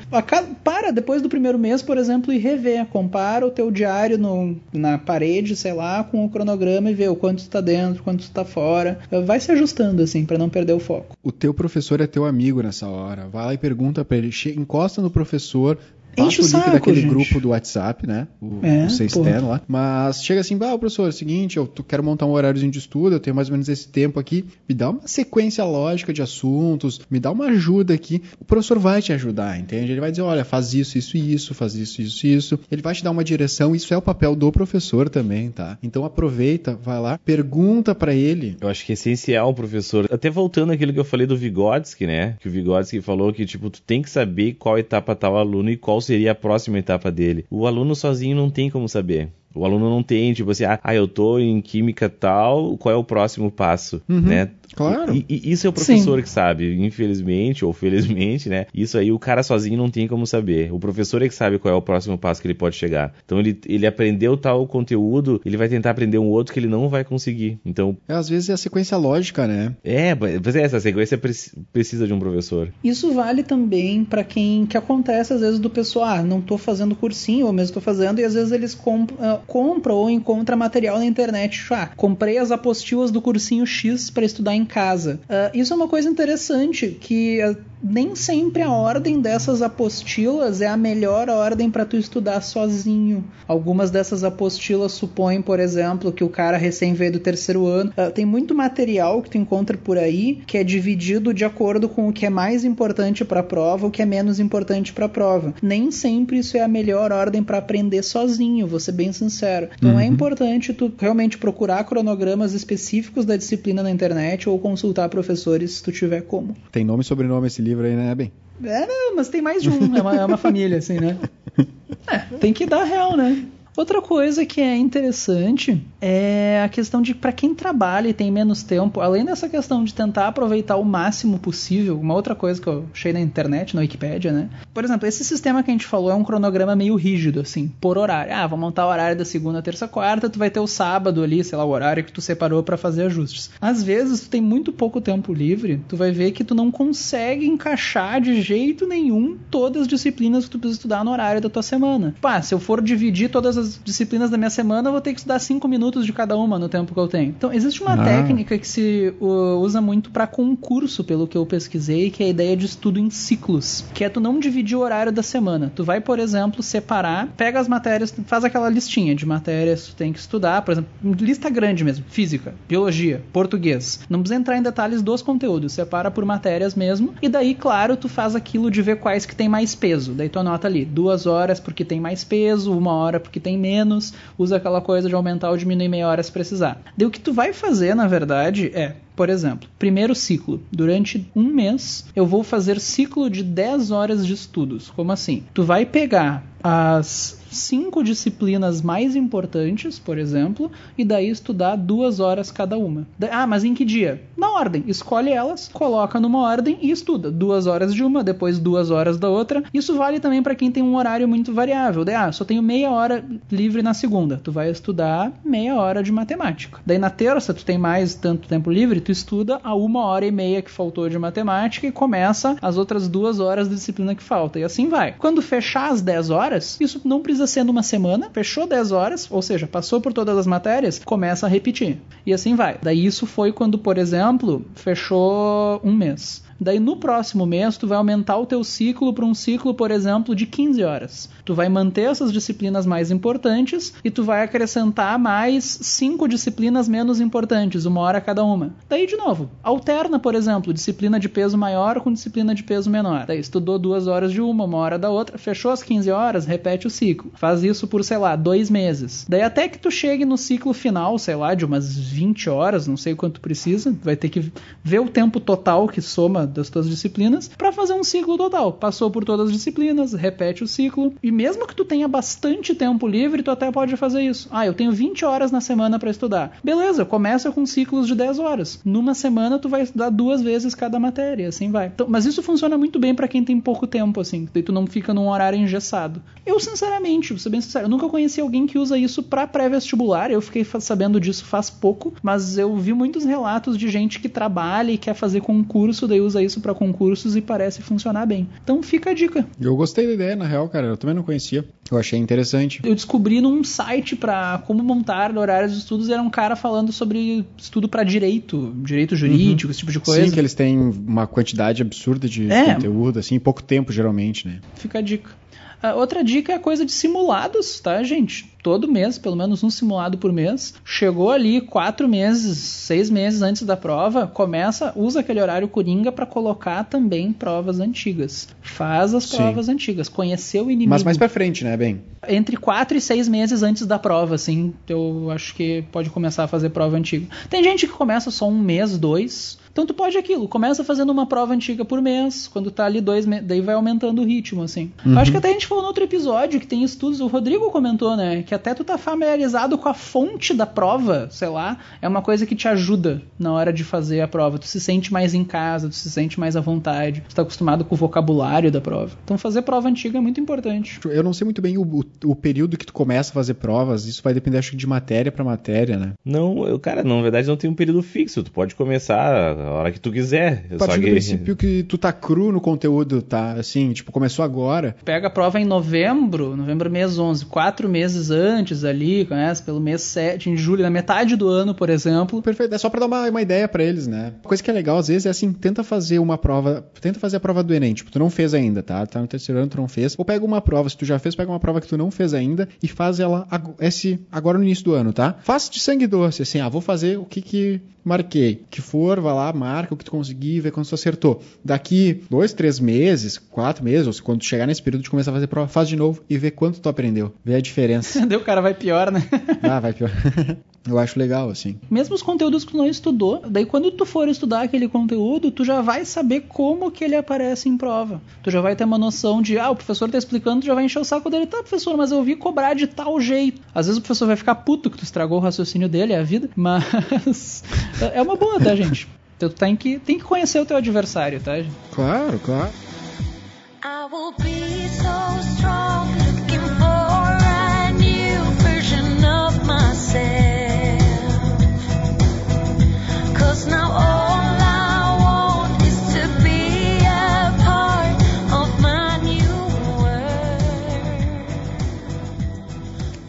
Para depois do primeiro mês, por exemplo, e revê, compara o teu diário no- na parede, sei lá, com o cronograma e vê o quanto tu tá dentro, quanto tu tá fora. Vai se ajustando assim pra não perder o foco. O teu professor é teu amigo nessa hora. Vai lá e pergunta pra ele. Encosta no professor. Enche o o link saco, daquele gente. grupo do WhatsApp, né? O, É, o externo lá. Mas chega assim, bah, professor, é o seguinte, eu quero montar um horáriozinho de estudo, eu tenho mais ou menos esse tempo aqui. Me dá uma sequência lógica de assuntos, me dá uma ajuda aqui. O professor vai te ajudar, entende? Ele vai dizer, olha, faz isso, isso e isso, faz isso, isso e isso. Ele vai te dar uma direção, isso é o papel do professor também, tá? Então aproveita, vai lá, pergunta pra ele. Eu acho que é essencial, professor. Até voltando àquilo que eu falei do Vygotsky, né? Que o Vygotsky falou que, tipo, tu tem que saber qual etapa tá o aluno e qual seria a próxima etapa dele. O aluno sozinho não tem como saber. O aluno não tem, tipo assim, ah, ah, eu tô em química tal, qual é o próximo passo, né? claro. E, e isso é o professor que sabe, infelizmente ou felizmente, né? Isso aí o cara sozinho não tem como saber. O professor é que sabe qual é o próximo passo que ele pode chegar. Então ele, ele aprendeu tal conteúdo, ele vai tentar aprender um outro que ele não vai conseguir. Então, É, às vezes é a sequência lógica, né? é, mas é, essa sequência preci- precisa de um professor. Isso vale também pra quem que acontece às vezes do pessoal, ah, não tô fazendo cursinho, ou mesmo tô fazendo, e às vezes eles comp compram ou encontram material na internet. Ah, comprei as apostilas do cursinho X para estudar em casa. Ah, isso é uma coisa interessante que ah, nem sempre a ordem dessas apostilas é a melhor ordem para tu estudar sozinho. Algumas dessas apostilas supõem, por exemplo, que o cara recém veio do terceiro ano. Ah, tem muito material que tu encontra por aí que é dividido de acordo com o que é mais importante para a prova, o que é menos importante para a prova. Nem sempre isso é a melhor ordem para aprender sozinho, vou ser bem sincero. Então é importante tu realmente procurar cronogramas específicos da disciplina na internet ou consultar professores se tu tiver como. Tem nome e sobrenome esse livro aí, né, Ben? É, mas tem mais de um, é uma, é uma família, assim, né? É, tem que dar real, né? Outra coisa que é interessante é a questão de para quem trabalha e tem menos tempo, além dessa questão de tentar aproveitar o máximo possível, uma outra coisa que eu achei na internet, na Wikipédia, né? Por exemplo, esse sistema que a gente falou é um cronograma meio rígido, assim, por horário. Ah, vou montar o horário da segunda, terça, quarta, tu vai ter o sábado ali, sei lá, o horário que tu separou para fazer ajustes. Às vezes, tu tem muito pouco tempo livre, tu vai ver que tu não consegue encaixar de jeito nenhum todas as disciplinas que tu precisa estudar no horário da tua semana. Pá, se eu for dividir todas as disciplinas da minha semana, eu vou ter que estudar 5 minutos de cada uma no tempo que eu tenho. Então, existe uma Ah. técnica que se usa muito para concurso, pelo que eu pesquisei, que é a ideia de estudo em ciclos, que é tu não dividir o horário da semana. Tu vai, por exemplo, separar, pega as matérias, faz aquela listinha de matérias que tu tem que estudar, por exemplo, lista grande mesmo, física, biologia, português. Não precisa entrar em detalhes dos conteúdos, separa por matérias mesmo, e daí, claro, tu faz aquilo de ver quais que tem mais peso. Daí tu anota ali, duas horas porque tem mais peso, uma hora porque tem menos, usa aquela coisa de aumentar ou diminuir meia hora se precisar. Daí o que tu vai fazer, na verdade, é Por exemplo, primeiro ciclo. Durante um mês, eu vou fazer ciclo de 10 horas de estudos. Como assim? Tu vai pegar as cinco disciplinas mais importantes, por exemplo, e daí estudar duas horas cada uma. Ah, mas em que dia? Na ordem. Escolhe elas, coloca numa ordem e estuda. Duas horas de uma, depois duas horas da outra. Isso vale também para quem tem um horário muito variável. Daí, ah, só tenho meia hora livre na segunda. Tu vai estudar meia hora de matemática. Daí na terça, tu tem mais tanto tempo livre, tu estuda a uma hora e meia que faltou de matemática e começa as outras duas horas de disciplina que falta. E assim vai. Quando fechar as 10 horas, isso não precisa ser numa semana, fechou 10 horas, ou seja, passou por todas as matérias, começa a repetir. E assim vai. Daí isso foi quando, por exemplo, fechou um mês. Daí no próximo mês tu vai aumentar o teu ciclo para um ciclo, por exemplo, de 15 horas. Tu vai manter essas disciplinas mais importantes e tu vai acrescentar mais cinco disciplinas menos importantes, uma hora cada uma. Daí de novo, alterna, por exemplo, disciplina de peso maior com disciplina de peso menor. Daí estudou duas horas de uma, uma hora da outra, fechou as 15 horas, repete o ciclo. Faz isso por, sei lá, dois meses. Daí até que tu chegue no ciclo final, sei lá, de umas 20 horas, não sei quanto precisa, vai ter que ver o tempo total que soma das tuas disciplinas para fazer um ciclo total. Passou por todas as disciplinas, repete o ciclo. E mesmo que tu tenha bastante tempo livre, tu até pode fazer isso. Ah, eu tenho 20 horas na semana para estudar. Beleza, começa com ciclos de 10 horas. Numa semana tu vai estudar duas vezes cada matéria, assim vai. Então, mas isso funciona muito bem para quem tem pouco tempo, assim. Daí tu não fica num horário engessado. Eu, sinceramente, vou ser bem sincero, eu nunca conheci alguém que usa isso para pré-vestibular. Eu fiquei sabendo disso faz pouco, mas eu vi muitos relatos de gente que trabalha e quer fazer concurso, daí usa isso para concursos e parece funcionar bem. Então fica a dica. Eu gostei da ideia, na real, cara. Eu também não conhecia. Eu achei interessante. Eu descobri num site para como montar horários de estudos, era um cara falando sobre estudo para direito, direito jurídico, esse tipo de coisa. Sim, que eles têm uma quantidade absurda de É. conteúdo, assim, em pouco tempo, geralmente, né? Fica a dica. A outra dica é a coisa de simulados, tá, gente? Todo mês, pelo menos um simulado por mês. Chegou ali quatro meses, seis meses antes da prova, começa, usa aquele horário coringa para colocar também provas antigas. Faz as Sim. provas antigas, conhecer o inimigo. Mas mais pra frente, né, bem? entre 4 e 6 meses antes da prova, assim, eu acho que pode começar a fazer prova antiga. Tem gente que começa só um mês, dois. Então tu pode aquilo, começa fazendo uma prova antiga por mês, quando tá ali dois meses, daí vai aumentando o ritmo, assim. Eu Acho que até a gente falou no outro episódio que tem estudos, o Rodrigo comentou, né, que até tu tá familiarizado com a fonte da prova, sei lá, é uma coisa que te ajuda na hora de fazer a prova. Tu se sente mais em casa, tu se sente mais à vontade, tu tá acostumado com o vocabulário da prova. Então fazer prova antiga é muito importante. Eu não sei muito bem o, o- o período que tu começa a fazer provas. Isso vai depender, acho que, de matéria pra matéria, né? Não, eu, cara, não, na verdade não tem um período fixo. Tu pode começar a hora que tu quiser. A partir só do que... princípio que tu tá cru no conteúdo, tá? Assim, tipo, começou agora. pega a prova em novembro, novembro mês 11, quatro meses antes ali, conhece? Pelo mês 7, em julho, na metade do ano, por exemplo. Perfeito. É só pra dar uma, uma ideia pra eles, né? Uma coisa que é legal, às vezes, é assim, tenta fazer uma prova. Tenta fazer a prova do Enem. Tipo, tu não fez ainda, tá? Tá no terceiro ano, tu não fez. Ou pega uma prova, se tu já fez, pega uma prova que tu não fez ainda e faz ela ag- esse, agora no início do ano, tá? Faz de sangue doce, assim, ah, vou fazer o que que marquei. Que for, vai lá, marca o que tu conseguir, vê quando tu acertou. Daqui dois, três meses, quatro meses, ou quando chegar nesse período de começar a fazer prova, faz de novo e vê quanto tu aprendeu. Vê a diferença. Daí o cara vai pior, né? ah, vai pior. Eu acho legal, assim. Mesmo os conteúdos que tu não estudou, daí quando tu for estudar aquele conteúdo, tu já vai saber como que ele aparece em prova. Tu já vai ter uma noção de, ah, o professor tá explicando, tu já vai encher o saco dele, tá, professor, mas eu ouvi cobrar de tal jeito. Às vezes o professor vai ficar puto que tu estragou o raciocínio dele, é a vida, mas é uma boa, tá, gente? Tu tem que, tem que conhecer o teu adversário, tá? Claro, claro. I will be so strong,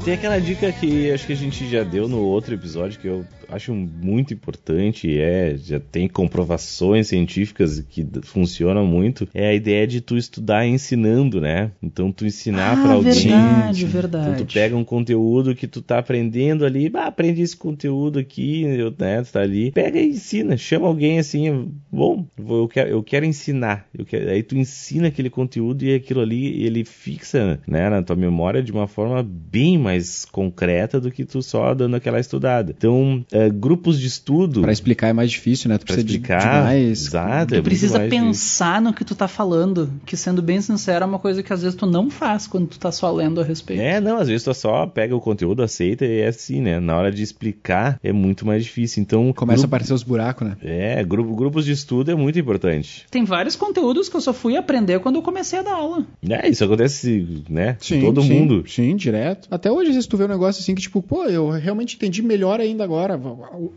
Tem aquela dica que acho que a gente já deu no outro episódio que eu acho muito importante, é, já tem comprovações científicas que funcionam muito, é a ideia de tu estudar ensinando, né? Então tu ensinar Ah, pra alguém. verdade, Então verdade. tu pega um conteúdo que tu tá aprendendo ali, bah, aprende esse conteúdo aqui, né, tu tá ali, pega e ensina, chama alguém assim, bom, vou- eu quero, eu quero ensinar, eu quero, aí tu ensina aquele conteúdo e aquilo ali, ele fixa, né, na tua memória de uma forma bem mais concreta do que tu só dando aquela estudada. Então, é, é, grupos de estudo Pra explicar é mais difícil, né? Tu pra precisa de- explicar. de mais. Exato, é Tu muito precisa mais difícil. pensar no que tu tá falando, que sendo bem sincero é uma coisa que às vezes tu não faz quando tu tá só lendo a respeito. É, não, às vezes tu só pega o conteúdo, aceita e é assim, né? Na hora de explicar é muito mais difícil. Então, Começa a grupo- aparecer os buracos, né? É, grupo, grupos de estudo é muito importante. Tem vários conteúdos que eu só fui aprender quando eu comecei a dar aula. É, isso acontece, né? com todo sim, mundo. Sim, direto. Até hoje, às vezes, tu vê um negócio assim que, tipo, pô, eu realmente entendi melhor ainda agora.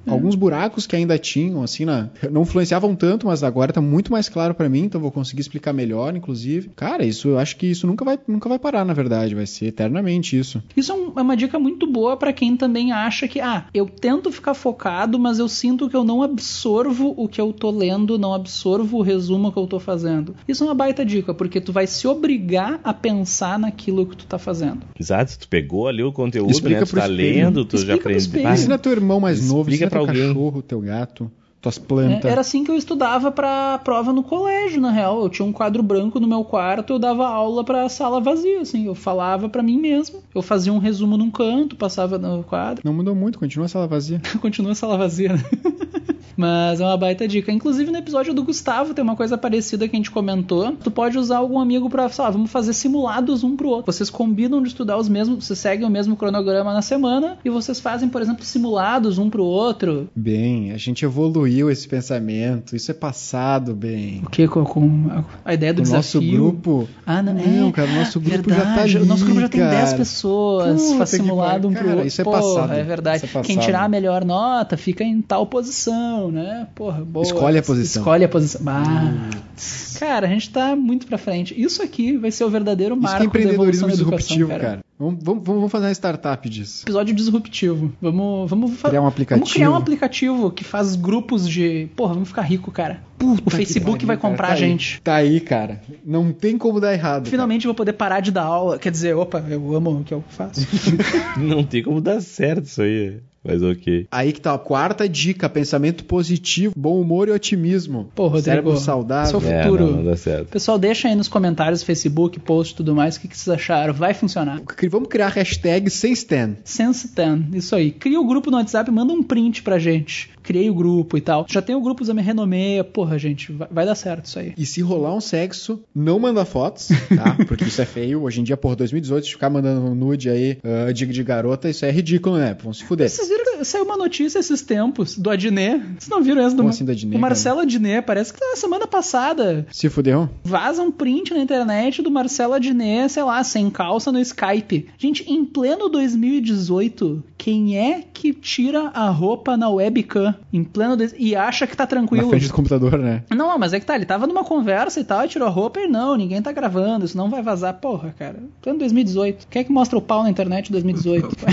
Alguns buracos que ainda tinham, assim, na... não influenciavam tanto, mas agora tá muito mais claro pra mim, então vou conseguir explicar melhor, inclusive. Cara, isso eu acho que isso nunca vai, nunca vai parar, na verdade. Vai ser eternamente isso. Isso é, um- é uma dica muito boa pra quem também acha que, ah, eu tento ficar focado, mas eu sinto que eu não absorvo o que eu tô lendo, não absorvo o resumo que eu tô fazendo. Isso é uma baita dica, porque tu vai se obrigar a pensar naquilo que tu tá fazendo. Exato, tu pegou ali o conteúdo, Explica né? Tu tá espelho. lendo, tu já Explica pro aprendeu. espelho. Ensina teu irmão mais novo, Explica pra teu alguém. cachorro, teu gato, tuas É, plantas. era assim que eu estudava pra prova no colégio, na real. Eu tinha um quadro branco no meu quarto, eu dava aula pra sala vazia, assim. Eu falava pra mim mesmo. Eu fazia um resumo num canto, passava no quadro. Não mudou muito, continua a sala vazia. Continua a sala vazia, né? Mas é uma baita dica. Inclusive no episódio do Gustavo tem uma coisa parecida que a gente comentou. Tu pode usar algum amigo pra, sei lá, vamos fazer simulados um pro outro. Vocês combinam de estudar os mesmos, vocês seguem o mesmo cronograma na semana e vocês fazem, por exemplo, simulados um pro outro. Bem, a gente evoluiu esse pensamento, isso é passado, bem. O que com, a, ideia do O nosso desafio? grupo. Ah, não, Não, é, cara, o nosso grupo já tá verdade, ali, O nosso grupo já tem cara. 10 pessoas, Puta faz que simulado um pariu. pro Cara, outro. isso é Porra, passado. É verdade. É Quem passado. tirar a melhor nota fica em tal posição, né? Porra, boa. Escolhe a posição. Escolhe a posição. Ah. Cara, a gente tá muito pra frente. Isso aqui vai ser o verdadeiro Isso marco que é empreendedorismo da evolução da educação, disruptivo, cara. Vamos, vamos, vamos fazer uma startup disso. Episódio disruptivo. Vamos, vamos Criar um aplicativo. Vamos criar um aplicativo que faz grupos de. Porra, vamos ficar rico, cara. o Puta Facebook que vai pariu, cara. comprar Tá a aí. gente. Tá aí, cara. Não tem como dar errado. Finalmente eu vou poder parar de dar aula. Quer dizer, opa, eu amo o que eu faço. Não tem como dar certo isso aí. Mas ok. Aí que tá a quarta dica: pensamento positivo, bom humor e otimismo. Pô, Rodrigo. Cérebro saudável. Seu É, futuro. não, não dá certo. Pessoal, deixa aí nos comentários, Facebook, post e tudo mais, o que, que vocês acharam. Vai funcionar. Vamos criar hashtag sem Stan. Sense 10, isso aí. Cria o grupo no WhatsApp, manda um print pra gente. Criei o grupo e tal. Já tem o grupo Zame Renomeia. Porra, gente, vai, vai dar certo isso aí. E se rolar um sexo, não manda fotos, tá? Porque isso é feio. Hoje em dia, por 2018, ficar mandando nude aí, ah, de, de garota, isso é ridículo, né? Vão se fuder. Vocês viram que saiu uma notícia esses tempos do Adnet? Vocês não viram essa do, Como assim do Adnet, O Marcelo Adnet, parece que na semana passada Se fudeu? vaza um print na internet do Marcelo Adnet, sei lá, sem calça no Skype. Gente, em pleno 2018, quem é que tira a roupa na webcam em pleno dois- e acha que tá Na tranquilo? frente do computador, né? Não, não, mas é que tá, ele tava numa conversa e tal, e tirou a roupa e não, ninguém tá gravando, isso não vai vazar. Porra, cara, pleno 2018. Quem é que mostra o pau na internet em 2018?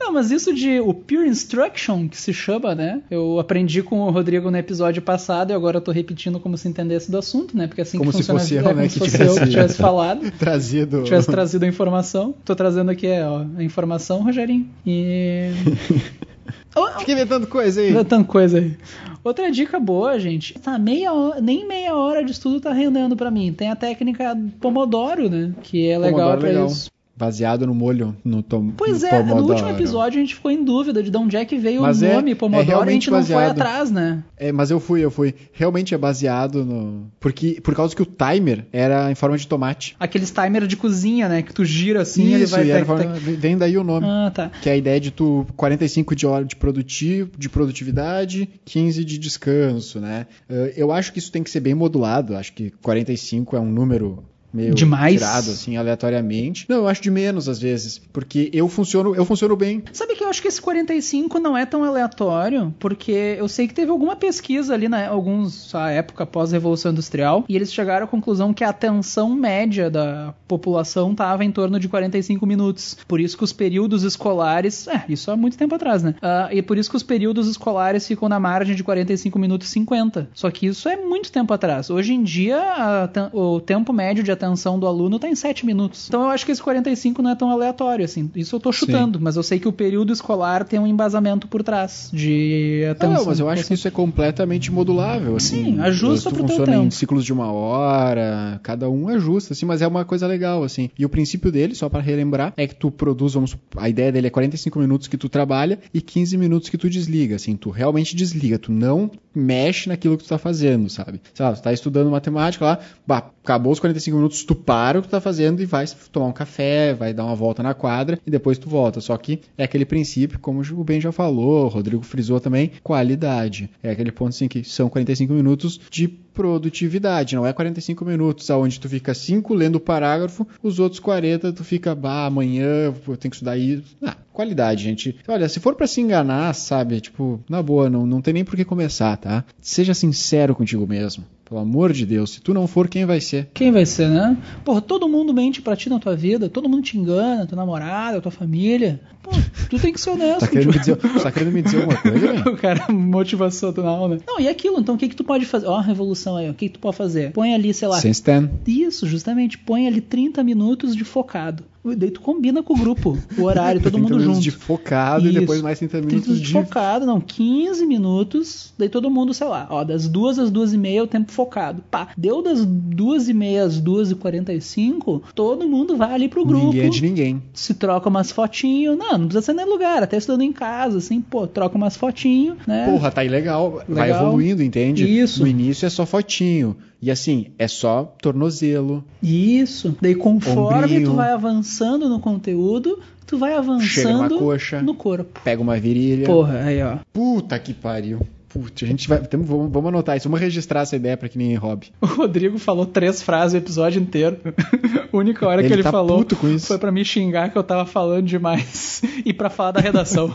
Não, mas isso de o Pure Instruction, que se chama, né? Eu aprendi com o Rodrigo no episódio passado e agora eu tô repetindo como se entendesse do assunto, né? Porque assim Como que se fosse é, eu, como né, se que fosse eu que tivesse- tivesse falado. Trazido. Tivesse trazido a informação. Tô trazendo aqui ó, a informação, Rogerinho. E. Fica inventando coisa aí. Inventando coisa aí. Outra dica boa, gente. Tá meia hora, nem meia hora de estudo tá rendendo pra mim. Tem a técnica Pomodoro, né? Que é legal pra legal. isso. Baseado no molho, no tom. Pois no é, no Pomodoro. último episódio a gente ficou em dúvida de de onde é que veio Mas o é- nome é Pomodoro e a gente não foi atrás, né? É, mas eu fui, eu fui. Realmente é baseado no. Porque, por causa que o timer era em forma de tomate. Aqueles timer de cozinha, né? Que tu gira assim ele Isso, vai. e era tec, forma- tec. vem daí o nome. Ah, tá. Que é a ideia de tu 45 de hora de, produtivo, de produtividade, 15 de descanso, né? Eh, Eu acho que isso tem que ser bem modulado. Acho que 45 é um número meio Demais. tirado assim aleatoriamente. Não, eu acho de menos às vezes, porque eu funciono, eu funciono bem. Sabe que eu acho que esse 45 não é tão aleatório, porque eu sei que teve alguma pesquisa ali na alguns a época após a Revolução Industrial, e eles chegaram à conclusão que a atenção média da população estava em torno de 45 minutos. Por isso que os períodos escolares, é, isso há muito tempo atrás, né? Ah, e por isso que os períodos escolares ficam na margem de 45 minutos e 50. Só que isso é muito tempo atrás. Hoje em dia, a o tempo médio de atenção retenção do aluno tá em 7 minutos. Então eu acho que esse 45 não é tão aleatório, assim. Isso eu tô chutando, mas eu sei que o período escolar tem um embasamento por trás de atenção. Não, mas eu acho que isso é completamente modulável, assim. Sim, ajusta Isso pro teu funciona em tempo. ciclos de uma hora, cada um ajusta, assim, mas é uma coisa legal, assim. E o princípio dele, só para relembrar, é que tu produz, vamos, a ideia dele é 45 minutos que tu trabalha e 15 minutos que tu desliga, assim, tu realmente desliga, tu não mexe naquilo que tu tá fazendo, sabe? Sei lá, tu tá estudando matemática lá, bah, acabou os 45 minutos, tu para o que tu tá fazendo e vai tomar um café, vai dar uma volta na quadra e depois tu volta. Só que é aquele princípio, como o Ben já falou, o Rodrigo frisou também, qualidade. É aquele ponto assim que são 45 minutos de produtividade, não é 45 minutos aonde tu fica 5 lendo o parágrafo, os outros 40 tu fica, bah, amanhã eu tenho que estudar isso. Ah, qualidade, gente. Olha, se for pra se enganar, sabe, tipo, na boa, não, não tem nem por que começar, tá? Seja sincero contigo mesmo. Pelo amor de Deus, se tu não for, quem vai ser? Quem vai ser, né? Porra, todo mundo mente pra ti na tua vida, todo mundo te engana, tua namorada, tua família. Pô, tu tem que ser honesto. Tá querendo, dizer, tá querendo me dizer alguma coisa, velho? O cara, motivacional, né? Não, e aquilo, então o que que tu pode fazer? Ó, a revolução aí, o que que tu pode fazer? Põe ali, sei lá, Sem stand. Isso, justamente. Põe ali 30 minutos de focado. Daí tu combina com o grupo, o horário, todo 30 mundo minutos junto. de focado e Isso. depois mais 30 minutos 30 de... focado, não, 15 minutos, daí todo mundo, sei lá, ó, das duas às duas e meia é o tempo focado. Pá, deu das duas e meia às duas e quarenta e cinco, todo mundo vai ali pro grupo, Ninguém é de ninguém. se troca umas fotinhos, não, não precisa ser nem lugar, até estudando em casa, assim, pô, troca umas fotinhos, né? Porra, tá aí legal. Vai evoluindo, entende? Isso. No início é só fotinho. E assim, é só tornozelo. Isso. Daí conforme Ombrinho. tu vai avançando no conteúdo, tu vai avançando coxa. no corpo. Pega uma virilha. Porra, aí ó. Puta que pariu. Putz, a gente vai. tamo- vamos, vamos anotar isso. Vamos registrar essa ideia pra que ninguém roube. O Rodrigo falou três frases o episódio inteiro. A única hora que Ele ele tá falou puto com isso. foi pra me xingar que eu tava falando demais e pra falar da redação.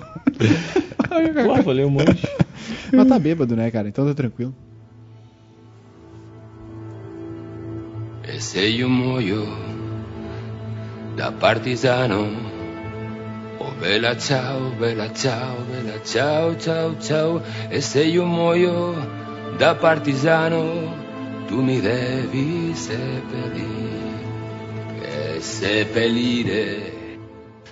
Pô, falei um monte. Mas tá bêbado, né, cara? Então tá tranquilo. Se io muoio da partigiano, oh bella ciao, bella ciao, bella ciao, ciao, ciao. E se io muoio da partigiano, tu mi devi seppellire, e seppellire.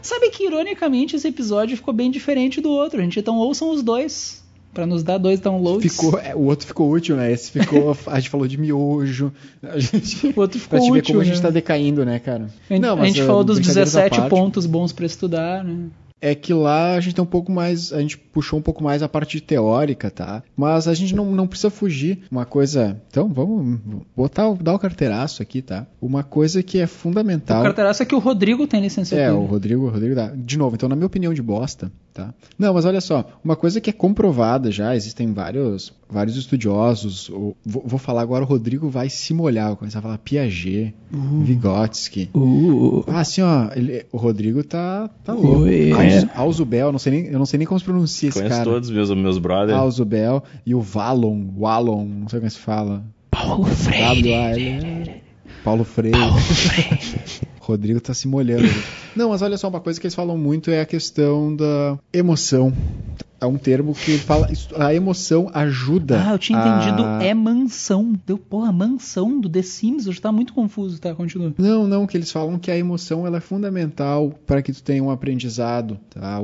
Sabe que ironicamente esse episódio ficou bem diferente do outro, gente. Então ouçam os dois. Pra nos dar dois downloads. Ficou, é, o outro ficou útil, né? Esse ficou. a gente falou de miojo. A gente, O outro ficou pra te ver útil, como a gente né? tá decaindo, né, cara? A gente, a mas, gente ah, falou dos brincadeiras à 17 parte, pontos bons pra estudar, né? É que lá a gente tem um pouco mais. A gente puxou um pouco mais a parte teórica, tá? Mas a gente não, não precisa fugir. Uma coisa. Então, vamos botar, dar o carteiraço aqui, tá? Uma coisa que é fundamental. O carteiraço é que o Rodrigo tem licenciatura. É, o Rodrigo, o Rodrigo dá. De novo, então, na minha opinião de bosta, tá? Não, mas olha só, uma coisa que é comprovada já, existem vários, vários estudiosos. o- vou, vou falar agora, o Rodrigo vai se molhar, vai começar a falar Piaget, Vygotsky. Uh, Ah, assim, ó, ele- o Rodrigo tá, tá louco. Oi, Aus- é. Alzubel, não sei nem, eu não sei nem como se pronuncia esse Conheço cara. todos meus, meus brothers. Alzubel e o Valon, Wallon, não sei como se fala. Paulo Freire. W-A-L- Paulo Freire. Rodrigo tá se molhando. Não, mas olha só, uma coisa que eles falam muito é a questão da emoção. É um termo que fala. A emoção ajuda. Ah, eu tinha a- entendido é mansão. Deu, porra, mansão do The Sims. Eu já tava muito confuso, tá? Continua. Não, não, que eles falam que a emoção ela é fundamental para que tu tenha um aprendizado, tá?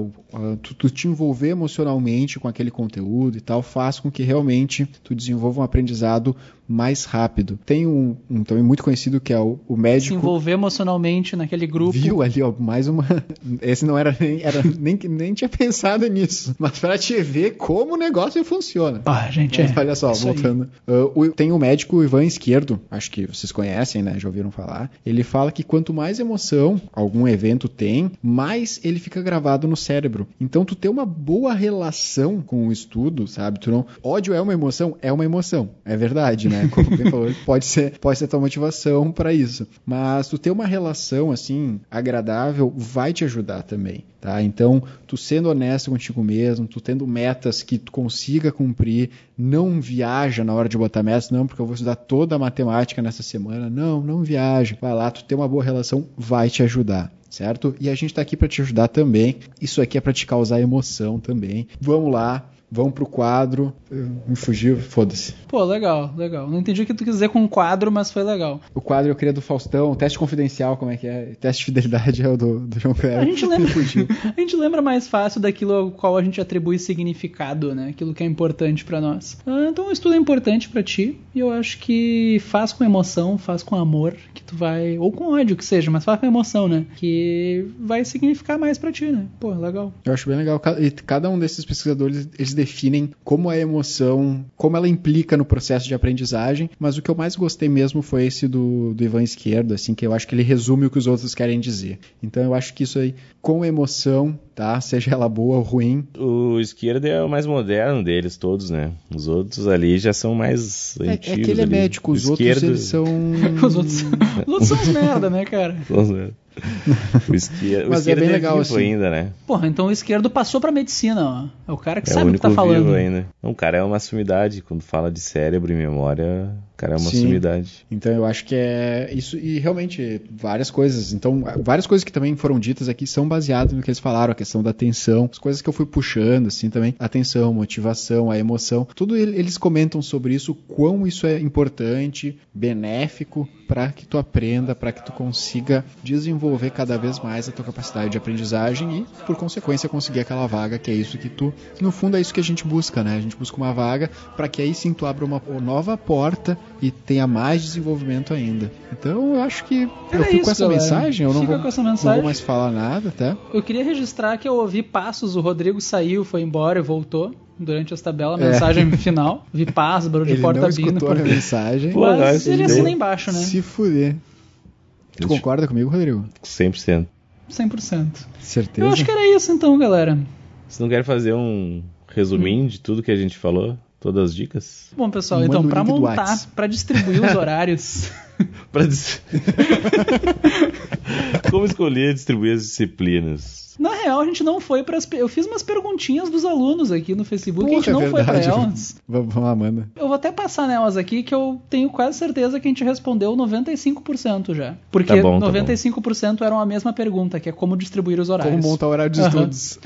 Tu, tu te envolver emocionalmente com aquele conteúdo e tal faz com que realmente tu desenvolva um aprendizado mais rápido. Tem um, um também muito conhecido que é o, o Se médico. envolver emocionalmente naquele grupo. Viu ali, ó, mais uma. Esse não era nem. Era, nem, nem tinha pensado nisso. Mas pra te ver como o negócio funciona. Ah, gente, é. Mas olha só, voltando. Uh, o- tem o médico Ivan Esquerdo, acho que vocês conhecem, né? Já ouviram falar. Ele fala que quanto mais emoção algum evento tem, mais ele fica gravado no cérebro. Então, tu ter uma boa relação com o estudo, sabe? Tu não. Ódio é uma emoção? É uma emoção. É verdade, né? Como quem falou, pode ser, pode ser tua motivação pra isso. Mas tu ter uma relação assim agradável vai te ajudar também, tá? Então, tu sendo honesto contigo mesmo, tu tendo metas que tu consiga cumprir, não viaja na hora de botar metas, não, porque eu vou estudar toda a matemática nessa semana. Não, não viaja. Vai lá, tu ter uma boa relação vai te ajudar. Certo? E a gente tá aqui pra te ajudar também. Isso aqui é pra te causar emoção também. Vamos lá, vão pro quadro. Me fugiu, foda-se. Pô, legal, legal. Não entendi o que tu quis dizer com quadro, mas foi legal. O quadro eu queria do Faustão, teste confidencial, como é que é? Teste de fidelidade é o do, do João Kleber. A gente lembra, a gente lembra mais fácil daquilo ao qual a gente atribui significado, né? Aquilo que é importante pra nós. Ah, Então o estudo é importante pra ti e eu acho que faz com emoção, faz com amor, que tu vai ou com ódio que seja, mas faz com emoção, né? Que vai significar mais pra ti, né? Pô, legal. Eu acho bem legal. E cada um desses pesquisadores, eles definem como a emoção, como ela implica no processo de aprendizagem, mas o que eu mais gostei mesmo foi esse do, do Ivan Esquerdo, assim, que eu acho que ele resume o que os outros querem dizer. Então eu acho que isso aí, com emoção, tá? Seja ela boa ou ruim, O esquerdo é o mais moderno deles todos, né? Os outros ali já são mais é, é antigos. que ele é ali. médico, os O outros esquerdo- eles são... Os outros, os outros são uns merda, né, cara? O esquerdo, o Mas é esquerdo bem é legal, vivo assim. ainda, né? Porra, então o esquerdo passou pra medicina, ó. É o cara que É o sabe o que tá falando. ainda. Não, o cara é uma sumidade. Quando fala de cérebro e memória, o cara é uma Sim. sumidade. Então eu acho que é isso e realmente várias coisas. Então várias coisas que também foram ditas aqui são baseadas no que eles falaram, a questão da atenção, as coisas que eu fui puxando assim também, atenção, motivação, a emoção, tudo ele- eles comentam sobre isso, quão isso é importante, benéfico para que tu aprenda, para que tu consiga desenvolver cada vez mais a tua capacidade de aprendizagem e por consequência conseguir aquela vaga que é isso que tu, no fundo é isso que a gente busca, né? A gente busca uma vaga para que aí sim tu abra uma nova porta e tenha mais desenvolvimento ainda. Então eu acho que eu Era fico isso, com essa galera. mensagem, eu não vou, não vou mais falar nada, tá? Eu queria registrar que eu ouvi passos, o Rodrigo saiu, foi embora e voltou durante essa tabela, a É. mensagem final. Vi passos, barulho de Ele porta não abrindo. escutou a por- mensagem. Pô, Mas nós- ele ele- assina embaixo, né? Se fuder. Tu concorda comigo, Rodrigo? 100%. 100%. Certeza? Eu acho que era isso então, galera. Você não quer fazer um resuminho de tudo que a gente falou? Todas as dicas? Bom, pessoal, Manda então, do montar, pra distribuir os horários. Pra dis- Como escolher e distribuir as disciplinas? Na real, a gente não foi para Eu fiz umas perguntinhas dos alunos aqui no Facebook, a gente Porra, não é foi pra verdade. elas. Vamos lá, manda. Eu vou até passar nelas aqui que eu tenho quase certeza que a gente respondeu 95% já. Porque Tá bom, tá bom. 95% eram a mesma pergunta, que é como distribuir os horários. Como montar o horário de estudos.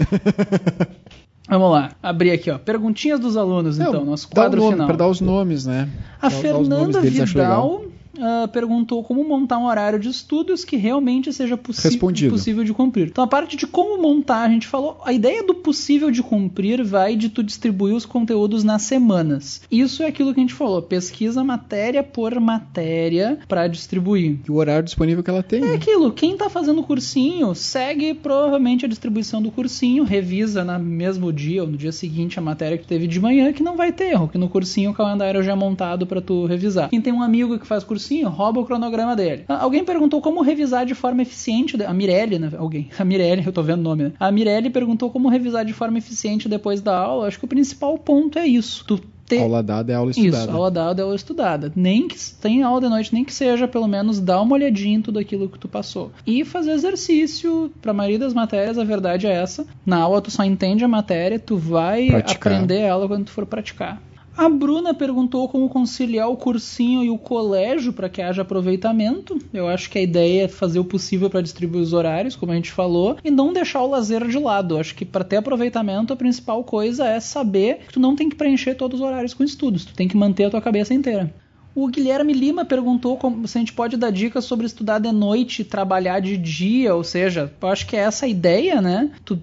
Vamos lá, abrir aqui, ó. Perguntinhas dos alunos, então, Não, nosso dá quadro nome, final. Pra dar os nomes, né? A Dá- dá Fernanda deles, acho legal. Vidal ah, perguntou como montar um horário de estudos que realmente seja possível de cumprir. Então, a parte de como montar, a gente falou, a ideia do possível de cumprir vai de tu distribuir os conteúdos nas semanas. Isso é aquilo que a gente falou, pesquisa matéria por matéria para distribuir. E o horário disponível que ela tem. É aquilo, quem tá fazendo o cursinho segue provavelmente a distribuição do cursinho, revisa no mesmo dia ou no dia seguinte a matéria que teve de manhã, que não vai ter erro, que no cursinho o calendário já é montado pra tu revisar. Quem tem um amigo que faz cursinho, rouba o cronograma dele. Ah, Alguém perguntou como revisar de forma eficiente, a Mirelle, né? Alguém, a Mirelle, eu tô vendo o nome, né? A Mirelle perguntou como revisar de forma eficiente depois da aula. Acho que o principal ponto é isso. Tu ter Aula dada é aula estudada. isso, aula dada é aula estudada. Nem que tem aula de noite, nem que seja, pelo menos dá uma olhadinha em tudo aquilo que tu passou. E fazer exercício, pra maioria das matérias, a verdade é essa. Na aula tu só entende a matéria, tu vai Praticar. aprender ela quando tu for praticar. A Bruna perguntou como conciliar o cursinho e o colégio para que haja aproveitamento. Eu acho que a ideia é fazer o possível para distribuir os horários, como a gente falou, e não deixar o lazer de lado. Eu acho que para ter aproveitamento, a principal coisa é saber que tu não tem que preencher todos os horários com estudos, tu tem que manter a tua cabeça inteira. O Guilherme Lima perguntou como, se a gente pode dar dicas sobre estudar de noite e trabalhar de dia, ou seja, eu acho que é essa a ideia, né? Tu,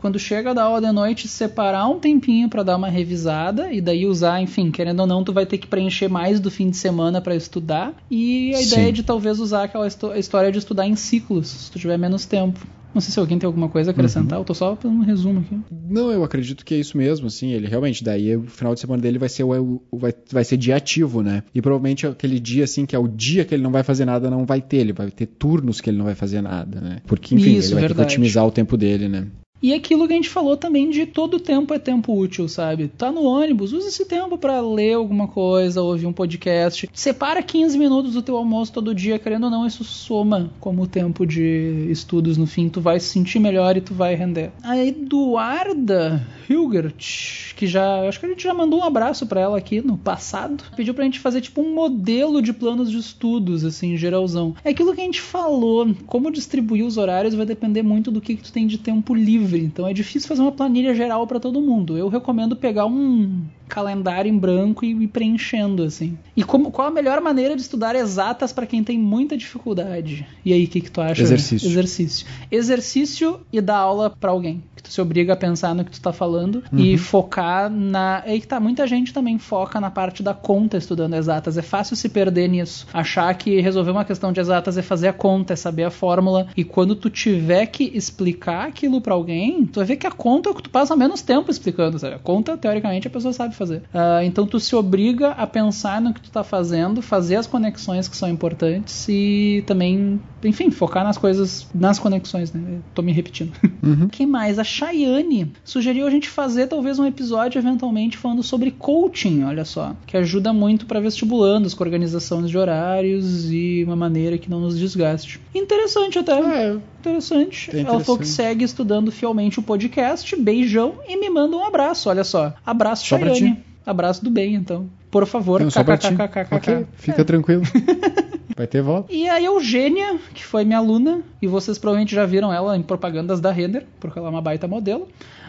quando chega da aula de noite, separar um tempinho para dar uma revisada e daí usar, enfim, querendo ou não, tu vai ter que preencher mais do fim de semana para estudar. E a Sim. ideia de talvez usar aquela histó- história de estudar em ciclos, se tu tiver menos tempo. Não sei se alguém tem alguma coisa a acrescentar, eu tô só fazendo um resumo aqui. Não, eu acredito que é isso mesmo, assim, ele realmente, daí o final de semana dele vai ser o, o- vai, vai ser dia ativo, né? E provavelmente aquele dia, assim, que é o dia que ele não vai fazer nada, não vai ter, ele vai ter turnos que ele não vai fazer nada, né? Porque, enfim, Isso, ele vai ter que otimizar o tempo dele, né? E aquilo que a gente falou também de todo tempo é tempo útil, sabe? Tá no ônibus, usa esse tempo pra ler alguma coisa, ouvir um podcast. Separa 15 minutos do teu almoço todo dia, querendo ou não, isso soma como tempo de estudos no fim. Tu vai se sentir melhor e tu vai render. A Eduarda Hilgert, que já. Acho que a gente já mandou um abraço pra ela aqui no passado. Pediu pra gente fazer tipo um modelo de planos de estudos, assim, geralzão. É aquilo que a gente falou. Como distribuir os horários vai depender muito do que, que tu tem de tempo livre. Livre, então é difícil fazer uma planilha geral para todo mundo. Eu recomendo pegar um calendário em branco e ir preenchendo assim. E como, qual a melhor maneira de estudar exatas para quem tem muita dificuldade? E aí, o que, que tu acha? Exercício. Exercício. Exercício e dar aula para alguém. Que tu se obriga a pensar no que tu tá falando e focar na. É aí que tá, muita gente também foca na parte da conta estudando exatas. É fácil se perder nisso. Achar que resolver uma questão de exatas é fazer a conta, é saber a fórmula. E quando tu tiver que explicar aquilo para alguém, tu vai ver que a conta é o que tu passa menos tempo explicando, sabe? A conta, teoricamente, a pessoa sabe fazer. Ah, então tu se obriga a pensar no que tu tá fazendo, fazer as conexões que são importantes e também, enfim, focar nas coisas, nas conexões, né? Tô me repetindo. Quem mais? A Chayane sugeriu a gente fazer talvez um episódio eventualmente falando sobre coaching, olha só, que ajuda muito para vestibulandos, com organizações de horários e uma maneira que não nos desgaste. Interessante até. É, Interessante. É Ela falou que interessante. segue estudando fielmente o podcast. Beijão e me manda um abraço. Olha só. Abraço, Só. Abraço do bem, então. Por favor, kkkkkk. Ok, fica tranquilo. Vai ter volta. E a Eugênia, que foi minha aluna, e vocês provavelmente já viram ela em propagandas da Render, porque ela é uma baita modelo.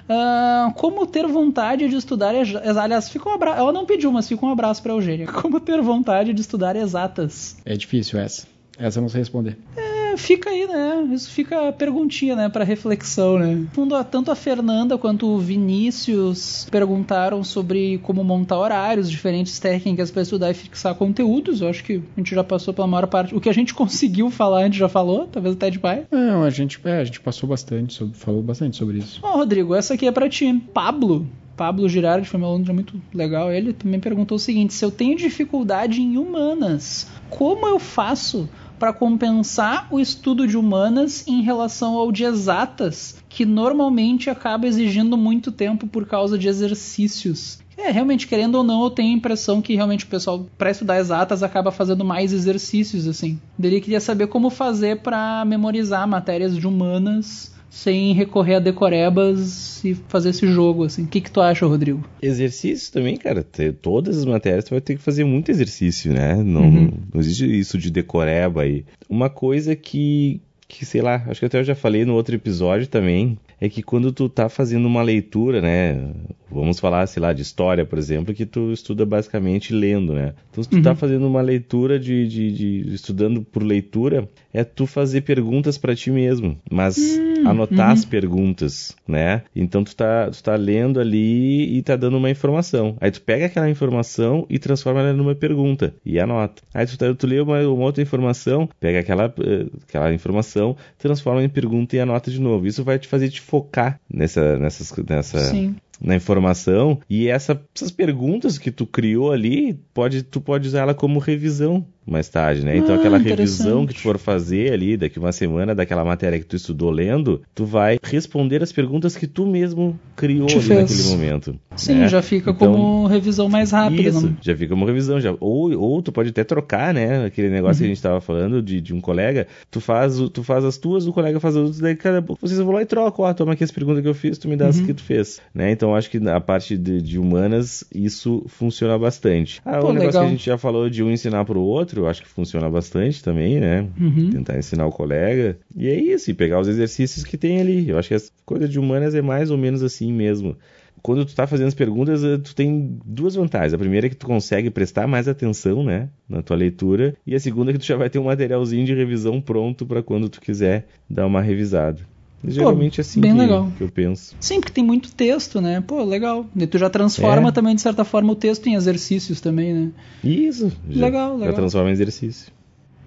Ah, como ter vontade de estudar. Aliás, fica um abra... ela não pediu, mas fica um abraço pra Eugênia. Como ter vontade de estudar exatas. É difícil essa. Essa eu não sei responder. É, fica aí, né? Isso fica a perguntinha, né? Pra reflexão, né? No fundo, a- tanto a Fernanda quanto o Vinícius perguntaram sobre como montar horários, diferentes técnicas pra estudar e fixar conteúdos. Eu acho que a gente já passou pela maior parte. O que a gente conseguiu falar, a gente já falou, talvez até demais. Não, a gente, é, a gente passou bastante, sobre, falou bastante sobre isso. Ó, Rodrigo, essa aqui é pra ti. Pablo. Pablo Girardi foi meu aluno, já muito legal. Ele também perguntou o seguinte: se eu tenho dificuldade em humanas, como eu faço para compensar o estudo de humanas em relação ao de exatas, que normalmente acaba exigindo muito tempo por causa de exercícios? É, realmente, querendo ou não, eu tenho a impressão que realmente o pessoal, para estudar exatas, acaba fazendo mais exercícios, assim. Ele queria saber como fazer para memorizar matérias de humanas sem recorrer a decorebas e fazer esse jogo, assim. O que, que tu acha, Rodrigo? Exercício também, cara. Todas as matérias tu vai ter que fazer muito exercício, né? Não, Uhum. não existe isso de decoreba aí. Uma coisa que, que, sei lá, acho que até eu já falei no outro episódio também, é que quando tu tá fazendo uma leitura, né? Vamos falar, sei lá, de história, por exemplo, que tu estuda basicamente lendo, né? Então, se tu tá fazendo uma leitura de, de, de- estudando por leitura, é tu fazer perguntas pra ti mesmo, mas anotar as perguntas, né? Então tu tá, tu tá lendo ali e tá dando uma informação. Aí tu pega aquela informação e transforma ela numa pergunta e anota. Aí tu, tá, tu lê uma, uma outra informação, pega aquela, eh, aquela informação, transforma em pergunta e anota de novo. Isso vai te fazer te focar nessa, nessas, nessa, Sim. Na informação e essa- essas perguntas que tu criou ali pode tu pode usar ela como revisão mais tarde, né? Então Ah, aquela revisão que tu for fazer ali daqui uma semana daquela matéria que tu estudou lendo, tu vai responder as perguntas que tu mesmo criou Te ali fez. naquele momento. Sim, né? já fica Então, como revisão mais rápida. isso, não? já fica uma revisão. Já. Ou, ou tu pode até trocar, né? Aquele negócio que a Uhum. gente tava falando de, de um colega. Tu faz, tu faz as tuas, o colega faz as outras, daí cada pouco vocês vão lá e trocam. Ó, toma aqui as perguntas que eu fiz, tu me dá Uhum. as que tu fez. Né? Então acho que a parte de, de humanas, isso funciona bastante. Ah, Pô, o negócio legal. que a gente já falou de um ensinar pro outro, eu acho que funciona bastante também, né? Uhum. Tentar ensinar o colega. E é isso, e pegar os exercícios que tem ali. Eu acho que as coisas de humanas é mais ou menos assim mesmo quando tu tá fazendo as perguntas, eh, tu tem duas vantagens. A primeira é que tu consegue prestar mais atenção, né, na tua leitura, e a segunda é que tu já vai ter um materialzinho de revisão pronto para quando tu quiser dar uma revisada. Geralmente é assim bem que, legal. que eu penso. Sim, porque tem muito texto, né? Pô, legal. E tu já transforma É. também, de certa forma, o texto em exercícios também, né? Isso. Já, Legal, Já legal. transforma em exercício.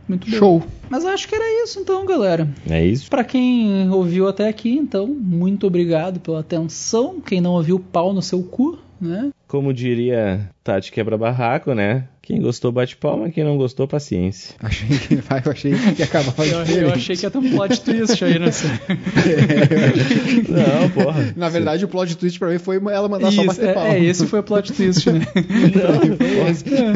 Muito bom. Show. Mas acho que era isso então, galera. É isso. Pra quem ouviu até aqui, então, muito obrigado pela atenção. Quem não ouviu, pau no seu cu, né? Como diria Tati Quebra-Barraco, né? Quem gostou, bate palma. Quem não gostou, paciência. Achei que, vai, eu achei que ia acabar Eu, diferente. eu achei que ia ter um plot twist aí nessa. Não, porra. Na verdade, o plot twist pra mim foi ela mandar só Isso, bater palma. é, é, esse foi o plot twist, né?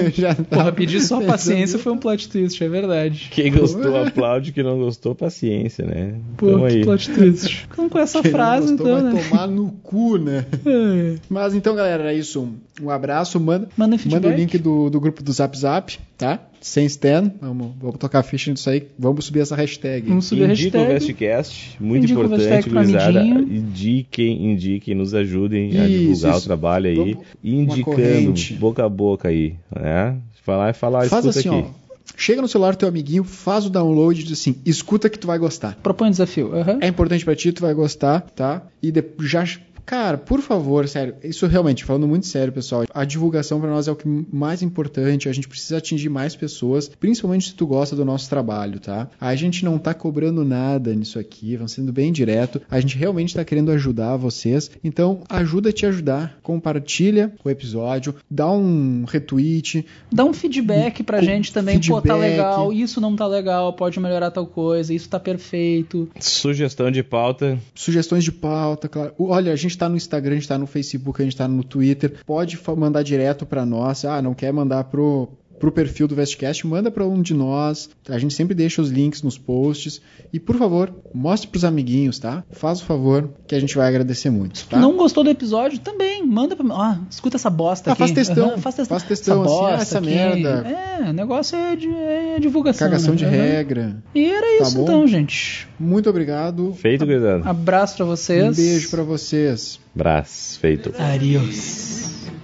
Eu já Porra, tava pedir só paciência foi um plot twist, é verdade. Quem gostou, aplaude. Quem não gostou, paciência, né? Pô, Tamo que aí. plot twist. Então, com essa Quem não frase, gostou então, vai né? tomar no cu, né? É. Mas então, galera, era isso. Um abraço. Manda manda. Manda o link do, do grupo do Zap Zap, tá? Sem Stan. Vamos, vamos tocar a ficha nisso aí. Vamos subir essa hashtag. Vamos subir a Indica o hashtag. Vestcast, muito Indica o importante, gurizada. Indiquem, indiquem, nos ajudem a Isso, divulgar isso. o trabalho aí. Vamos- Indicando, boca a boca aí. Né? Falar e falar, Faz escuta assim, aqui. ó. Chega no celular do teu amiguinho, faz o download e diz assim, escuta que tu vai gostar. Propõe um desafio. Aham. É importante pra ti, tu vai gostar, tá? E de- já. Cara, por favor, sério, isso realmente, falando muito sério, pessoal, a divulgação pra nós é o que mais importante, a gente precisa atingir mais pessoas, principalmente se tu gosta do nosso trabalho, tá? A gente não tá cobrando nada nisso aqui, vamos sendo bem direto, a gente realmente tá querendo ajudar vocês, então ajuda a te ajudar, compartilha o episódio, dá um retweet, Dá um feedback pra Com- gente também. Pô, tá feedback. legal, isso não tá legal, pode melhorar tal coisa, isso tá perfeito. Sugestão de pauta. sugestões de pauta, claro. Olha, a gente tá no Instagram, a gente tá no Facebook, a gente tá no Twitter. Pode mandar direto pra nós. Ah, não quer mandar pro pro perfil do Vestcast, manda pra um de nós. A gente sempre deixa os links nos posts. E por favor, mostre pros amiguinhos, tá? Faz o favor que a gente vai agradecer muito, tá? Não gostou do episódio? Também, manda pra mim. Ah, escuta essa bosta Ah, aqui. faz textão, Aham, faz textão. faz textão, essa assim, ah, bosta essa aqui. merda. É, o negócio é, de, é divulgação. Cagação né? de regra. E era Tá isso bom? então, gente. Muito obrigado. Feito, gurizada. Abraço pra vocês. Um beijo pra vocês. Abraço. Feito. Adiós.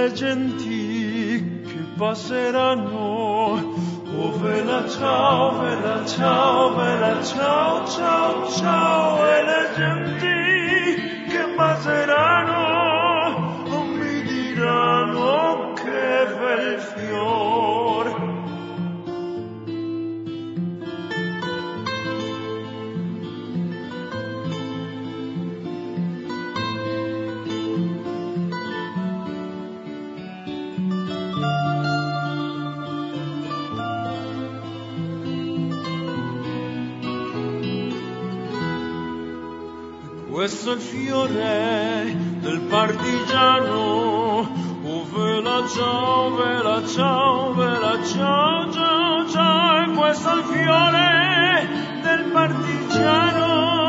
le genti che passeranno. Oh vela ciao, vela ciao, vela ciao, ciao, ciao. E le genti che passeranno oh, mi diranno che bel fior. Questo è il fiore del partigiano. Oh, vela ciao, vela ciao, vela ciao, ciao, ciao. E questo è il fiore del partigiano.